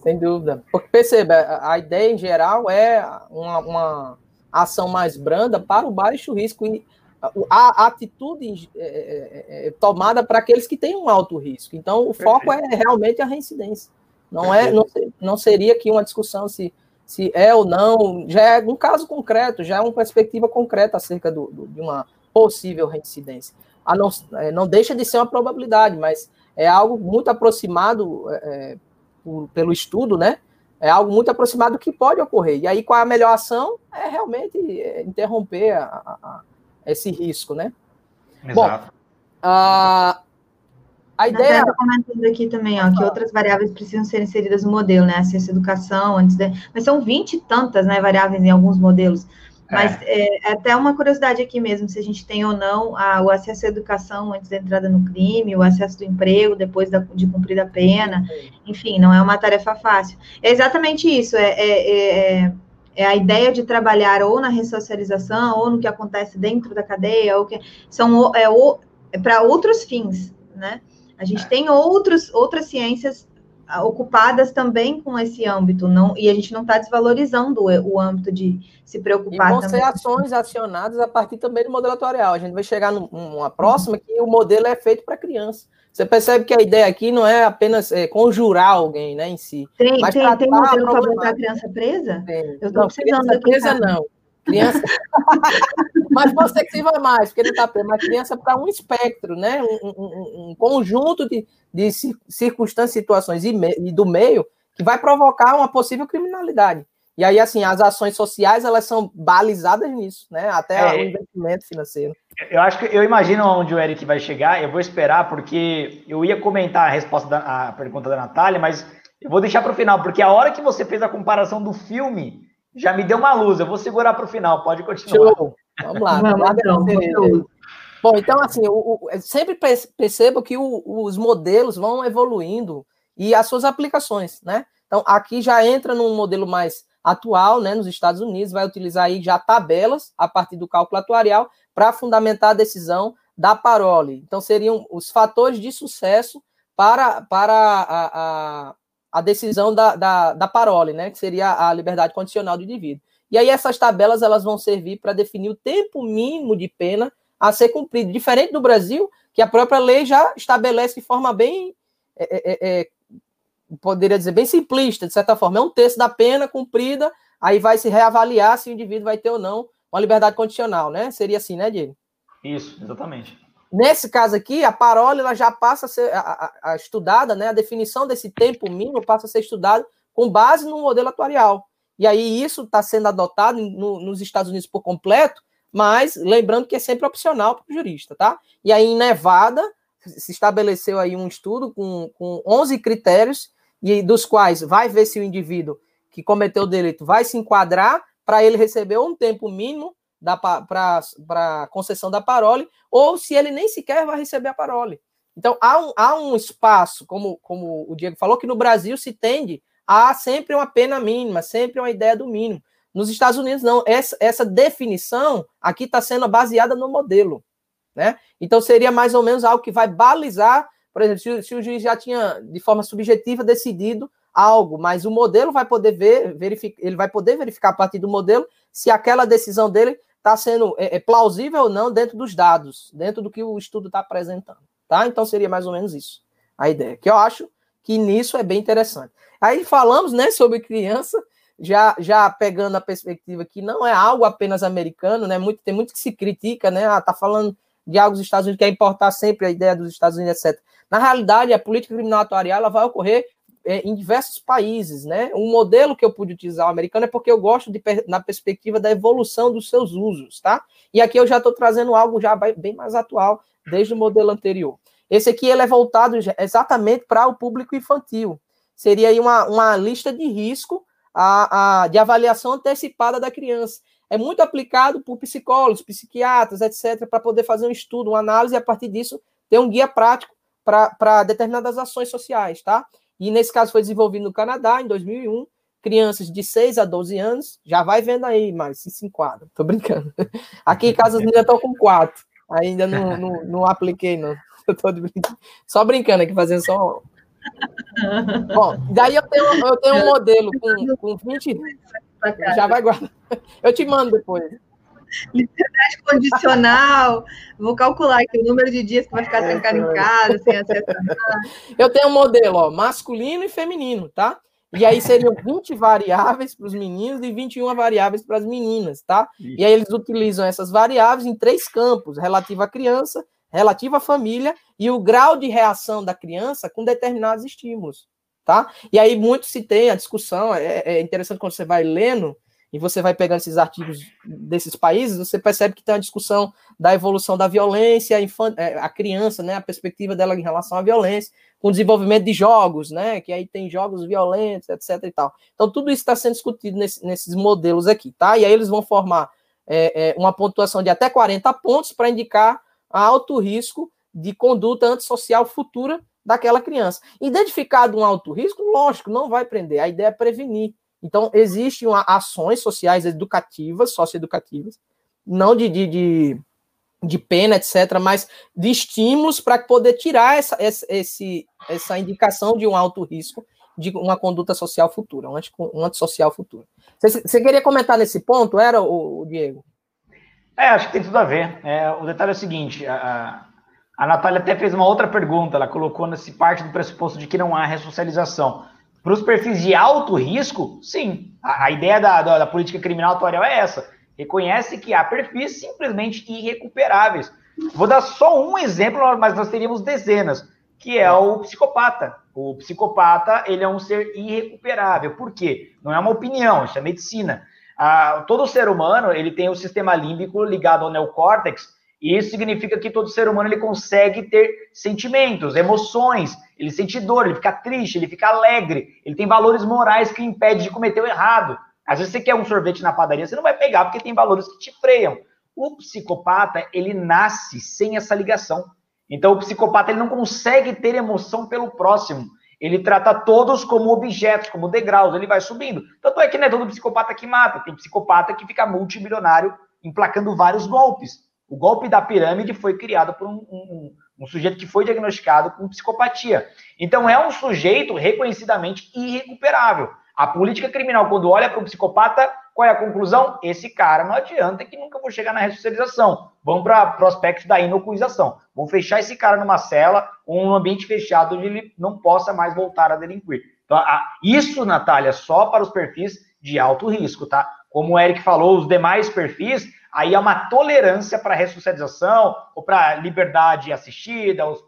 Sem dúvida. Porque perceba, a ideia em geral é uma, uma ação mais branda para o baixo risco. A, a atitude é, é, é, tomada para aqueles que têm um alto risco. Então, o Perfeito. foco é realmente a reincidência. Não, é, não, não seria aqui uma discussão se, se é ou não, já é um caso concreto, já é uma perspectiva concreta acerca do, do de uma possível reincidência. A não, é, não deixa de ser uma probabilidade, mas é algo muito aproximado é, por, pelo estudo, né? É algo muito aproximado que pode ocorrer. E aí, qual é a melhor ação? É realmente interromper a, a, a esse risco, né? Exato. Bom, a, a ideia. Está comentando aqui também, ó, que outras variáveis precisam ser inseridas no modelo, né? Acesso à educação, antes de... mas são 20 e tantas, né, variáveis em alguns modelos. Mas é. é, até uma curiosidade aqui mesmo, se a gente tem ou não a, o acesso à educação antes da entrada no crime, o acesso do emprego depois da, de cumprir a pena, enfim, não é uma tarefa fácil. É exatamente isso, é, é, é, é a ideia de trabalhar ou na ressocialização, ou no que acontece dentro da cadeia, ou que são é, é para outros fins, né? A gente é. tem outros, outras ciências ocupadas também com esse âmbito, não, e a gente não está desvalorizando o, o, âmbito de se preocupar. E vão também. ser ações acionadas a partir também do modelo atuarial. A gente vai chegar numa próxima que o modelo é feito para criança. Você percebe que a ideia aqui não é apenas é, conjurar alguém, né, em si. Tem, mas tem, tem modelo para botar a criança presa? Tem. Eu estou precisando aqui. Presa não. Criança. mas você que vai mais, porque ele está preso, mas criança para um espectro, né? Um, um, um conjunto de, de circunstâncias, situações e, me, e do meio que vai provocar uma possível criminalidade. E aí, assim, as ações sociais, elas são balizadas nisso, né? Até é, o investimento financeiro. Eu acho que, eu imagino onde o Eric vai chegar, eu vou esperar, porque eu ia comentar a resposta da a pergunta da Natália, mas eu vou deixar para o final, porque a hora que você fez a comparação do filme, já me deu uma luz, eu vou segurar para o final, pode continuar. Show. Vamos lá. Vamos, então, Bom, então, assim, o, o, sempre percebo que o, os modelos vão evoluindo e as suas aplicações, né? Então, aqui já entra num modelo mais atual, né, nos Estados Unidos, vai utilizar aí já tabelas a partir do cálculo atuarial para fundamentar a decisão da parole. Então, seriam os fatores de sucesso para, para a, a, a decisão da, da, da parole, né? Que seria a liberdade condicional do indivíduo. E aí essas tabelas elas vão servir para definir o tempo mínimo de pena a ser cumprido. Diferente do Brasil, que a própria lei já estabelece de forma bem, é, é, é, poderia dizer, bem simplista, de certa forma. É um terço da pena cumprida, aí vai se reavaliar se o indivíduo vai ter ou não uma liberdade condicional, né? Seria assim, né, Diego? Isso, exatamente. Nesse caso aqui, a parola ela já passa a ser a, a, a estudada, né? A definição desse tempo mínimo passa a ser estudada com base no modelo atuarial. E aí isso está sendo adotado no, nos Estados Unidos por completo, mas lembrando que é sempre opcional para o jurista, tá? E aí em Nevada se estabeleceu aí um estudo com, com 11 critérios, e dos quais vai ver se o indivíduo que cometeu o delito vai se enquadrar para ele receber um tempo mínimo para concessão da parole, ou se ele nem sequer vai receber a parole. Então, há um, há um espaço, como, como o Diego falou, que no Brasil se tende a sempre uma pena mínima, sempre uma ideia do mínimo. Nos Estados Unidos, não. Essa, essa definição aqui está sendo baseada no modelo. Né? Então, seria mais ou menos algo que vai balizar, por exemplo, se, se o juiz já tinha, de forma subjetiva, decidido algo, mas o modelo vai poder ver, verificar, ele vai poder verificar a partir do modelo se aquela decisão dele está sendo é, é, plausível ou não dentro dos dados, dentro do que o estudo está apresentando, tá? Então seria mais ou menos isso a ideia, que eu acho que nisso é bem interessante. Aí falamos, né, sobre criança, já, já pegando a perspectiva que não é algo apenas americano, né? Muito, tem muito que se critica, né? Ah, tá falando de algo dos Estados Unidos, quer importar sempre a ideia dos Estados Unidos, etc. Na realidade, a política criminal atuarial ela vai ocorrer é, em diversos países, né? Um modelo que eu pude utilizar o americano é porque eu gosto de na perspectiva da evolução dos seus usos, tá? E aqui eu já estou trazendo algo já bem mais atual desde o modelo anterior. Esse aqui ele é voltado exatamente para o público infantil. Seria aí uma, uma lista de risco a, a, de avaliação antecipada da criança. É muito aplicado por psicólogos, psiquiatras, etc., para poder fazer um estudo, uma análise e a partir disso ter um guia prático para determinadas ações sociais, tá? E nesse caso foi desenvolvido no Canadá, em 2001. Crianças de 6 a 12 anos, já vai vendo aí, mas se se enquadra. Tô brincando. Aqui em casa as meninas estão com 4. Ainda não, não, não apliquei, não. Eu tô brincando. Só brincando aqui, fazendo só. Bom, daí eu tenho, eu tenho um modelo com, com 20. Já vai guardar. Eu te mando depois. Liberdade condicional. Vou calcular aqui o número de dias que vai ficar trancado em casa, sem acesso Eu tenho um modelo, ó, masculino e feminino, tá? E aí seriam 20 variáveis para os meninos e 21 variáveis para as meninas, tá? Isso. E aí eles utilizam essas variáveis em três campos: relativa à criança, relativa à família e o grau de reação da criança com determinados estímulos, tá? E aí muito se tem a discussão, é, é interessante quando você vai lendo e você vai pegando esses artigos desses países, você percebe que tem a discussão da evolução da violência, a, é, a criança, né, a perspectiva dela em relação à violência, com o desenvolvimento de jogos, né, que aí tem jogos violentos, etc e tal. Então, tudo isso está sendo discutido nesse, nesses modelos aqui, tá? E aí eles vão formar é, é, uma pontuação de até 40 pontos para indicar alto risco de conduta antissocial futura daquela criança. Identificado um alto risco, lógico, não vai prender, a ideia é prevenir. Então, existem ações sociais educativas, socioeducativas, não de, de, de, de pena, etc., mas de estímulos para poder tirar essa, essa, esse, essa indicação de um alto risco de uma conduta social futura, um, anti, antissocial futuro. Você, você queria comentar nesse ponto, era, o, o Diego? É, acho que tem tudo a ver. É, o detalhe é o seguinte, a, a Natália até fez uma outra pergunta, ela colocou nesse parte do pressuposto de que não há ressocialização. Para os perfis de alto risco, sim. A, a ideia da, da, da, política criminal atuarial é essa. Reconhece que há perfis simplesmente irrecuperáveis. Vou dar só um exemplo, mas nós teríamos dezenas, que é o psicopata. O psicopata, ele é um ser irrecuperável. Por quê? Não é uma opinião, isso é medicina. Ah, todo ser humano, ele tem o sistema límbico ligado ao neocórtex, e isso significa que todo ser humano ele consegue ter sentimentos, emoções, ele sente dor, ele fica triste, ele fica alegre, ele tem valores morais que impedem de cometer o errado. Às vezes você quer um sorvete na padaria, você não vai pegar porque tem valores que te freiam. O psicopata, ele nasce sem essa ligação. Então o psicopata ele não consegue ter emoção pelo próximo. Ele trata todos como objetos, como degraus, ele vai subindo. Tanto é que não é todo psicopata que mata, tem psicopata que fica multimilionário emplacando vários golpes. O golpe da pirâmide foi criado por um, um, um, sujeito que foi diagnosticado com psicopatia. Então, é um sujeito reconhecidamente irrecuperável. A política criminal, quando olha para o psicopata, qual é a conclusão? Esse cara não adianta que nunca vou chegar na ressocialização. Vamos para o aspecto da inocuização. Vamos fechar esse cara numa cela ou num ambiente fechado onde ele não possa mais voltar a delinquir. Então, isso, Natália, só para os perfis de alto risco, tá? Como o Eric falou, os demais perfis, aí há uma tolerância para ressocialização ou para liberdade assistida, os,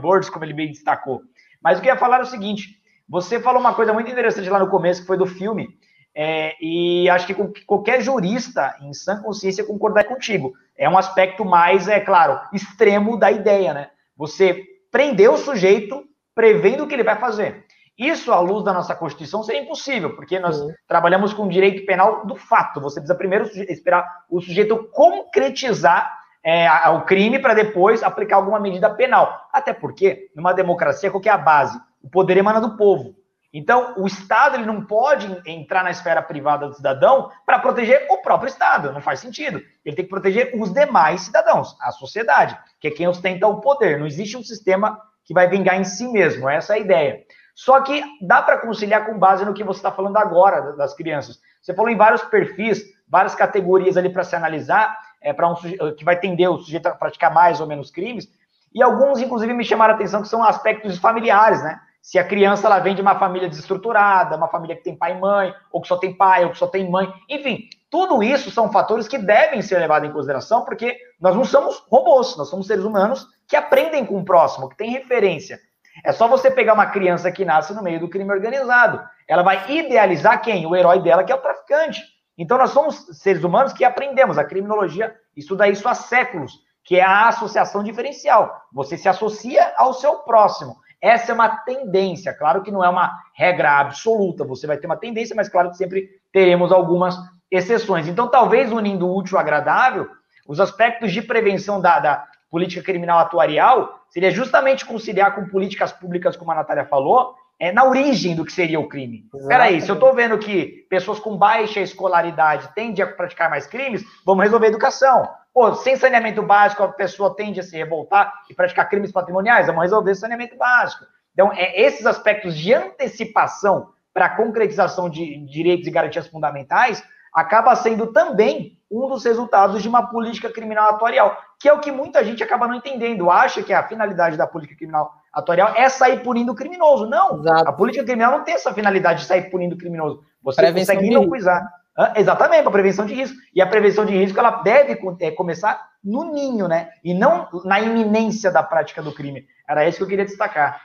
boards, como ele bem destacou. Mas o que eu ia falar é o seguinte: você falou uma coisa muito interessante lá no começo, que foi do filme, é, e acho que qualquer jurista em sã consciência concordar contigo. É um aspecto mais, é claro, extremo da ideia, né? Você prender o sujeito prevendo o que ele vai fazer. Isso, à luz da nossa Constituição, seria impossível, porque nós uhum. trabalhamos com direito penal do fato. Você precisa primeiro esperar o sujeito concretizar é, o crime para depois aplicar alguma medida penal. Até porque, numa democracia, qual é a base? O poder emana do povo. Então, o Estado ele não pode entrar na esfera privada do cidadão para proteger o próprio Estado. Não faz sentido. Ele tem que proteger os demais cidadãos, a sociedade, que é quem ostenta o poder. Não existe um sistema que vai vingar em si mesmo. Essa é a ideia. Só que dá para conciliar com base no que você está falando agora das crianças. Você falou em vários perfis, várias categorias ali para se analisar, é, para um que vai tender o sujeito a praticar mais ou menos crimes. E alguns, inclusive, me chamaram a atenção que são aspectos familiares, né? Se a criança ela vem de uma família desestruturada, uma família que tem pai e mãe, ou que só tem pai, ou que só tem mãe, enfim, tudo isso são fatores que devem ser levados em consideração, porque nós não somos robôs, nós somos seres humanos que aprendem com o próximo, que têm referência. É só você pegar uma criança que nasce no meio do crime organizado. Ela vai idealizar quem? O herói dela, que é o traficante. Então, nós somos seres humanos que aprendemos. A criminologia estuda isso há séculos, que é a associação diferencial. Você se associa ao seu próximo. Essa é uma tendência. Claro que não é uma regra absoluta. Você vai ter uma tendência, mas claro que sempre teremos algumas exceções. Então, talvez unindo o útil ao agradável, os aspectos de prevenção da, da política criminal atuarial seria justamente conciliar com políticas públicas, como a Natália falou, é, na origem do que seria o crime. Exatamente. Peraí, se eu estou vendo que pessoas com baixa escolaridade tendem a praticar mais crimes, vamos resolver a educação. Pô, sem saneamento básico, a pessoa tende a se revoltar e praticar crimes patrimoniais, vamos resolver saneamento básico. Então, é, esses aspectos de antecipação para a concretização de direitos e garantias fundamentais acaba sendo também um dos resultados de uma política criminal atuarial, que é o que muita gente acaba não entendendo. Acha que a finalidade da política criminal atuarial é sair punindo o criminoso. Não, Exato. a política criminal não tem essa finalidade de sair punindo o criminoso. Você prevenção consegue inocuizar. Exatamente, para prevenção de risco. E a prevenção de risco ela deve é, começar no ninho, né? E não na iminência da prática do crime. Era isso que eu queria destacar.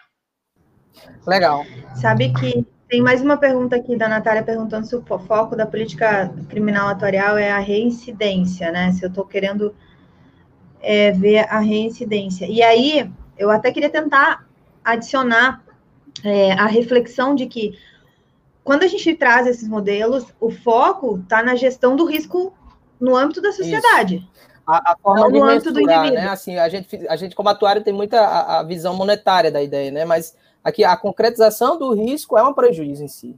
Legal. Sabe que tem mais uma pergunta aqui da Natália perguntando se o foco da política criminal atuarial é a reincidência, né? Se eu estou querendo é, ver a reincidência. E aí, eu até queria tentar adicionar é, a reflexão de que quando a gente traz esses modelos, o foco está na gestão do risco no âmbito da sociedade. A, a, forma não de no âmbito do indivíduo. Né? Assim, a gente, a gente como atuário tem muita a, a, visão monetária da ideia, né? Mas aqui a concretização do risco é um prejuízo em si.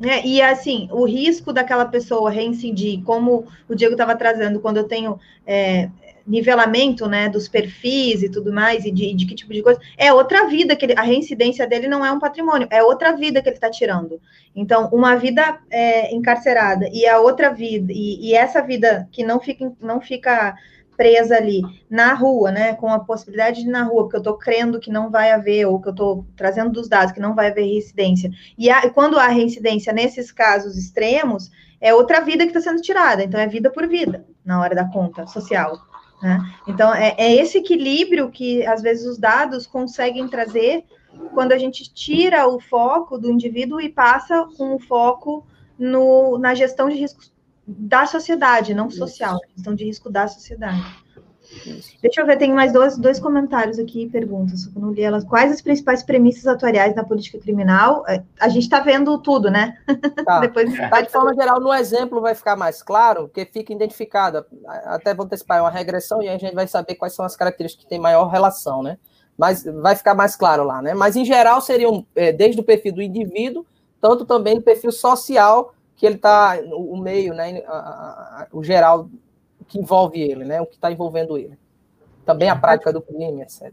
É, e assim, o risco daquela pessoa reincidir, como o Diego estava trazendo, quando eu tenho é, nivelamento, né, dos perfis e tudo mais, e de, de, que tipo de coisa, é outra vida que ele, a reincidência dele não é um patrimônio, é outra vida que ele está tirando. Então, uma vida é, encarcerada e a outra vida, e, e, essa vida que não fica, não fica presa ali na rua, né, com a possibilidade de ir na rua, porque eu estou crendo que não vai haver, ou que eu estou trazendo dos dados que não vai haver reincidência. E a, quando há reincidência nesses casos extremos, é outra vida que está sendo tirada, então é vida por vida, na hora da conta social. Né? Então, é, é esse equilíbrio que, às vezes, os dados conseguem trazer quando a gente tira o foco do indivíduo e passa com o foco no, na gestão de riscos da sociedade, não social, gestão de risco da sociedade. Deixa eu ver, tem mais dois, dois comentários aqui, perguntas, eu não li elas. Quais as principais premissas atuariais na política criminal? É, a gente está vendo tudo, né? Tá. Depois, tá, de forma geral, no exemplo vai ficar mais claro, porque fica identificado. Até vou antecipar uma regressão e a gente vai saber quais são as características que têm maior relação, né? Mas vai ficar mais claro lá, né? Mas em geral seriam é, desde o perfil do indivíduo, tanto também do perfil social que ele está, o meio, né? A, a, o geral que envolve ele, né? O que está envolvendo ele. Também a prática do crime, etc.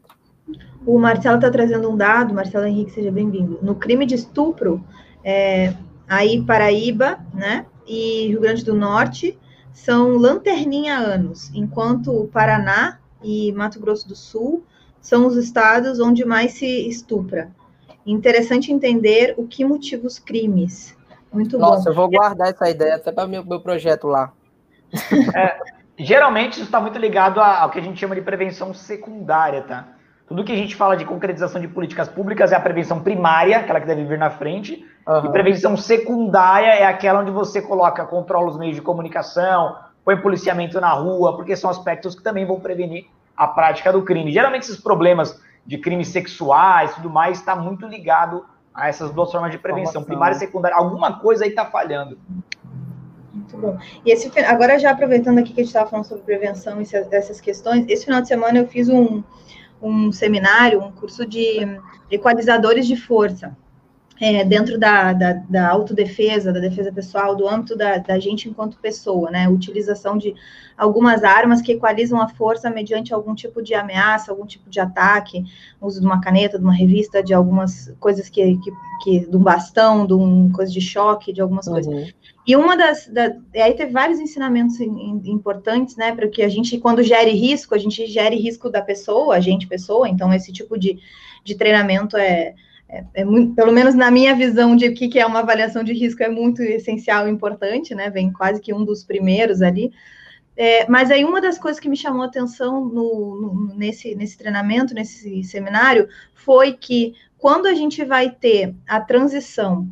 O Marcelo está trazendo um dado, Marcelo Henrique, seja bem-vindo. No crime de estupro, é, aí Paraíba, né, e Rio Grande do Norte são lanterninha anos, enquanto o Paraná e Mato Grosso do Sul são os estados onde mais se estupra. Interessante entender o que motiva os crimes. Muito Nossa, bom. Nossa, eu vou guardar essa ideia até para o meu, meu projeto lá. É, geralmente isso está muito ligado ao que a gente chama de prevenção secundária, tá? Tudo que a gente fala de concretização de políticas públicas é a prevenção primária, aquela que deve vir na frente, uhum. e prevenção secundária é aquela onde você coloca, controla os meios de comunicação, põe policiamento na rua, porque são aspectos que também vão prevenir a prática do crime. Geralmente esses problemas de crimes sexuais e tudo mais está muito ligado a essas duas formas de prevenção, primária e secundária. Alguma coisa aí está falhando. Muito bom. E esse agora já aproveitando aqui que a gente estava falando sobre prevenção e essas questões, esse final de semana eu fiz um, um seminário, um curso de equalizadores de força. É, dentro da, da, da, autodefesa, da defesa pessoal, do âmbito da, da gente enquanto pessoa, né? Utilização de algumas armas que equalizam a força mediante algum tipo de ameaça, algum tipo de ataque, uso de uma caneta, de uma revista, de algumas coisas que, que, que de um bastão, de um coisa de choque, de algumas uhum. coisas. E uma das. Da, aí teve vários ensinamentos importantes, né? Para que a gente, quando gere risco, a gente gere risco da pessoa, a gente, pessoa. Então, esse tipo de, de treinamento é, é, é muito, pelo menos na minha visão de o que, que é uma avaliação de risco, é muito essencial e importante, né? Vem quase que um dos primeiros ali. É, mas aí uma das coisas que me chamou a atenção no, no, nesse, nesse treinamento, nesse seminário, foi que quando a gente vai ter a transição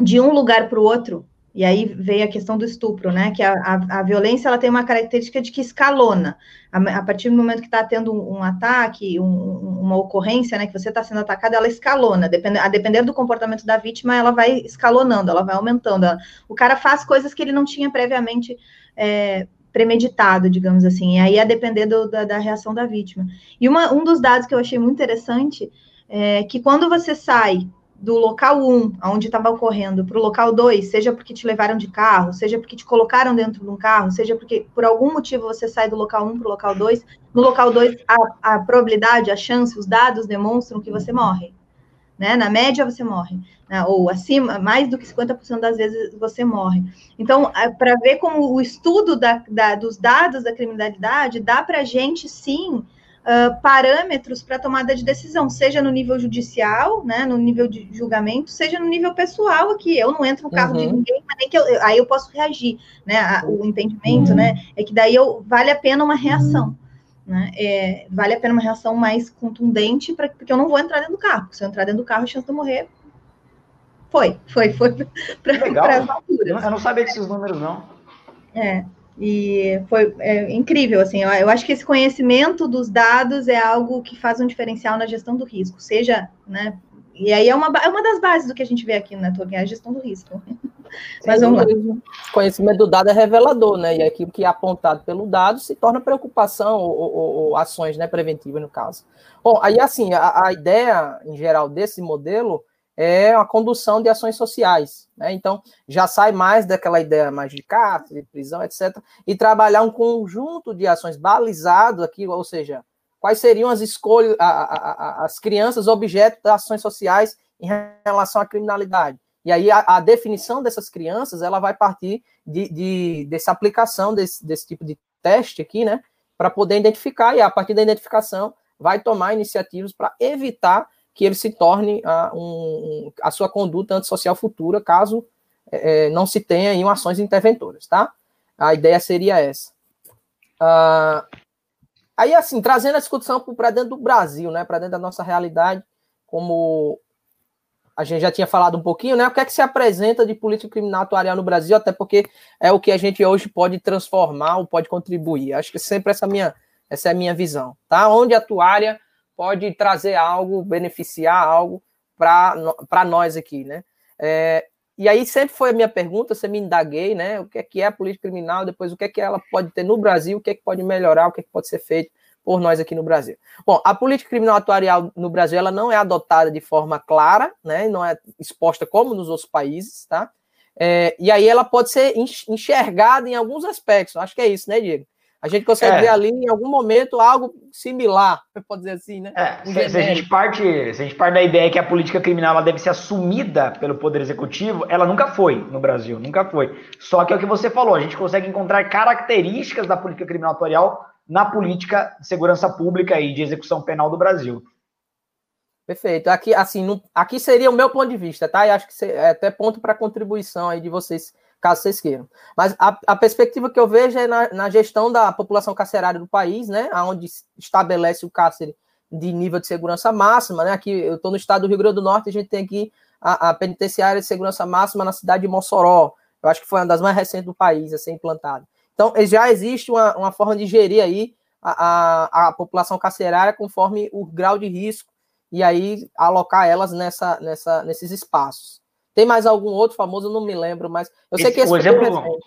de um lugar para o outro, e aí veio a questão do estupro, né? Que a, a, a violência ela tem uma característica de que escalona. A, a partir do momento que está tendo um, um ataque, um, uma ocorrência, né? Que você está sendo atacado, ela escalona. A depender do comportamento da vítima, ela vai escalonando, ela vai aumentando. o cara faz coisas que ele não tinha previamente é, premeditado, digamos assim. E aí a depender do, da, da, reação da vítima. E uma, um dos dados que eu achei muito interessante é que quando você sai do local 1, onde estava ocorrendo, para o local 2, seja porque te levaram de carro, seja porque te colocaram dentro de um carro, seja porque por algum motivo você sai do local 1 para o local 2, no local 2 a, a, probabilidade, a chance, os dados demonstram que você morre. Né? Na média você morre, né? ou acima, mais do que 50% das vezes você morre. Então, é, para ver como o estudo da, da, dos dados da criminalidade dá para a gente sim uh, parâmetros para tomada de decisão, seja no nível judicial, né, no nível de julgamento, seja no nível pessoal aqui. Eu não entro no carro uhum. de ninguém, mas nem que eu, aí eu posso reagir, né? A, o entendimento, uhum. né, é que daí eu, vale a pena uma reação. Né? É, vale a pena uma reação mais contundente, pra, porque eu não vou entrar dentro do carro. Se eu entrar dentro do carro, a chance de eu morrer foi, foi, foi para as alturas. Eu não sabia desses números, não. É, e foi é, incrível, assim, eu, eu, acho que esse conhecimento dos dados é algo que faz um diferencial na gestão do risco, seja, né, e aí é uma, é uma das bases do que a gente vê aqui na Torre, é a gestão do risco. Mas vamos lá. Conhecimento do dado é revelador, né, e aquilo que é apontado pelo dado se torna preocupação ou, ou, ou ações, né, preventivas no caso. Bom, aí assim, a, a ideia, em geral, desse modelo é a condução de ações sociais. Né? Então, já sai mais daquela ideia mais de cárcere, prisão, etc., e trabalhar um conjunto de ações balizado aqui, ou seja, quais seriam as escolhas, a, a, a, as crianças objeto das ações sociais em relação à criminalidade. E aí a, a definição dessas crianças ela vai partir de, de dessa aplicação desse, desse tipo de teste aqui, né? Para poder identificar, e a partir da identificação vai tomar iniciativas para evitar que ele se torne a, um, a sua conduta antissocial futura, caso é, é, não se tenha em ações interventoras, tá? A ideia seria essa. Ah, aí, assim, trazendo a discussão para dentro do Brasil, né, para dentro da nossa realidade, como a gente já tinha falado um pouquinho, né? O que é que se apresenta de política criminal atuarial no Brasil, até porque é o que a gente hoje pode transformar ou pode contribuir. Acho que sempre essa minha essa é a minha visão, tá? Onde a atuária pode trazer algo, beneficiar algo para nós aqui, né? É, e aí sempre foi a minha pergunta, você me indaguei, né? O que é que é a política criminal, depois o que é que ela pode ter no Brasil, o que é que pode melhorar, o que é que pode ser feito por nós aqui no Brasil. Bom, a política criminal atuarial no Brasil, ela não é adotada de forma clara, né? Não é exposta como nos outros países, tá? É, e aí ela pode ser enxergada em alguns aspectos, acho que é isso, né, Diego? A gente consegue é. ver ali em algum momento algo similar, pode dizer assim, né? É, se, se, a gente parte, se a gente parte da ideia que a política criminal deve ser assumida pelo Poder Executivo, ela nunca foi no Brasil, nunca foi. Só que é o que você falou, a gente consegue encontrar características da política criminal atuarial na política de segurança pública e de execução penal do Brasil. Perfeito. Aqui, assim, aqui seria o meu ponto de vista, tá? E acho que é até ponto para contribuição aí de vocês caso vocês queiram. Mas a, a perspectiva que eu vejo é na, na, gestão da população carcerária do país, né, onde estabelece o cárcere de nível de segurança máxima, né, aqui eu estou no estado do Rio Grande do Norte, a gente tem aqui a, a, penitenciária de segurança máxima na cidade de Mossoró, eu acho que foi uma das mais recentes do país a ser implantada. Então, já existe uma, uma forma de gerir aí a, a, a população carcerária conforme o grau de risco e aí alocar elas nessa, nessa, nesses espaços. Tem mais algum outro famoso? Eu não me lembro, mas eu sei esse, que esse o exemplo,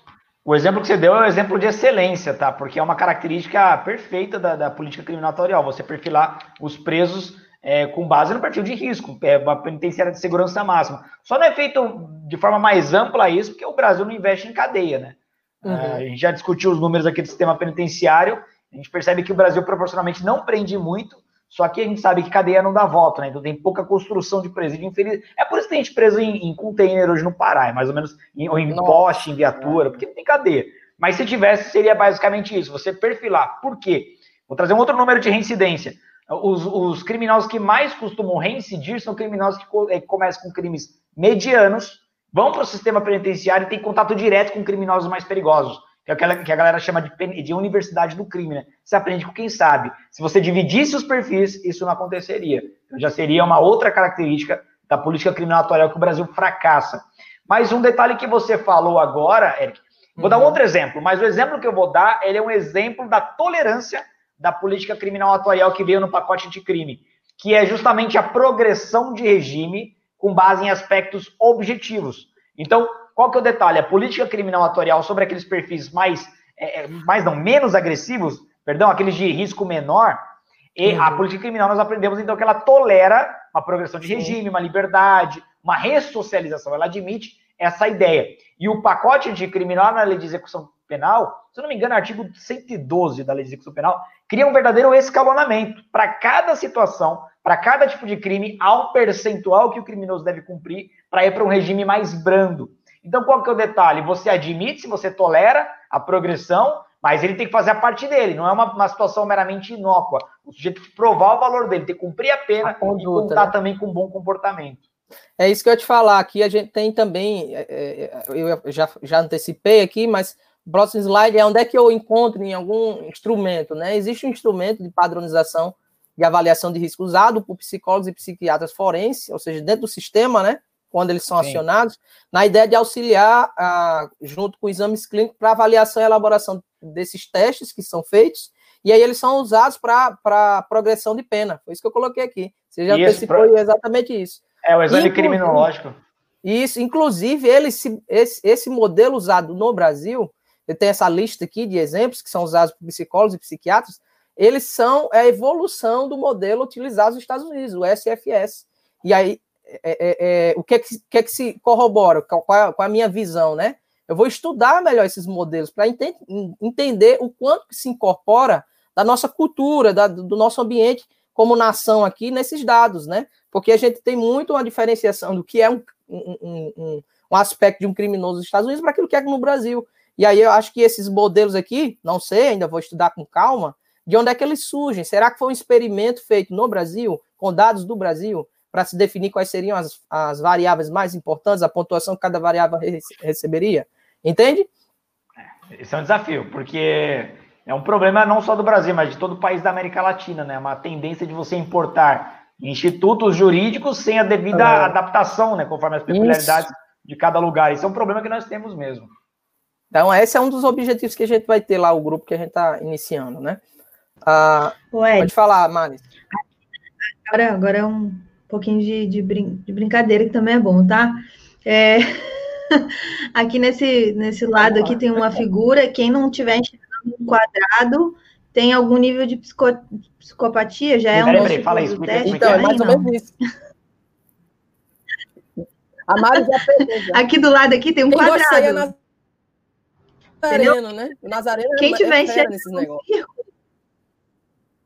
o exemplo que você deu é um exemplo de excelência, tá? Porque é uma característica perfeita da, da política criminatorial. Você perfilar os presos é, com base no perfil de risco, é uma penitenciária de segurança máxima. Só não é feito de forma mais ampla isso, porque o Brasil não investe em cadeia, né? Uhum. É, a gente já discutiu os números aqui do sistema penitenciário, a gente percebe que o Brasil proporcionalmente não prende muito, só que a gente sabe que cadeia não dá voto, né? Então tem pouca construção de presídio infeliz. É por isso que tem gente preso em, em container hoje no Pará, é mais ou menos, em, ou em Nossa. poste, em viatura, porque não tem cadeia. Mas se tivesse, seria basicamente isso, você perfilar. Por quê? Vou trazer um outro número de reincidência. Os, os criminosos que mais costumam reincidir são criminosos que, que começam com crimes medianos, vão para o sistema penitenciário e têm contato direto com criminosos mais perigosos que é aquela que a galera chama de, de universidade do crime, né? Você aprende com quem sabe. Se você dividisse os perfis, isso não aconteceria. Então já seria uma outra característica da política criminatória que o Brasil fracassa. Mas um detalhe que você falou agora, Eric, vou uhum. dar um uhum. outro exemplo, mas o exemplo que eu vou dar, ele é um exemplo da tolerância da política criminal atuarial que veio no pacote de crime, que é justamente a progressão de regime com base em aspectos objetivos. Então, qual que é o detalhe? A política criminal atuarial sobre aqueles perfis mais, é, é, mais não, menos agressivos, perdão, aqueles de risco menor, e uhum. a política criminal nós aprendemos então que ela tolera uma progressão de regime, uma liberdade, uma ressocialização. Ela admite essa ideia. E o pacote de criminal na lei de execução penal, se eu não me engano, artigo 112 da lei de execução penal, cria um verdadeiro escalonamento. Para cada situação, para cada tipo de crime, há um percentual que o criminoso deve cumprir para ir para um regime mais brando. Então, qual que é o detalhe? Você admite, se você tolera a progressão, mas ele tem que fazer a parte dele, não é uma, uma situação meramente inócua. O sujeito tem que provar o valor dele, tem que cumprir a pena a conduta, e contar né? também com um bom comportamento. É isso que eu ia te falar. Aqui a gente tem também, é, é, eu já, já antecipei aqui, mas o próximo slide é onde é que eu encontro em algum instrumento, né? Existe um instrumento de padronização de avaliação de risco usado por psicólogos e psiquiatras forenses, ou seja, dentro do sistema, né? Quando eles são Sim. acionados, na ideia de auxiliar, ah, junto com exames clínicos, para avaliação e elaboração desses testes que são feitos, e aí eles são usados para progressão de pena. Foi isso que eu coloquei aqui. Você já antecipou pro... exatamente isso. É, o exame criminológico. Isso, inclusive, ele, esse, esse modelo usado no Brasil, tem essa lista aqui de exemplos que são usados por psicólogos e psiquiatras, eles são a evolução do modelo utilizado nos Estados Unidos, o SFS. E aí, é, é, é, o que é que, que, é que se corrobora, qual, qual é a minha visão, né? Eu vou estudar melhor esses modelos para ente entender o quanto que se incorpora da nossa cultura, da, do nosso ambiente como nação aqui nesses dados, né? Porque a gente tem muito uma diferenciação do que é um, um, um, um aspecto de um criminoso nos Estados Unidos para aquilo que é no Brasil. E aí eu acho que esses modelos aqui, não sei, ainda vou estudar com calma, de onde é que eles surgem? Será que foi um experimento feito no Brasil, com dados do Brasil? Para se definir quais seriam as, as variáveis mais importantes, a pontuação que cada variável receberia. Entende? É, esse é um desafio, porque é um problema não só do Brasil, mas de todo o país da América Latina, né? Uma tendência de você importar institutos jurídicos sem a devida é. adaptação, né? Conforme as peculiaridades Isso. de cada lugar. Isso é um problema que nós temos mesmo. Então, esse é um dos objetivos que a gente vai ter lá, o grupo que a gente está iniciando, né? Ah, pode falar, Maris. Agora, agora é um pouquinho de, de, brin de brincadeira, que também é bom, tá? É... aqui nesse, nesse lado aqui tem uma figura, quem não tiver enxergando um quadrado tem algum nível de psico... psicopatia, já é um peraí, peraí, fala isso, teste, então, é mais ou menos isso. A Mari já fez. Aqui do lado aqui tem um quem quadrado. Nazareno, né? O Nazareno quem é, tiver é enxergando. Um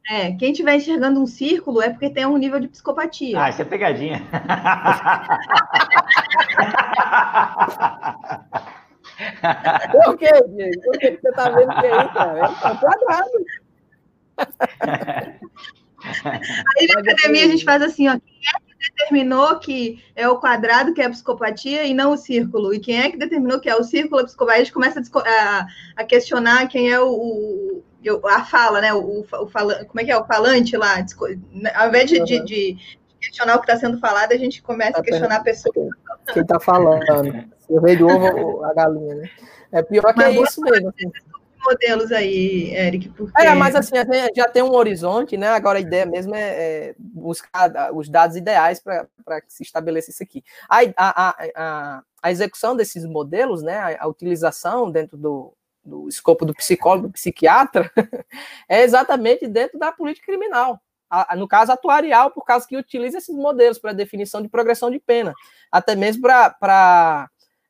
é, quem estiver enxergando um círculo é porque tem um nível de psicopatia. Ah, isso é pegadinha. Por quê, Diego? Por que você tá vendo que é isso, cara? É quadrado. Aí na academia a gente faz assim, ó, quem é que determinou que é o quadrado que é a psicopatia e não o círculo? E quem é que determinou que é o círculo a psicopatia? A gente começa a, a questionar quem é o, o, a fala, né? O, o fala, como é que é? O falante lá. Ao invés de, uhum. de, de questionar o que está sendo falado, a gente começa a questionar a pessoa. Quem está falando. O rei do ovo, a galinha, né? É pior que é isso mesmo. Assim modelos aí, Eric? Porque... É, mas assim, já tem um horizonte, né? Agora a ideia mesmo é, é buscar os dados ideais para que se estabeleça isso aqui. A, a, a, a, execução desses modelos, né? A, a utilização dentro do, do escopo do psicólogo, do psiquiatra, é exatamente dentro da política criminal. no caso atuarial, por causa que utiliza esses modelos para definição de progressão de pena, até mesmo para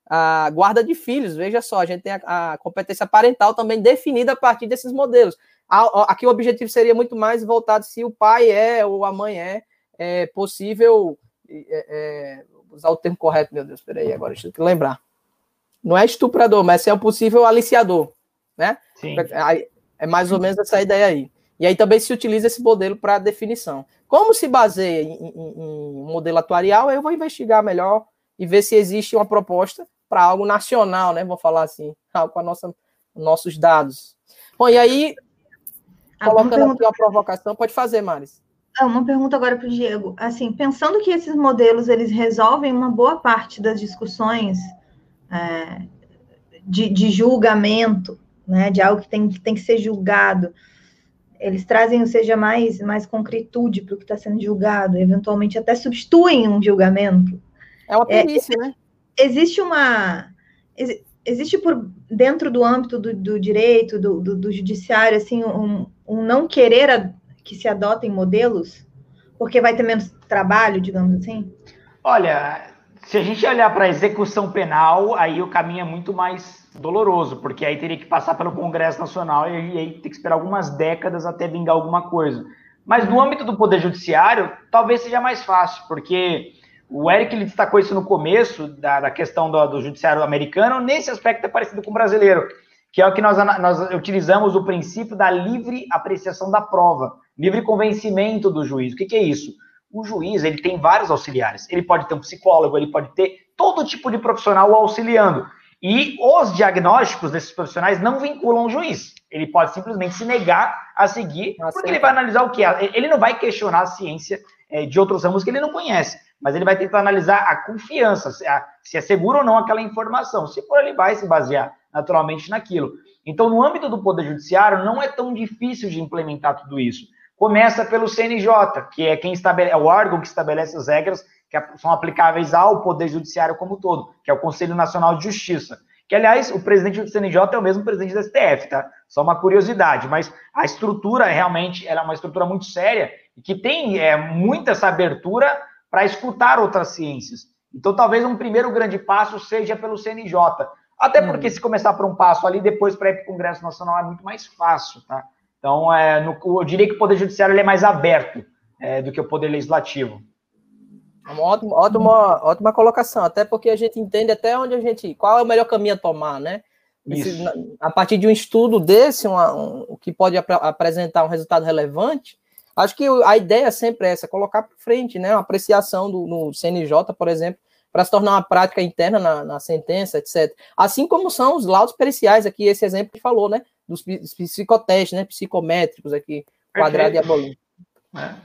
a guarda de filhos. Veja só, a gente tem a, a, competência parental também definida a partir desses modelos. aqui o objetivo seria muito mais voltado se o pai é ou a mãe é, é possível. É, é, usar o termo correto, meu Deus, peraí, agora deixa eu lembrar. Não é estuprador, mas é um possível aliciador, né? Sim. É mais ou menos essa ideia aí. E aí também se utiliza esse modelo para definição. Como se baseia em, em, em, um modelo atuarial, eu vou investigar melhor e ver se existe uma proposta para algo nacional, né? Vou falar assim, algo com a nossa, nossos dados. Bom, e aí, ah, colocando aqui uma provocação, pode fazer, Maris. Ah, uma pergunta agora para o Diego. Assim, pensando que esses modelos eles resolvem uma boa parte das discussões é, de, de, julgamento, né, de algo que tem, que tem que ser julgado, eles trazem, ou seja, mais, mais concretude para o que está sendo julgado, eventualmente até substituem um julgamento. É uma perícia, é, né? existe uma. Existe por dentro do âmbito do, do direito, do, do, do, judiciário, assim, um, um não querer a, que se adotem modelos, porque vai ter menos trabalho, digamos assim? Olha, se a gente olhar para a execução penal, aí o caminho é muito mais doloroso, porque aí teria que passar pelo Congresso Nacional e aí tem que esperar algumas décadas até vingar alguma coisa. Mas no âmbito do Poder Judiciário, talvez seja mais fácil, porque o Eric ele destacou isso no começo da, da questão do, do, judiciário americano. Nesse aspecto é parecido com o brasileiro, que é o que nós, nós utilizamos o princípio da livre apreciação da prova, livre convencimento do juiz. O que, que é isso? O juiz ele tem vários auxiliares. Ele pode ter um psicólogo, ele pode ter todo tipo de profissional auxiliando. E os diagnósticos desses profissionais não vinculam o juiz. Ele pode simplesmente se negar a seguir, porque ele vai analisar o que é. Ele não vai questionar a ciência é, de outros ramos que ele não conhece mas ele vai tentar analisar a confiança, se, é seguro ou não aquela informação. Se for, ele vai se basear naturalmente naquilo. Então, no âmbito do Poder Judiciário, não é tão difícil de implementar tudo isso. Começa pelo CNJ, que é quem estabelece, é o órgão que estabelece as regras que são aplicáveis ao Poder Judiciário como um todo, que é o Conselho Nacional de Justiça. Que, aliás, o presidente do CNJ é o mesmo presidente do STF, tá? Só uma curiosidade, mas a estrutura realmente é uma estrutura muito séria e que tem é, muita essa abertura para escutar outras ciências. Então, talvez um primeiro grande passo seja pelo CNJ. Até hum. porque, se começar por um passo ali, depois para ir para o Congresso Nacional é muito mais fácil, tá? Então, é, no, eu diria que o Poder Judiciário é mais aberto é, do que o Poder Legislativo. Uma ótima, ótima, ótima colocação, até porque a gente entende até onde a gente. qual é o melhor caminho a tomar, né? Esse, a partir de um estudo desse, uma, um, que pode ap apresentar um resultado relevante, Acho que a ideia sempre é essa, colocar para frente, né? Uma apreciação do, no CNJ, por exemplo, para se tornar uma prática interna na, na, sentença, etc. Assim como são os laudos periciais, aqui, esse exemplo que falou, né? Dos psicotestes, né? Psicométricos aqui, quadrado e abolim. É,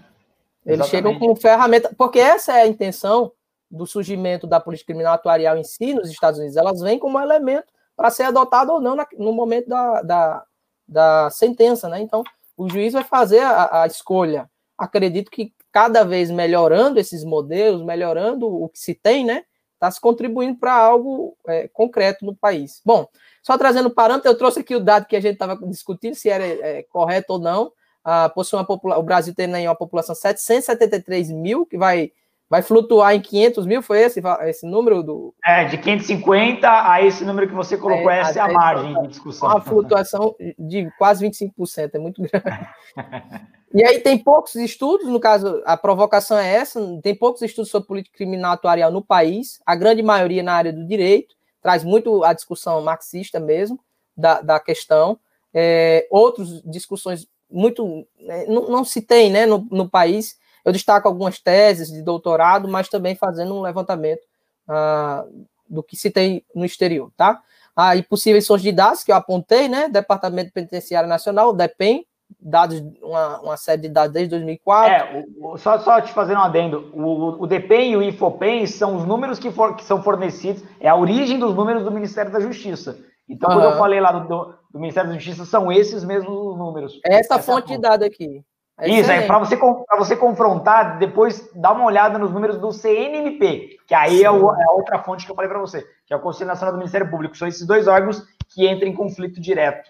Eles chegam com ferramenta, porque essa é a intenção do surgimento da política criminal atuarial em si nos Estados Unidos. Elas vêm como elemento para ser adotado ou não na, no momento da, da, da sentença, né? Então, o juiz vai fazer a, a escolha. Acredito que cada vez melhorando esses modelos, melhorando o que se tem, né? Está se contribuindo para algo é, concreto no país. Bom, só trazendo parâmetro, eu trouxe aqui o dado que a gente estava discutindo, se era é, correto ou não. Ah, possui uma o Brasil tem aí uma população 773 mil, que vai, vai flutuar em 500 mil, foi esse, esse número do... É, de 550 a esse número que você colocou, é, essa é a margem de discussão. Uma flutuação de quase 25%, é muito grande. e aí tem poucos estudos, no caso, a provocação é essa, tem poucos estudos sobre política criminal atuarial no país, a grande maioria na área do direito, traz muito a discussão marxista mesmo, da, da questão, é, outras discussões muito, é, não, não se tem, né, no, no país, eu destaco algumas teses de doutorado, mas também fazendo um levantamento ah, do que se tem no exterior, tá? Aí ah, possíveis sources de dados que eu apontei, né? Departamento Penitenciário Nacional, DEPEN, dados, uma, uma série de dados desde 2004. É, o, o, só, só te fazendo um adendo, o, o DEPEN e o IFOPEN são os números que, for, que são fornecidos, é a origem dos números do Ministério da Justiça. Então, uhum. quando eu falei lá do, do, do, Ministério da Justiça, são esses mesmos números. Essa, Essa fonte é de dados aqui. É Isso, é para você, você confrontar, depois dá uma olhada nos números do CNMP, que aí é, o, é, a outra fonte que eu falei para você, que é o Conselho Nacional do Ministério Público. São esses dois órgãos que entram em conflito direto.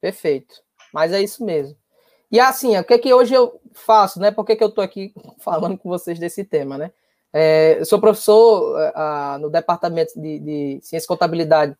Perfeito. Mas é isso mesmo. E assim, o que é que hoje eu faço, né? Por que, que eu estou aqui falando com vocês desse tema, né? É, eu sou professor uh, no Departamento de, de Ciência e Contabilidade,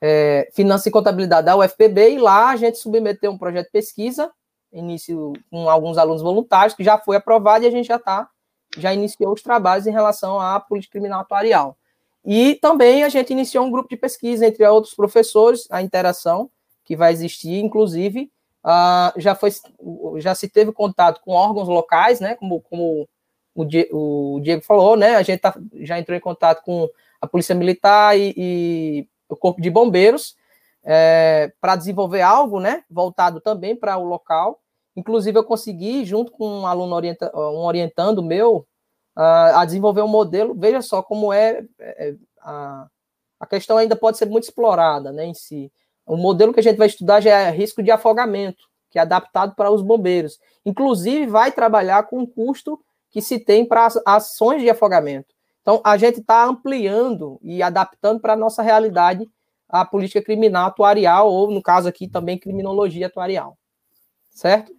é, Finança e Contabilidade da UFPB, e lá a gente submeteu um projeto de pesquisa início com alguns alunos voluntários, que já foi aprovado e a gente já está, já iniciou os trabalhos em relação à política criminal atuarial. E também a gente iniciou um grupo de pesquisa entre outros professores, a interação que vai existir, inclusive, uh, já, foi, já se teve contato com órgãos locais, né, como, como o, o Diego falou, né, a gente tá, já entrou em contato com a Polícia Militar e, e o Corpo de Bombeiros, é, para desenvolver algo, né, voltado também para o local. Inclusive, eu consegui, junto com um aluno orienta, um orientando meu, uh, a desenvolver um modelo. Veja só como é, é, a, a questão ainda pode ser muito explorada, né, em si. O modelo que a gente vai estudar já é risco de afogamento, que é adaptado para os bombeiros. Inclusive, vai trabalhar com o custo que se tem para ações de afogamento. Então, a gente está ampliando e adaptando para a nossa realidade a política criminal atuarial, ou no caso aqui também criminologia atuarial. Certo?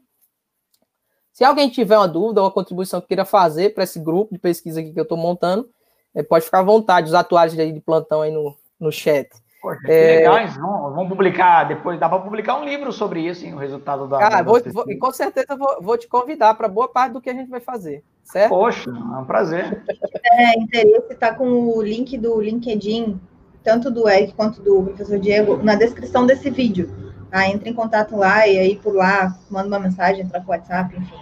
Se alguém tiver uma dúvida ou uma contribuição que queira fazer para esse grupo de pesquisa aqui que eu estou montando, é, pode ficar à vontade, os atuários de plantão aí no, no chat. Poxa, que é... legal, vamos, vamos, publicar depois, dá para publicar um livro sobre isso, hein, o resultado da. Cara, vou, vou, e com certeza vou, vou te convidar para boa parte do que a gente vai fazer, certo? Poxa, é um prazer. É, interesse, tá com o link do LinkedIn tanto do Eric quanto do professor Diego, na descrição desse vídeo. Tá? Entre em contato lá e aí por lá, manda uma mensagem, entra com o WhatsApp, enfim.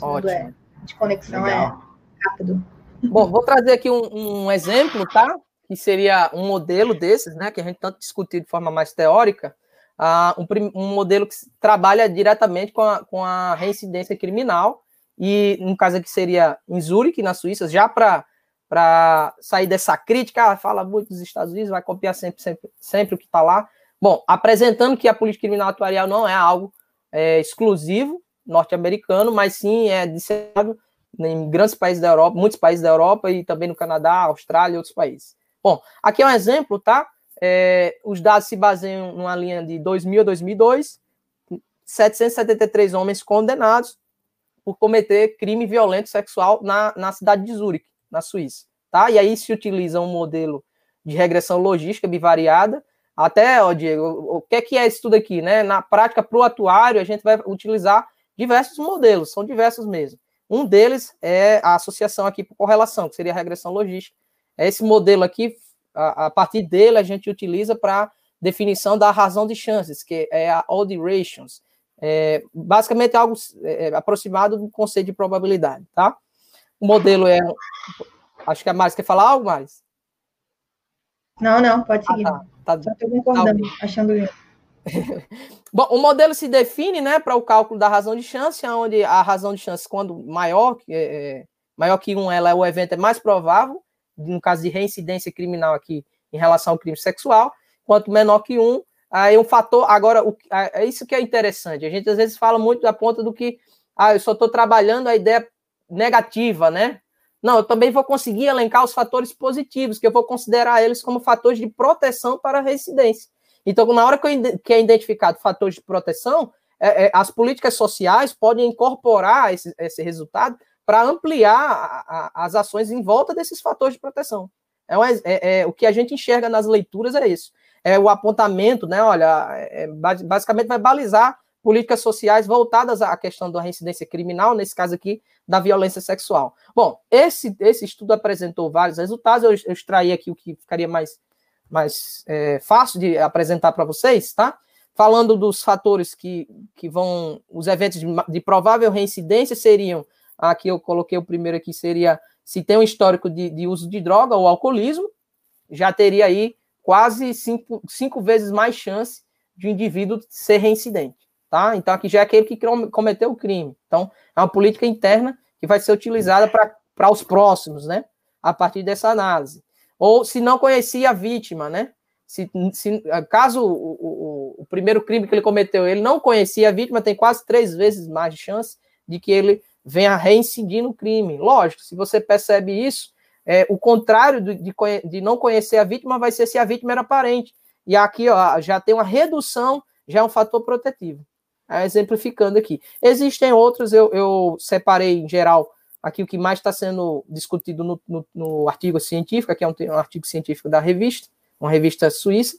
Ótimo. É, de conexão é Legal. é rápido. Bom, vou trazer aqui um, um, exemplo, tá? Que seria um modelo desses, né? Que a gente tanto discutiu de forma mais teórica. Uh, um, um, modelo que trabalha diretamente com a, com a reincidência criminal. E, no caso aqui, seria em Zurich, na Suíça, já para para sair dessa crítica, ah, fala muito dos Estados Unidos, vai copiar sempre, sempre, sempre o que está lá. Bom, apresentando que a política criminal atuarial não é algo é, exclusivo norte-americano, mas sim é disseminado em grandes países da Europa, muitos países da Europa e também no Canadá, Austrália e outros países. Bom, aqui é um exemplo, tá? É, os dados se baseiam numa linha de 2000 a 2002, 773 homens condenados por cometer crime violento sexual na, na cidade de Zurique na Suíça, tá? E aí se utiliza um modelo de regressão logística bivariada, até, ó, Diego, o que é que é isso tudo aqui, né? Na prática, para o atuário, a gente vai utilizar diversos modelos, são diversos mesmo. Um deles é a associação aqui por correlação, que seria a regressão logística. É esse modelo aqui, a, a partir dele, a gente utiliza para definição da razão de chances, que é a odd ratios. É, basicamente, algo é, é aproximado do conceito de probabilidade, tá? O modelo é. Acho que a Maris quer falar algo mais? Não, não, pode seguir. Ah, tá, tá. Só estou concordando, tá, achando lindo. Bom, o modelo se define né, para o cálculo da razão de chance, onde a razão de chance, quando maior, é, maior que um, ela, o evento é mais provável, no caso de reincidência criminal aqui em relação ao crime sexual, quanto menor que um, aí um fator. Agora, o, é isso que é interessante. A gente às vezes fala muito da ponta do que ah, eu só estou trabalhando a ideia negativa, né? Não, eu também vou conseguir elencar os fatores positivos, que eu vou considerar eles como fatores de proteção para a residência. Então, na hora que é identificado fatores de proteção, é, é, as políticas sociais podem incorporar esse, esse resultado para ampliar a, a, as ações em volta desses fatores de proteção. É, um, é, é, o que a gente enxerga nas leituras é isso. É o apontamento, né? Olha, é, basicamente vai balizar políticas sociais voltadas à questão da reincidência criminal, nesse caso aqui, da violência sexual. Bom, esse, esse estudo apresentou vários resultados, eu, eu extraí aqui o que ficaria mais, mais é, fácil de apresentar para vocês, tá? Falando dos fatores que, que vão, os eventos de, de provável reincidência seriam, aqui eu coloquei o primeiro aqui, seria se tem um histórico de, de uso de droga ou alcoolismo, já teria aí quase cinco, cinco vezes mais chance de um indivíduo ser reincidente tá? Então aqui já é aquele que cometeu o crime. Então é uma política interna que vai ser utilizada para os próximos, né? A partir dessa análise. Ou se não conhecia a vítima, né? Se, se caso o, o, o, primeiro crime que ele cometeu ele não conhecia a vítima, tem quase três vezes mais chance de que ele venha reincidir no crime. Lógico, se você percebe isso, é, o contrário de, de, de não conhecer a vítima vai ser se a vítima era parente. E aqui ó, já tem uma redução, já é um fator protetivo exemplificando aqui. Existem outros, eu, eu separei em geral aqui o que mais está sendo discutido no, no, no, artigo científico, que é um, um, artigo científico da revista, uma revista suíça,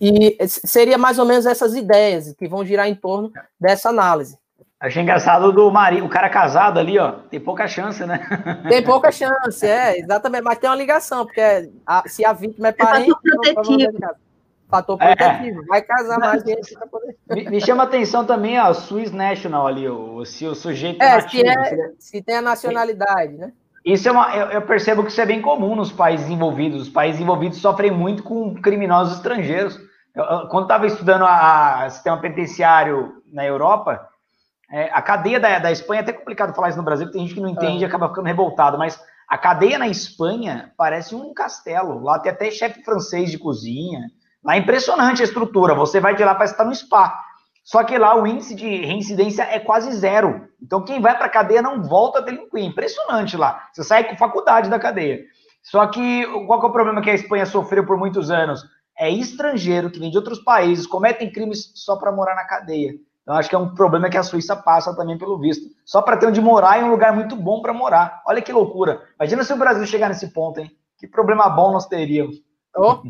e seria mais ou menos essas ideias que vão girar em torno dessa análise. Achei engraçado do marido, o cara casado ali, ó, tem pouca chance, né? Tem pouca chance, é, exatamente, mas tem uma ligação, porque a, se a vítima é, é parente... É fator é. protetivo. É. Vai casar mais gente para poder. Me, me, chama atenção também a Swiss National ali, o, se o sujeito é, nativo, se, é, se tem a nacionalidade, né? Isso é uma, eu, eu, percebo que isso é bem comum nos países envolvidos. Os países envolvidos sofrem muito com criminosos estrangeiros. Eu, eu, quando estava estudando a, a, sistema penitenciário na Europa, é, a cadeia da, da Espanha é até complicado falar isso no Brasil, porque tem gente que não entende e acaba ficando revoltado, mas a cadeia na Espanha parece um castelo. Lá tem até chefe francês de cozinha. Lá é impressionante a estrutura. Você vai de lá, parece estar no spa. Só que lá o índice de reincidência é quase zero. Então quem vai para a cadeia não volta a delinquir. Impressionante lá. Você sai com faculdade da cadeia. Só que qual que é o problema que a Espanha sofreu por muitos anos? É estrangeiro que vem de outros países, cometem crimes só para morar na cadeia. Então acho que é um problema que a Suíça passa também pelo visto. Só para ter onde morar e um lugar muito bom para morar. Olha que loucura. Imagina se o Brasil chegar nesse ponto, hein? Que problema bom nós teríamos. Oh.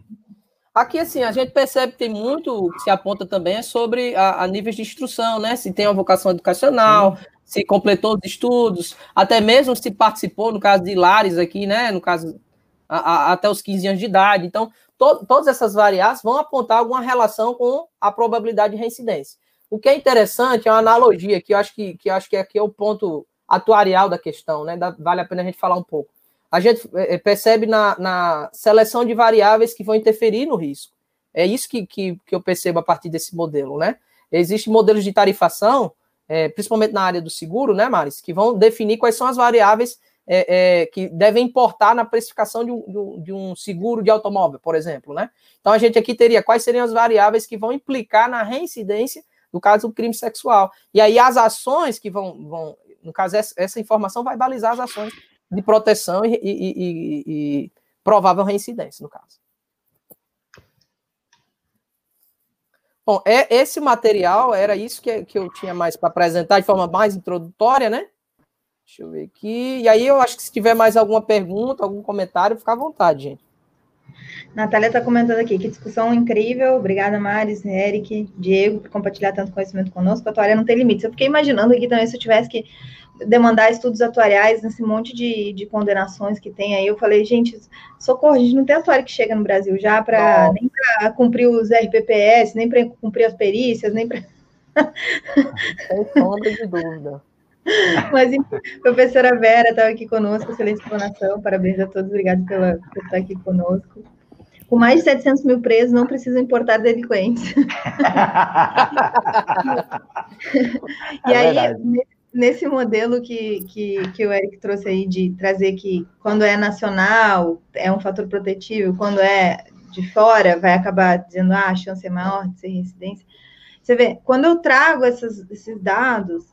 Aqui, assim, a gente percebe que tem muito que se aponta também é sobre a, a níveis de instrução, né? Se tem uma vocação educacional, Sim. se completou os estudos, até mesmo se participou, no caso de Lares aqui, né? No caso, a, a, até os 15 anos de idade. Então, to, todas essas variáveis vão apontar alguma relação com a probabilidade de reincidência. O que é interessante é uma analogia, que eu acho que, que, acho que aqui é o ponto atuarial da questão, né? Vale a pena a gente falar um pouco a gente eh, percebe na, na, seleção de variáveis que vão interferir no risco. É isso que, que, que eu percebo a partir desse modelo, né? Existem modelos de tarifação, é, principalmente na área do seguro, né, Maris, que vão definir quais são as variáveis é, é, que devem importar na precificação de um, de um, seguro de automóvel, por exemplo, né? Então a gente aqui teria quais seriam as variáveis que vão implicar na reincidência no caso do crime sexual. E aí as ações que vão, vão no caso, essa, essa informação vai balizar as ações de proteção e, e, e, e provável reincidência, no caso. Bom, é, esse material era isso que, que eu tinha mais para apresentar de forma mais introdutória, né? Deixa eu ver aqui. E aí eu acho que se tiver mais alguma pergunta, algum comentário, fica à vontade, gente. Natália está comentando aqui, que discussão incrível. Obrigada, Maris, Eric, Diego, por compartilhar tanto conhecimento conosco. A tua área não tem limites. Eu fiquei imaginando aqui também, se eu tivesse que demandar estudos atuariais nesse monte de, de condenações que tem aí. Eu falei, gente, socorro, a gente não tem atuário que chega no Brasil já para nem para cumprir os RPPS, nem para cumprir as perícias, nem para. Sem sombra de dúvida. Mas, professora Vera estava aqui conosco, excelente explanação, parabéns a todos, obrigado pela, por estar aqui conosco. Com mais de 700 mil presos, não precisam importar delinquentes. e é aí, nesse modelo que, que, que o Eric trouxe aí de trazer que quando é nacional é um fator protetivo, quando é de fora vai acabar dizendo ah, a chance é maior de ser residência. Você vê, quando eu trago essas, esses dados,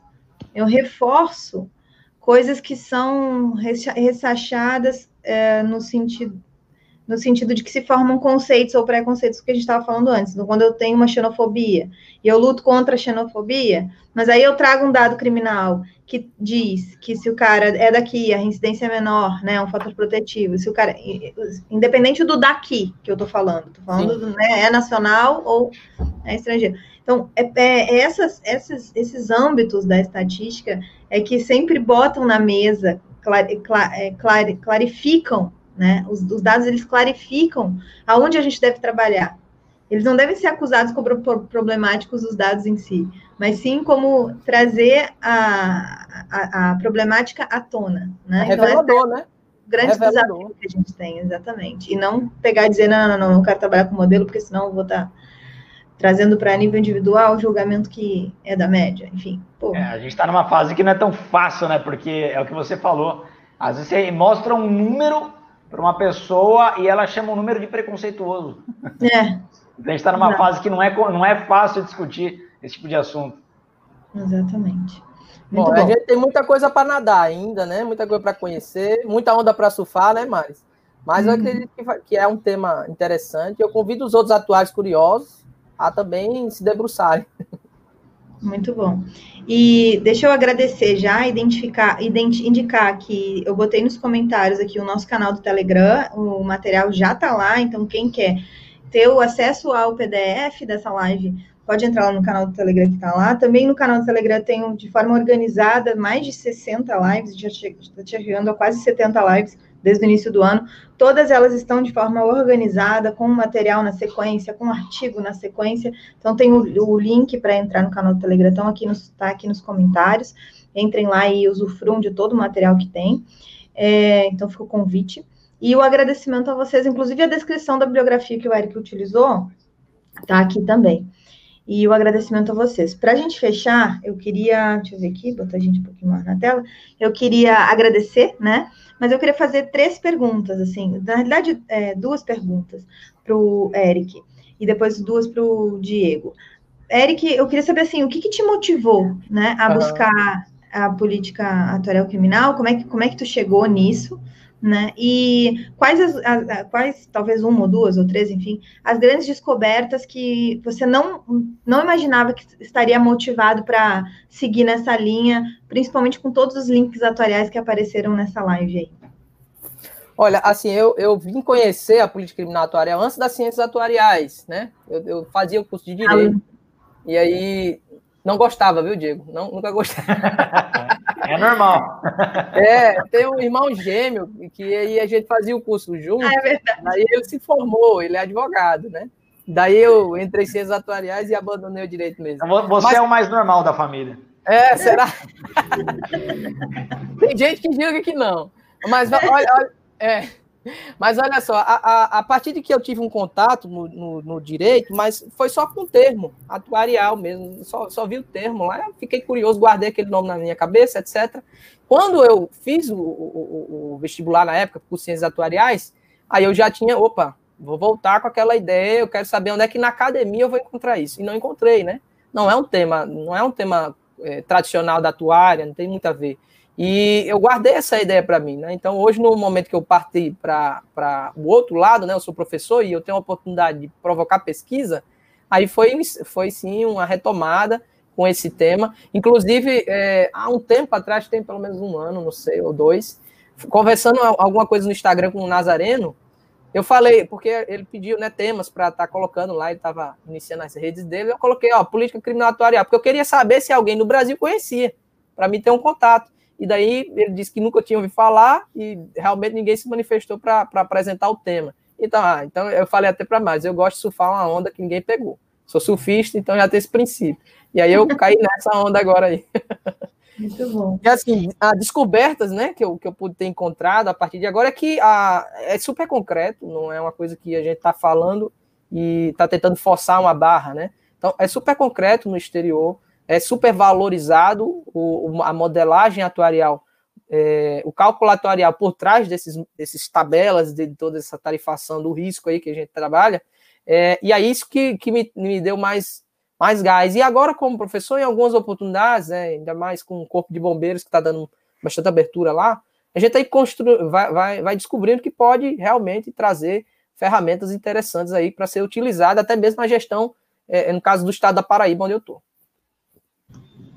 eu reforço coisas que são ressachadas é, no sentido no sentido de que se formam conceitos ou preconceitos que a gente estava falando antes. Então, quando eu tenho uma xenofobia e eu luto contra a xenofobia, mas aí eu trago um dado criminal que diz que se o cara é daqui, a reincidência é menor, né, é um fator protetivo. Se o cara, independente do daqui que eu estou falando, estou falando, do, né, é nacional ou é estrangeiro. Então, é, é, é essas, essas, esses âmbitos da estatística é que sempre botam na mesa, clar, clar, é, clar, clarificam né? Os, os, dados eles clarificam aonde a gente deve trabalhar. Eles não devem ser acusados como problemáticos os dados em si, mas sim como trazer a, a, a problemática à tona. Né? É então, revelador, então, né? Grande revelador. desafio que a gente tem, exatamente. E não pegar e dizer, não, não, não, não quero trabalhar com modelo, porque senão eu vou estar tá trazendo para nível individual o julgamento que é da média, enfim. É, a gente está numa fase que não é tão fácil, né? Porque é o que você falou. Às vezes você mostra um número para uma pessoa e ela chama um número de preconceituoso. É. Então a gente está numa não. fase que não é, não é fácil discutir esse tipo de assunto. Exatamente. Muito bom, bom. a gente tem muita coisa para nadar ainda, né? Muita coisa para conhecer, muita onda para surfar, né, Maris? Mas eu uhum. acredito que, que é um tema interessante. Eu convido os outros atuais curiosos a também se debruçarem. Muito bom. E deixa eu agradecer já, identificar, identi indicar que eu botei nos comentários aqui o nosso canal do Telegram, o material já está lá, então quem quer ter o acesso ao PDF dessa live, pode entrar lá no canal do Telegram que está lá. Também no canal do Telegram tem de forma organizada mais de 60 lives, já está chegando a quase 70 lives desde o início do ano. Todas elas estão de forma organizada, com material na sequência, com artigo na sequência. Então, tem o, o link para entrar no canal do Telegram, está aqui, nos, tá aqui nos comentários. Entrem lá e usufruam de todo o material que tem. É, então, fica o convite. E o agradecimento a vocês, inclusive a descrição da bibliografia que o Eric utilizou, está aqui também. E o agradecimento a vocês. Para a gente fechar, eu queria, deixa eu ver aqui, botar a gente um pouquinho mais na tela. Eu queria agradecer, né? Mas eu queria fazer três perguntas, assim, na realidade, é, duas perguntas para o Eric e depois duas para o Diego. Eric, eu queria saber assim, o que, que te motivou, né, a buscar a política atuarial criminal? Como é que como é que tu chegou nisso? Né? E quais, as, as, quais, talvez uma ou duas ou três, enfim, as grandes descobertas que você não, não imaginava que estaria motivado para seguir nessa linha, principalmente com todos os links atuariais que apareceram nessa live aí? Olha, assim, eu, eu vim conhecer a política criminal atuarial antes das ciências atuariais, né? Eu, eu fazia o curso de Direito, ah, e aí não gostava, viu, Diego? Não, nunca gostei. É normal. É, tem um irmão gêmeo que aí a gente fazia o curso junto. Ah, é verdade. Aí ele se formou, ele é advogado, né? Daí eu entrei em ciências atuariais e abandonei o direito mesmo. Você Mas... é o mais normal da família. É, será? tem gente que diga que não. Mas olha, olha é, mas olha só, a, a, a, partir de que eu tive um contato no, no, no, direito, mas foi só com o termo, atuarial mesmo, só, só vi o termo lá, fiquei curioso, guardei aquele nome na minha cabeça, etc. Quando eu fiz o, o, o vestibular na época, por ciências atuariais, aí eu já tinha, opa, vou voltar com aquela ideia, eu quero saber onde é que na academia eu vou encontrar isso. E não encontrei, né? Não é um tema, não é um tema é, tradicional da atuária, não tem muito a ver. E eu guardei essa ideia para mim, né? Então, hoje, no momento que eu parti para o outro lado, né? Eu sou professor e eu tenho a oportunidade de provocar pesquisa, aí foi, foi sim uma retomada com esse tema. Inclusive, é, há um tempo atrás, tem pelo menos um ano, não sei, ou dois, conversando alguma coisa no Instagram com o Nazareno, eu falei, porque ele pediu né, temas para estar tá colocando lá, ele estava iniciando as redes dele, eu coloquei, ó, política criminal atuarial, porque eu queria saber se alguém no Brasil conhecia, para mim ter um contato. E daí ele disse que nunca tinha ouvido falar e realmente ninguém se manifestou para apresentar o tema. Então, ah, então eu falei até para mais, eu gosto de surfar uma onda que ninguém pegou. Sou surfista, então já tem esse princípio. E aí eu caí nessa onda agora aí. Muito bom. E assim, as descobertas, né, que eu, que eu pude ter encontrado a partir de agora é que a, é super concreto, não é uma coisa que a gente está falando e está tentando forçar uma barra, né? Então, é super concreto no exterior é super valorizado o, a modelagem atuarial, é, o cálculo atuarial por trás desses, desses tabelas, de toda essa tarifação do risco aí que a gente trabalha, é, e é isso que, que me, me deu mais, mais gás. E agora, como professor, em algumas oportunidades, né, ainda mais com o Corpo de Bombeiros, que está dando bastante abertura lá, a gente aí constru... vai, vai, vai descobrindo que pode realmente trazer ferramentas interessantes aí para ser utilizada, até mesmo na gestão, é, no caso do estado da Paraíba, onde eu estou.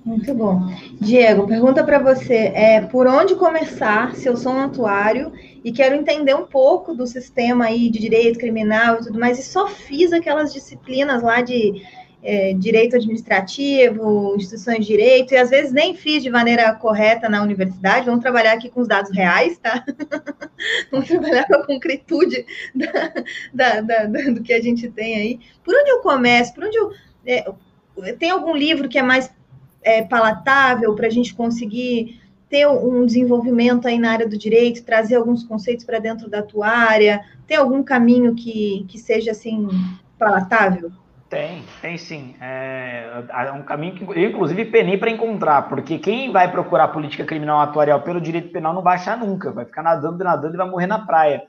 Muito bom. Diego, pergunta para você, é, por onde começar se eu sou um atuário e quero entender um pouco do sistema aí de direito criminal e tudo mais, e só fiz aquelas disciplinas lá de é, direito administrativo, instituições de direito, e às vezes nem fiz de maneira correta na universidade, vamos trabalhar aqui com os dados reais, tá? vamos trabalhar com a concretude da, da, da, do que a gente tem aí. Por onde eu começo? Por onde eu... É, tem algum livro que é mais é, palatável para a gente conseguir ter um desenvolvimento aí na área do direito, trazer alguns conceitos para dentro da tua área? Tem algum caminho que, que seja assim palatável? Tem, tem sim. É, é um caminho que eu, inclusive, penei para encontrar, porque quem vai procurar política criminal atuarial pelo direito penal não vai achar nunca, vai ficar nadando, nadando e vai morrer na praia.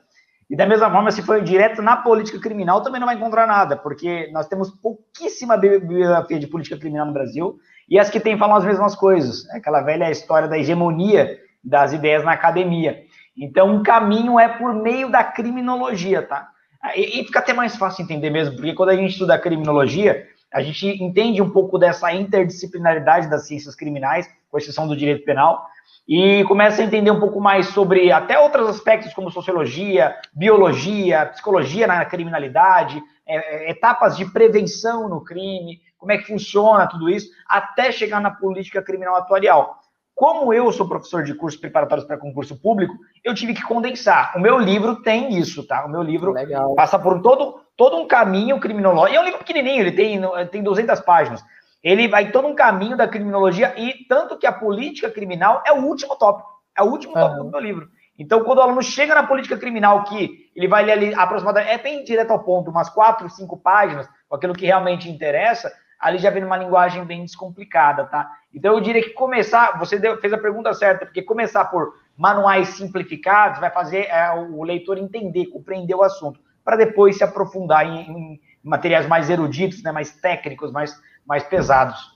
E da mesma forma, se for direto na política criminal, também não vai encontrar nada, porque nós temos pouquíssima bibliografia de política criminal no Brasil, e as que têm falam as mesmas coisas. É aquela velha história da hegemonia das ideias na academia. Então, um caminho é por meio da criminologia, tá? E, e fica até mais fácil entender mesmo, porque quando a gente estuda criminologia, a gente entende um pouco dessa interdisciplinaridade das ciências criminais, com exceção do direito penal, e começa a entender um pouco mais sobre até outros aspectos como sociologia, biologia, psicologia na criminalidade, é, é etapas de prevenção no crime, como é que funciona tudo isso, até chegar na política criminal atuarial. Como eu sou professor de cursos preparatórios para concurso público, eu tive que condensar. O meu livro tem isso, tá? O meu livro Legal. passa por todo, todo um caminho criminológico. E é um livro pequenininho, ele tem, tem 200 páginas. Ele vai todo um caminho da criminologia e tanto que a política criminal é o último tópico. É o último uhum. tópico do meu livro. Então, quando o aluno chega na política criminal, que ele vai ler ali aproximadamente, é bem direto ao ponto, umas quatro, cinco páginas, com aquilo que realmente interessa, ali já vem numa linguagem bem descomplicada, tá? Então eu diria que começar, você deu, fez a pergunta certa, porque começar por manuais simplificados vai fazer é, o leitor entender, compreender o assunto, para depois se aprofundar em, em, materiais mais eruditos, né, mais técnicos, mais, mais pesados.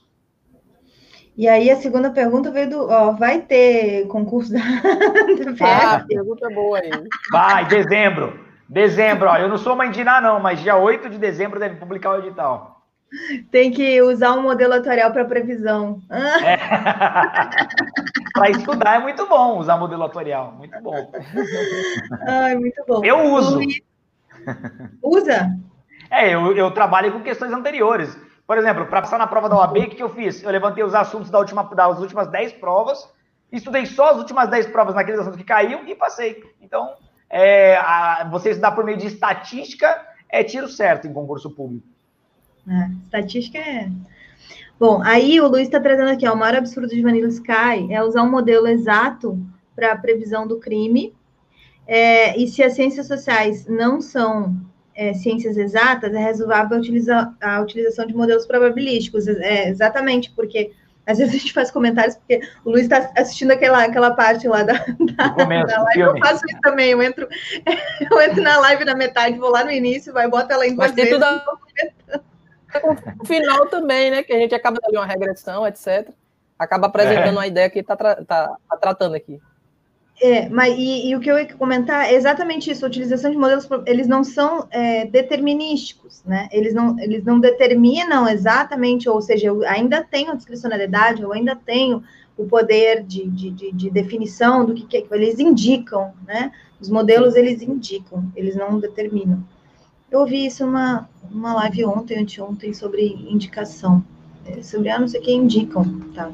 E aí a segunda pergunta veio do, ó, vai ter concurso da, da Ah, pergunta boa aí. Vai, dezembro. Dezembro, ó, eu não sou mãe de nada não, mas dia 8 de dezembro deve publicar o edital. Tem que usar um modelo atuarial para previsão. É. para estudar é muito bom usar modelo atuarial. Muito bom. Ai, muito bom. Eu uso. Usa? É, eu, eu trabalho com questões anteriores. Por exemplo, para passar na prova da OAB, o que, eu fiz? Eu levantei os assuntos da última, das últimas 10 provas, estudei só as últimas 10 provas naqueles assuntos que caíam e passei. Então, é, a, você estudar por meio de estatística é tiro certo em concurso público. É, estatística é. Bom, aí o Luiz está trazendo aqui, ó, o maior absurdo de Vanilla Sky é usar um modelo exato para a previsão do crime. É, e se as ciências sociais não são é, ciências exatas, é razoável utilizar a utilização de modelos probabilísticos. É, exatamente, porque às vezes a gente faz comentários, porque o Luiz está assistindo aquela, aquela parte lá da, da, começo, da live. Eu faço isso também, eu entro, eu entro na live na metade, vou lá no início, vai, bota ela em duas vezes. Tudo a o final também, né? Que a gente acaba de uma regressão, etc. Acaba apresentando é. a ideia que está tá, tá tratando aqui. É, mas e, e, o que eu ia comentar é exatamente isso. A utilização de modelos, eles não são é, determinísticos, né? Eles não, eles não determinam exatamente, ou seja, eu ainda tenho a discricionalidade, eu ainda tenho o poder de, de, de, de definição do que, que eles indicam, né? Os modelos, eles indicam, eles não determinam. Eu ouvi isso numa, numa live ontem, anteontem, sobre indicação. É, sobre, ah, não sei quem indicam, tá?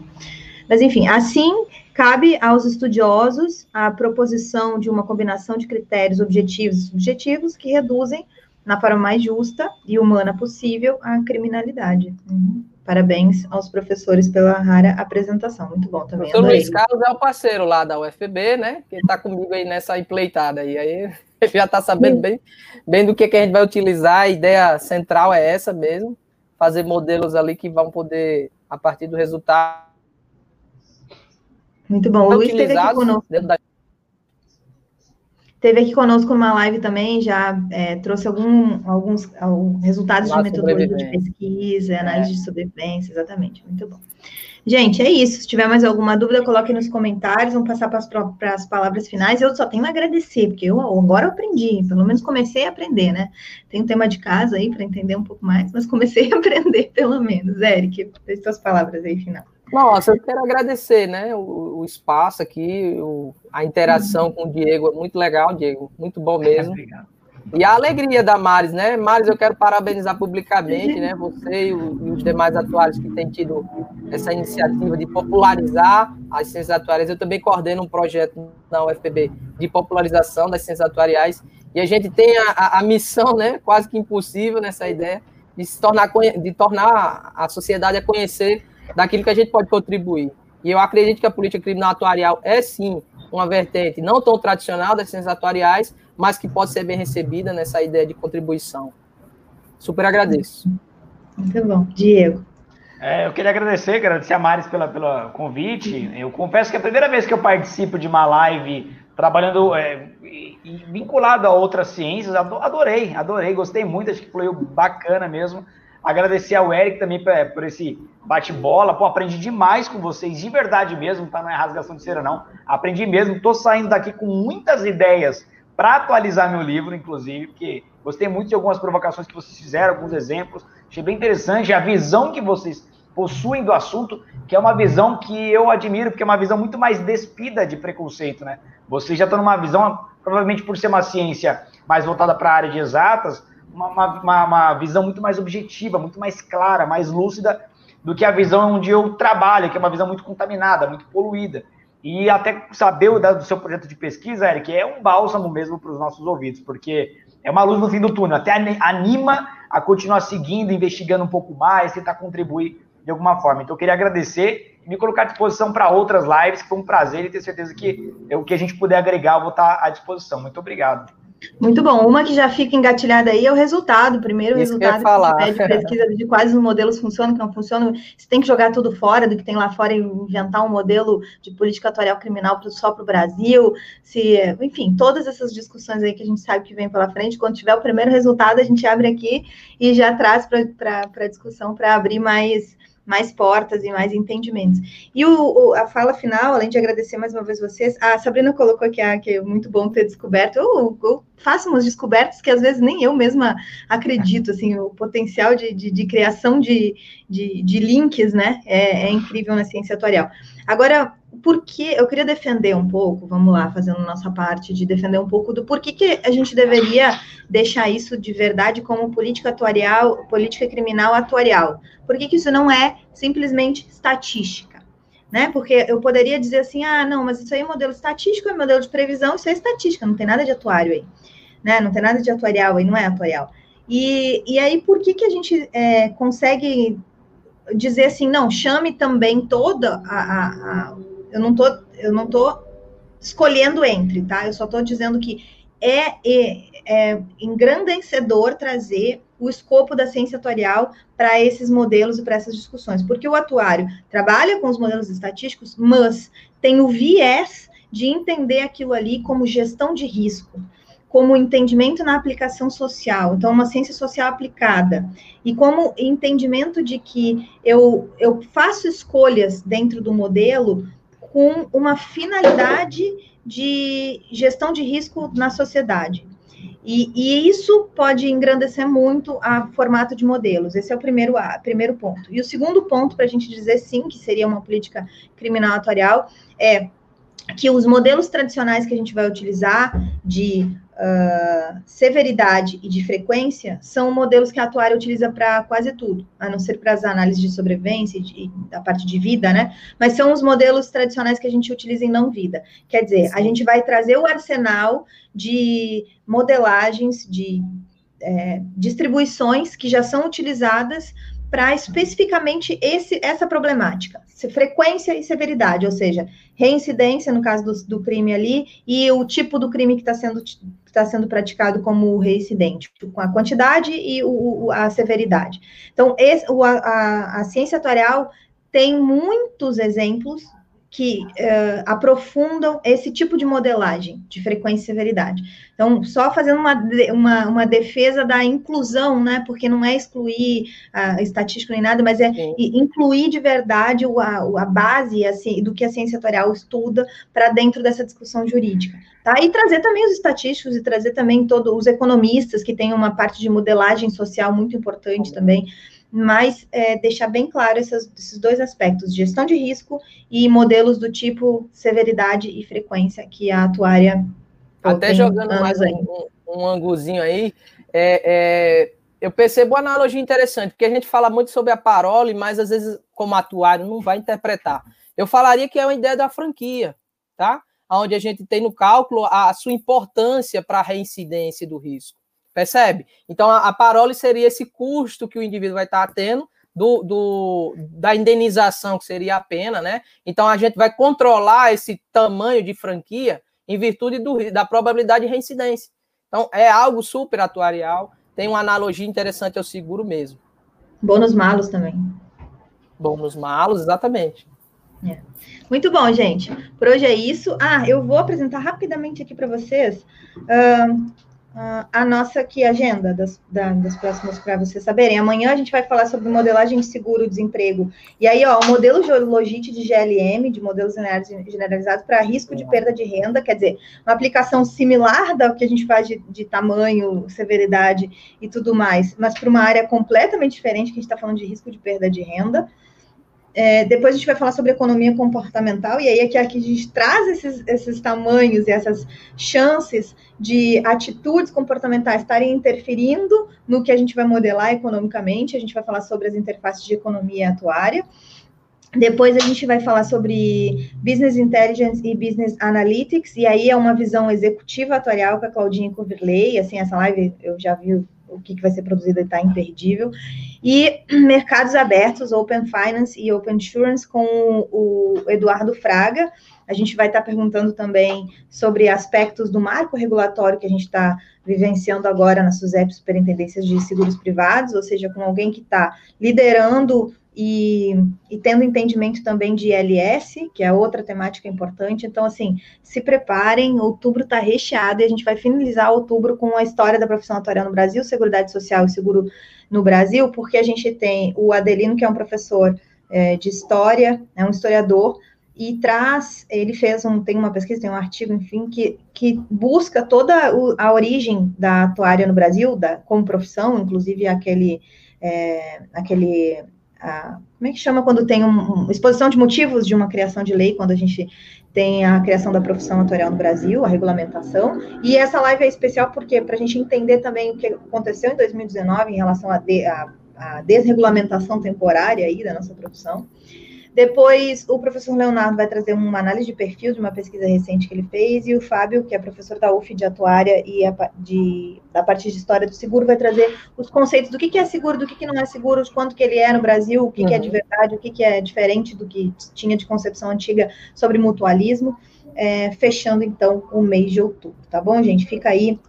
Mas, enfim, assim, cabe aos estudiosos a proposição de uma combinação de critérios objetivos e subjetivos que reduzem, na forma mais justa e humana possível, a criminalidade. Uhum. Parabéns aos professores pela rara apresentação. Muito bom também. O professor Luiz Carlos é o parceiro lá da UFB, né? Que está comigo aí nessa empleitada aí. Aí já está sabendo bem, bem do que, que a gente vai utilizar. A ideia central é essa mesmo, fazer modelos ali que vão poder, a partir do resultado. Muito bom. O Luiz esteve aqui conosco. Da... teve aqui conosco numa live também, já é, trouxe algum, alguns, alguns resultados de metodologia de pesquisa, análise é. de sobrevivência, exatamente, muito bom. Gente, é isso. Se tiver mais alguma dúvida, coloque nos comentários. Vamos passar para as palavras finais. Eu só tenho a agradecer, porque eu agora eu aprendi, pelo menos comecei a aprender, né? Tem um tema de casa aí para entender um pouco mais, mas comecei a aprender pelo menos. Eric, as suas palavras aí final. Nossa, eu quero agradecer, né, o, o espaço aqui, o, a interação uhum. com o Diego, muito legal, Diego, muito bom mesmo. Obrigado. E a alegria da Maris, né? Maris, eu quero parabenizar publicamente, né? Você e, os demais atuários que têm tido essa iniciativa de popularizar as ciências atuárias. Eu também coordeno um projeto na UFPB de popularização das ciências atuariais. E a gente tem a, a, a missão, né? Quase que impossível nessa ideia de se tornar, de tornar a sociedade a conhecer daquilo que a gente pode contribuir. E eu acredito que a política criminal atuarial é sim uma vertente não tão tradicional das ciências atuariais, mas que pode ser bem recebida nessa ideia de contribuição. Super agradeço. Muito bom. Diego. É, eu queria agradecer, agradecer a Maris pela, pelo convite. Eu confesso que é a primeira vez que eu participo de uma live trabalhando é, vinculado a outras ciências. Adorei, adorei, gostei muito, acho que foi bacana mesmo. Agradecer ao Eric também por, por esse bate-bola. Pô, aprendi demais com vocês, de verdade mesmo, tá? Não é rasgação de cera, não. Aprendi mesmo, tô saindo daqui com muitas ideias para atualizar meu livro, inclusive, porque gostei muito de algumas provocações que vocês fizeram, alguns exemplos. Achei bem interessante a visão que vocês possuem do assunto, que é uma visão que eu admiro, porque é uma visão muito mais despida de preconceito, né? Vocês já estão numa visão, provavelmente por ser uma ciência mais voltada para a área de exatas, uma, uma, uma, visão muito mais objetiva, muito mais clara, mais lúcida do que a visão onde eu trabalho, que é uma visão muito contaminada, muito poluída. E até saber o do seu projeto de pesquisa, Eric, é um bálsamo mesmo para os nossos ouvidos, porque é uma luz no fim do túnel, até anima a continuar seguindo, investigando um pouco mais, tentar contribuir de alguma forma. Então, eu queria agradecer e me colocar à disposição para outras lives, que foi um prazer e ter certeza que o que a gente puder agregar, eu vou estar à disposição. Muito obrigado. Muito bom. Uma que já fica engatilhada aí é o resultado. O primeiro Isso resultado que, que de pesquisa de quais os modelos funcionam, que não funcionam. Você tem que jogar tudo fora do que tem lá fora e inventar um modelo de política atuarial criminal só para o Brasil. Se, enfim, todas essas discussões aí que a gente sabe que vem pela frente. Quando tiver o primeiro resultado, a gente abre aqui e já traz para a discussão para abrir mais mais portas e mais entendimentos. E o, o, a fala final, além de agradecer mais uma vez vocês, a Sabrina colocou aqui ah, que é muito bom ter descoberto. Eu, eu faço umas descobertas que às vezes nem eu mesma acredito, assim, o potencial de, de, de criação de, de, de, links, né, é, é incrível na ciência atuarial. Agora, porque eu queria defender um pouco, vamos lá, fazendo nossa parte de defender um pouco do porquê que a gente deveria deixar isso de verdade como política atuarial, política criminal atuarial. Por que, que isso não é simplesmente estatística? Né? Porque eu poderia dizer assim, ah, não, mas isso aí é modelo estatístico, é modelo de previsão, isso é estatística, não tem nada de atuário aí, né? Não tem nada de atuarial aí, não é atuarial. E, e aí, por que, que a gente é, consegue dizer assim, não, chame também toda a, a, a eu não tô, eu não tô escolhendo entre, tá? Eu só estou dizendo que é, é, é engrandecedor trazer o escopo da ciência atuarial para esses modelos e para essas discussões, porque o atuário trabalha com os modelos estatísticos, mas tem o viés de entender aquilo ali como gestão de risco, como entendimento na aplicação social, então uma ciência social aplicada, e como entendimento de que eu, eu faço escolhas dentro do modelo com uma finalidade de gestão de risco na sociedade. E, e, isso pode engrandecer muito a formato de modelos. Esse é o primeiro, a, primeiro ponto. E o segundo ponto, para a gente dizer sim, que seria uma política criminal atuarial, é que os modelos tradicionais que a gente vai utilizar de uh, severidade e de frequência são modelos que a atuária utiliza para quase tudo, a não ser para as análises de sobrevivência e da parte de vida, né? Mas são os modelos tradicionais que a gente utiliza em não vida. Quer dizer, a gente vai trazer o arsenal de modelagens, de é, distribuições que já são utilizadas para especificamente esse, essa problemática, frequência e severidade, ou seja, reincidência no caso do, do crime ali e o tipo do crime que está sendo, tá sendo praticado como reincidente, com a quantidade e o, a severidade. Então, esse, o, a, a ciência atuarial tem muitos exemplos que uh, aprofundam esse tipo de modelagem de frequência e severidade. Então, só fazendo uma, uma, uma defesa da inclusão, né? Porque não é excluir a estatística nem nada, mas é Sim. incluir de verdade a, a base assim, do que a ciência atuarial estuda para dentro dessa discussão jurídica. Tá? E trazer também os estatísticos e trazer também todos os economistas que têm uma parte de modelagem social muito importante também mas é, deixar bem claro essas, esses dois aspectos, gestão de risco e modelos do tipo severidade e frequência que a atuária. Até jogando mais um, um, anguzinho aí, é, é, eu percebo uma analogia interessante, porque a gente fala muito sobre a parole, mas às vezes, como atuário, não vai interpretar. Eu falaria que é uma ideia da franquia, tá? Onde a gente tem no cálculo a, a sua importância para a reincidência do risco. Percebe? Então, a, a parole seria esse custo que o indivíduo vai estar tendo do, do, da indenização, que seria a pena, né? Então, a gente vai controlar esse tamanho de franquia em virtude do, da probabilidade de reincidência. Então, é algo super atuarial, tem uma analogia interessante ao seguro mesmo. Bônus malos também. Bônus malos, exatamente. É. Muito bom, gente. Por hoje é isso. Ah, eu vou apresentar rapidamente aqui para vocês. Uh, a nossa aqui agenda das, da, das próximas para vocês saberem. Amanhã a gente vai falar sobre modelagem de seguro-desemprego. E aí, ó, o modelo Logite de GLM, de modelos generalizados para risco de perda de renda, quer dizer, uma aplicação similar da que a gente faz de, de tamanho, severidade e tudo mais, mas para uma área completamente diferente, que a gente está falando de risco de perda de renda. É, depois a gente vai falar sobre economia comportamental, e aí aqui, aqui a gente traz esses, esses tamanhos e essas chances de atitudes comportamentais estarem interferindo no que a gente vai modelar economicamente. A gente vai falar sobre as interfaces de economia atuária. Depois a gente vai falar sobre Business Intelligence e Business Analytics, e aí é uma visão executiva atuarial com a Claudinha Coverley, assim, essa live eu já vi o que, vai ser produzido está imperdível. E mercados abertos, Open Finance e Open Insurance, com o Eduardo Fraga. A gente vai estar perguntando também sobre aspectos do marco regulatório que a gente está vivenciando agora nas SUSEP Superintendências de Seguros Privados, ou seja, com alguém que está liderando e, e, tendo entendimento também de ILS, que é outra temática importante. Então, assim, se preparem, outubro está recheado e a gente vai finalizar outubro com a história da profissão atuarial no Brasil, Seguridade Social e Seguro no Brasil, porque a gente tem o Adelino, que é um professor é, de história, é um historiador, e traz, ele fez um, tem uma pesquisa, tem um artigo, enfim, que, que busca toda a origem da atuária no Brasil, da, como profissão, inclusive aquele, é, aquele a, como é que chama quando tem um, uma exposição de motivos de uma criação de lei, quando a gente tem a criação da profissão atuarial no Brasil, a regulamentação, e essa live é especial porque para a gente entender também o que aconteceu em 2019 em relação à de, desregulamentação temporária aí da nossa profissão, depois, o professor Leonardo vai trazer uma análise de perfil de uma pesquisa recente que ele fez, e o Fábio, que é professor da UF de Atuária e a, de, da parte de História do Seguro, vai trazer os conceitos do que, que é seguro, do que, que não é seguro, de quanto que ele é no Brasil, o que, uhum. que é de uhum. verdade, o que, que é diferente do que tinha de concepção antiga sobre mutualismo, é, fechando, então, o mês de outubro, tá bom, gente? Fica aí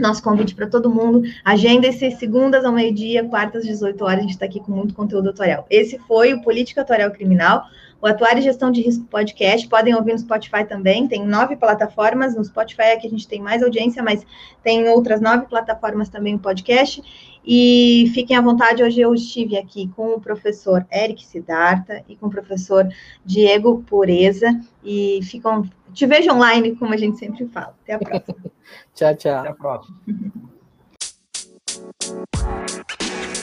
nosso convite para todo mundo. Agenda esse segundas ao meio-dia, quartas, 18 horas. A gente está aqui com muito conteúdo atuarial. Esse foi o Política Atuarial Criminal, o Atuário e Gestão de Risco Podcast. Podem ouvir no Spotify também. Tem nove plataformas. No Spotify é que a gente tem mais audiência, mas tem outras nove plataformas também o podcast. E fiquem à vontade, hoje eu estive aqui com o professor Eric Siddhartha e com o professor Diego Pureza. E ficam. Te vejo online, como a gente sempre fala. Até a próxima. tchau, tchau. Até a próxima.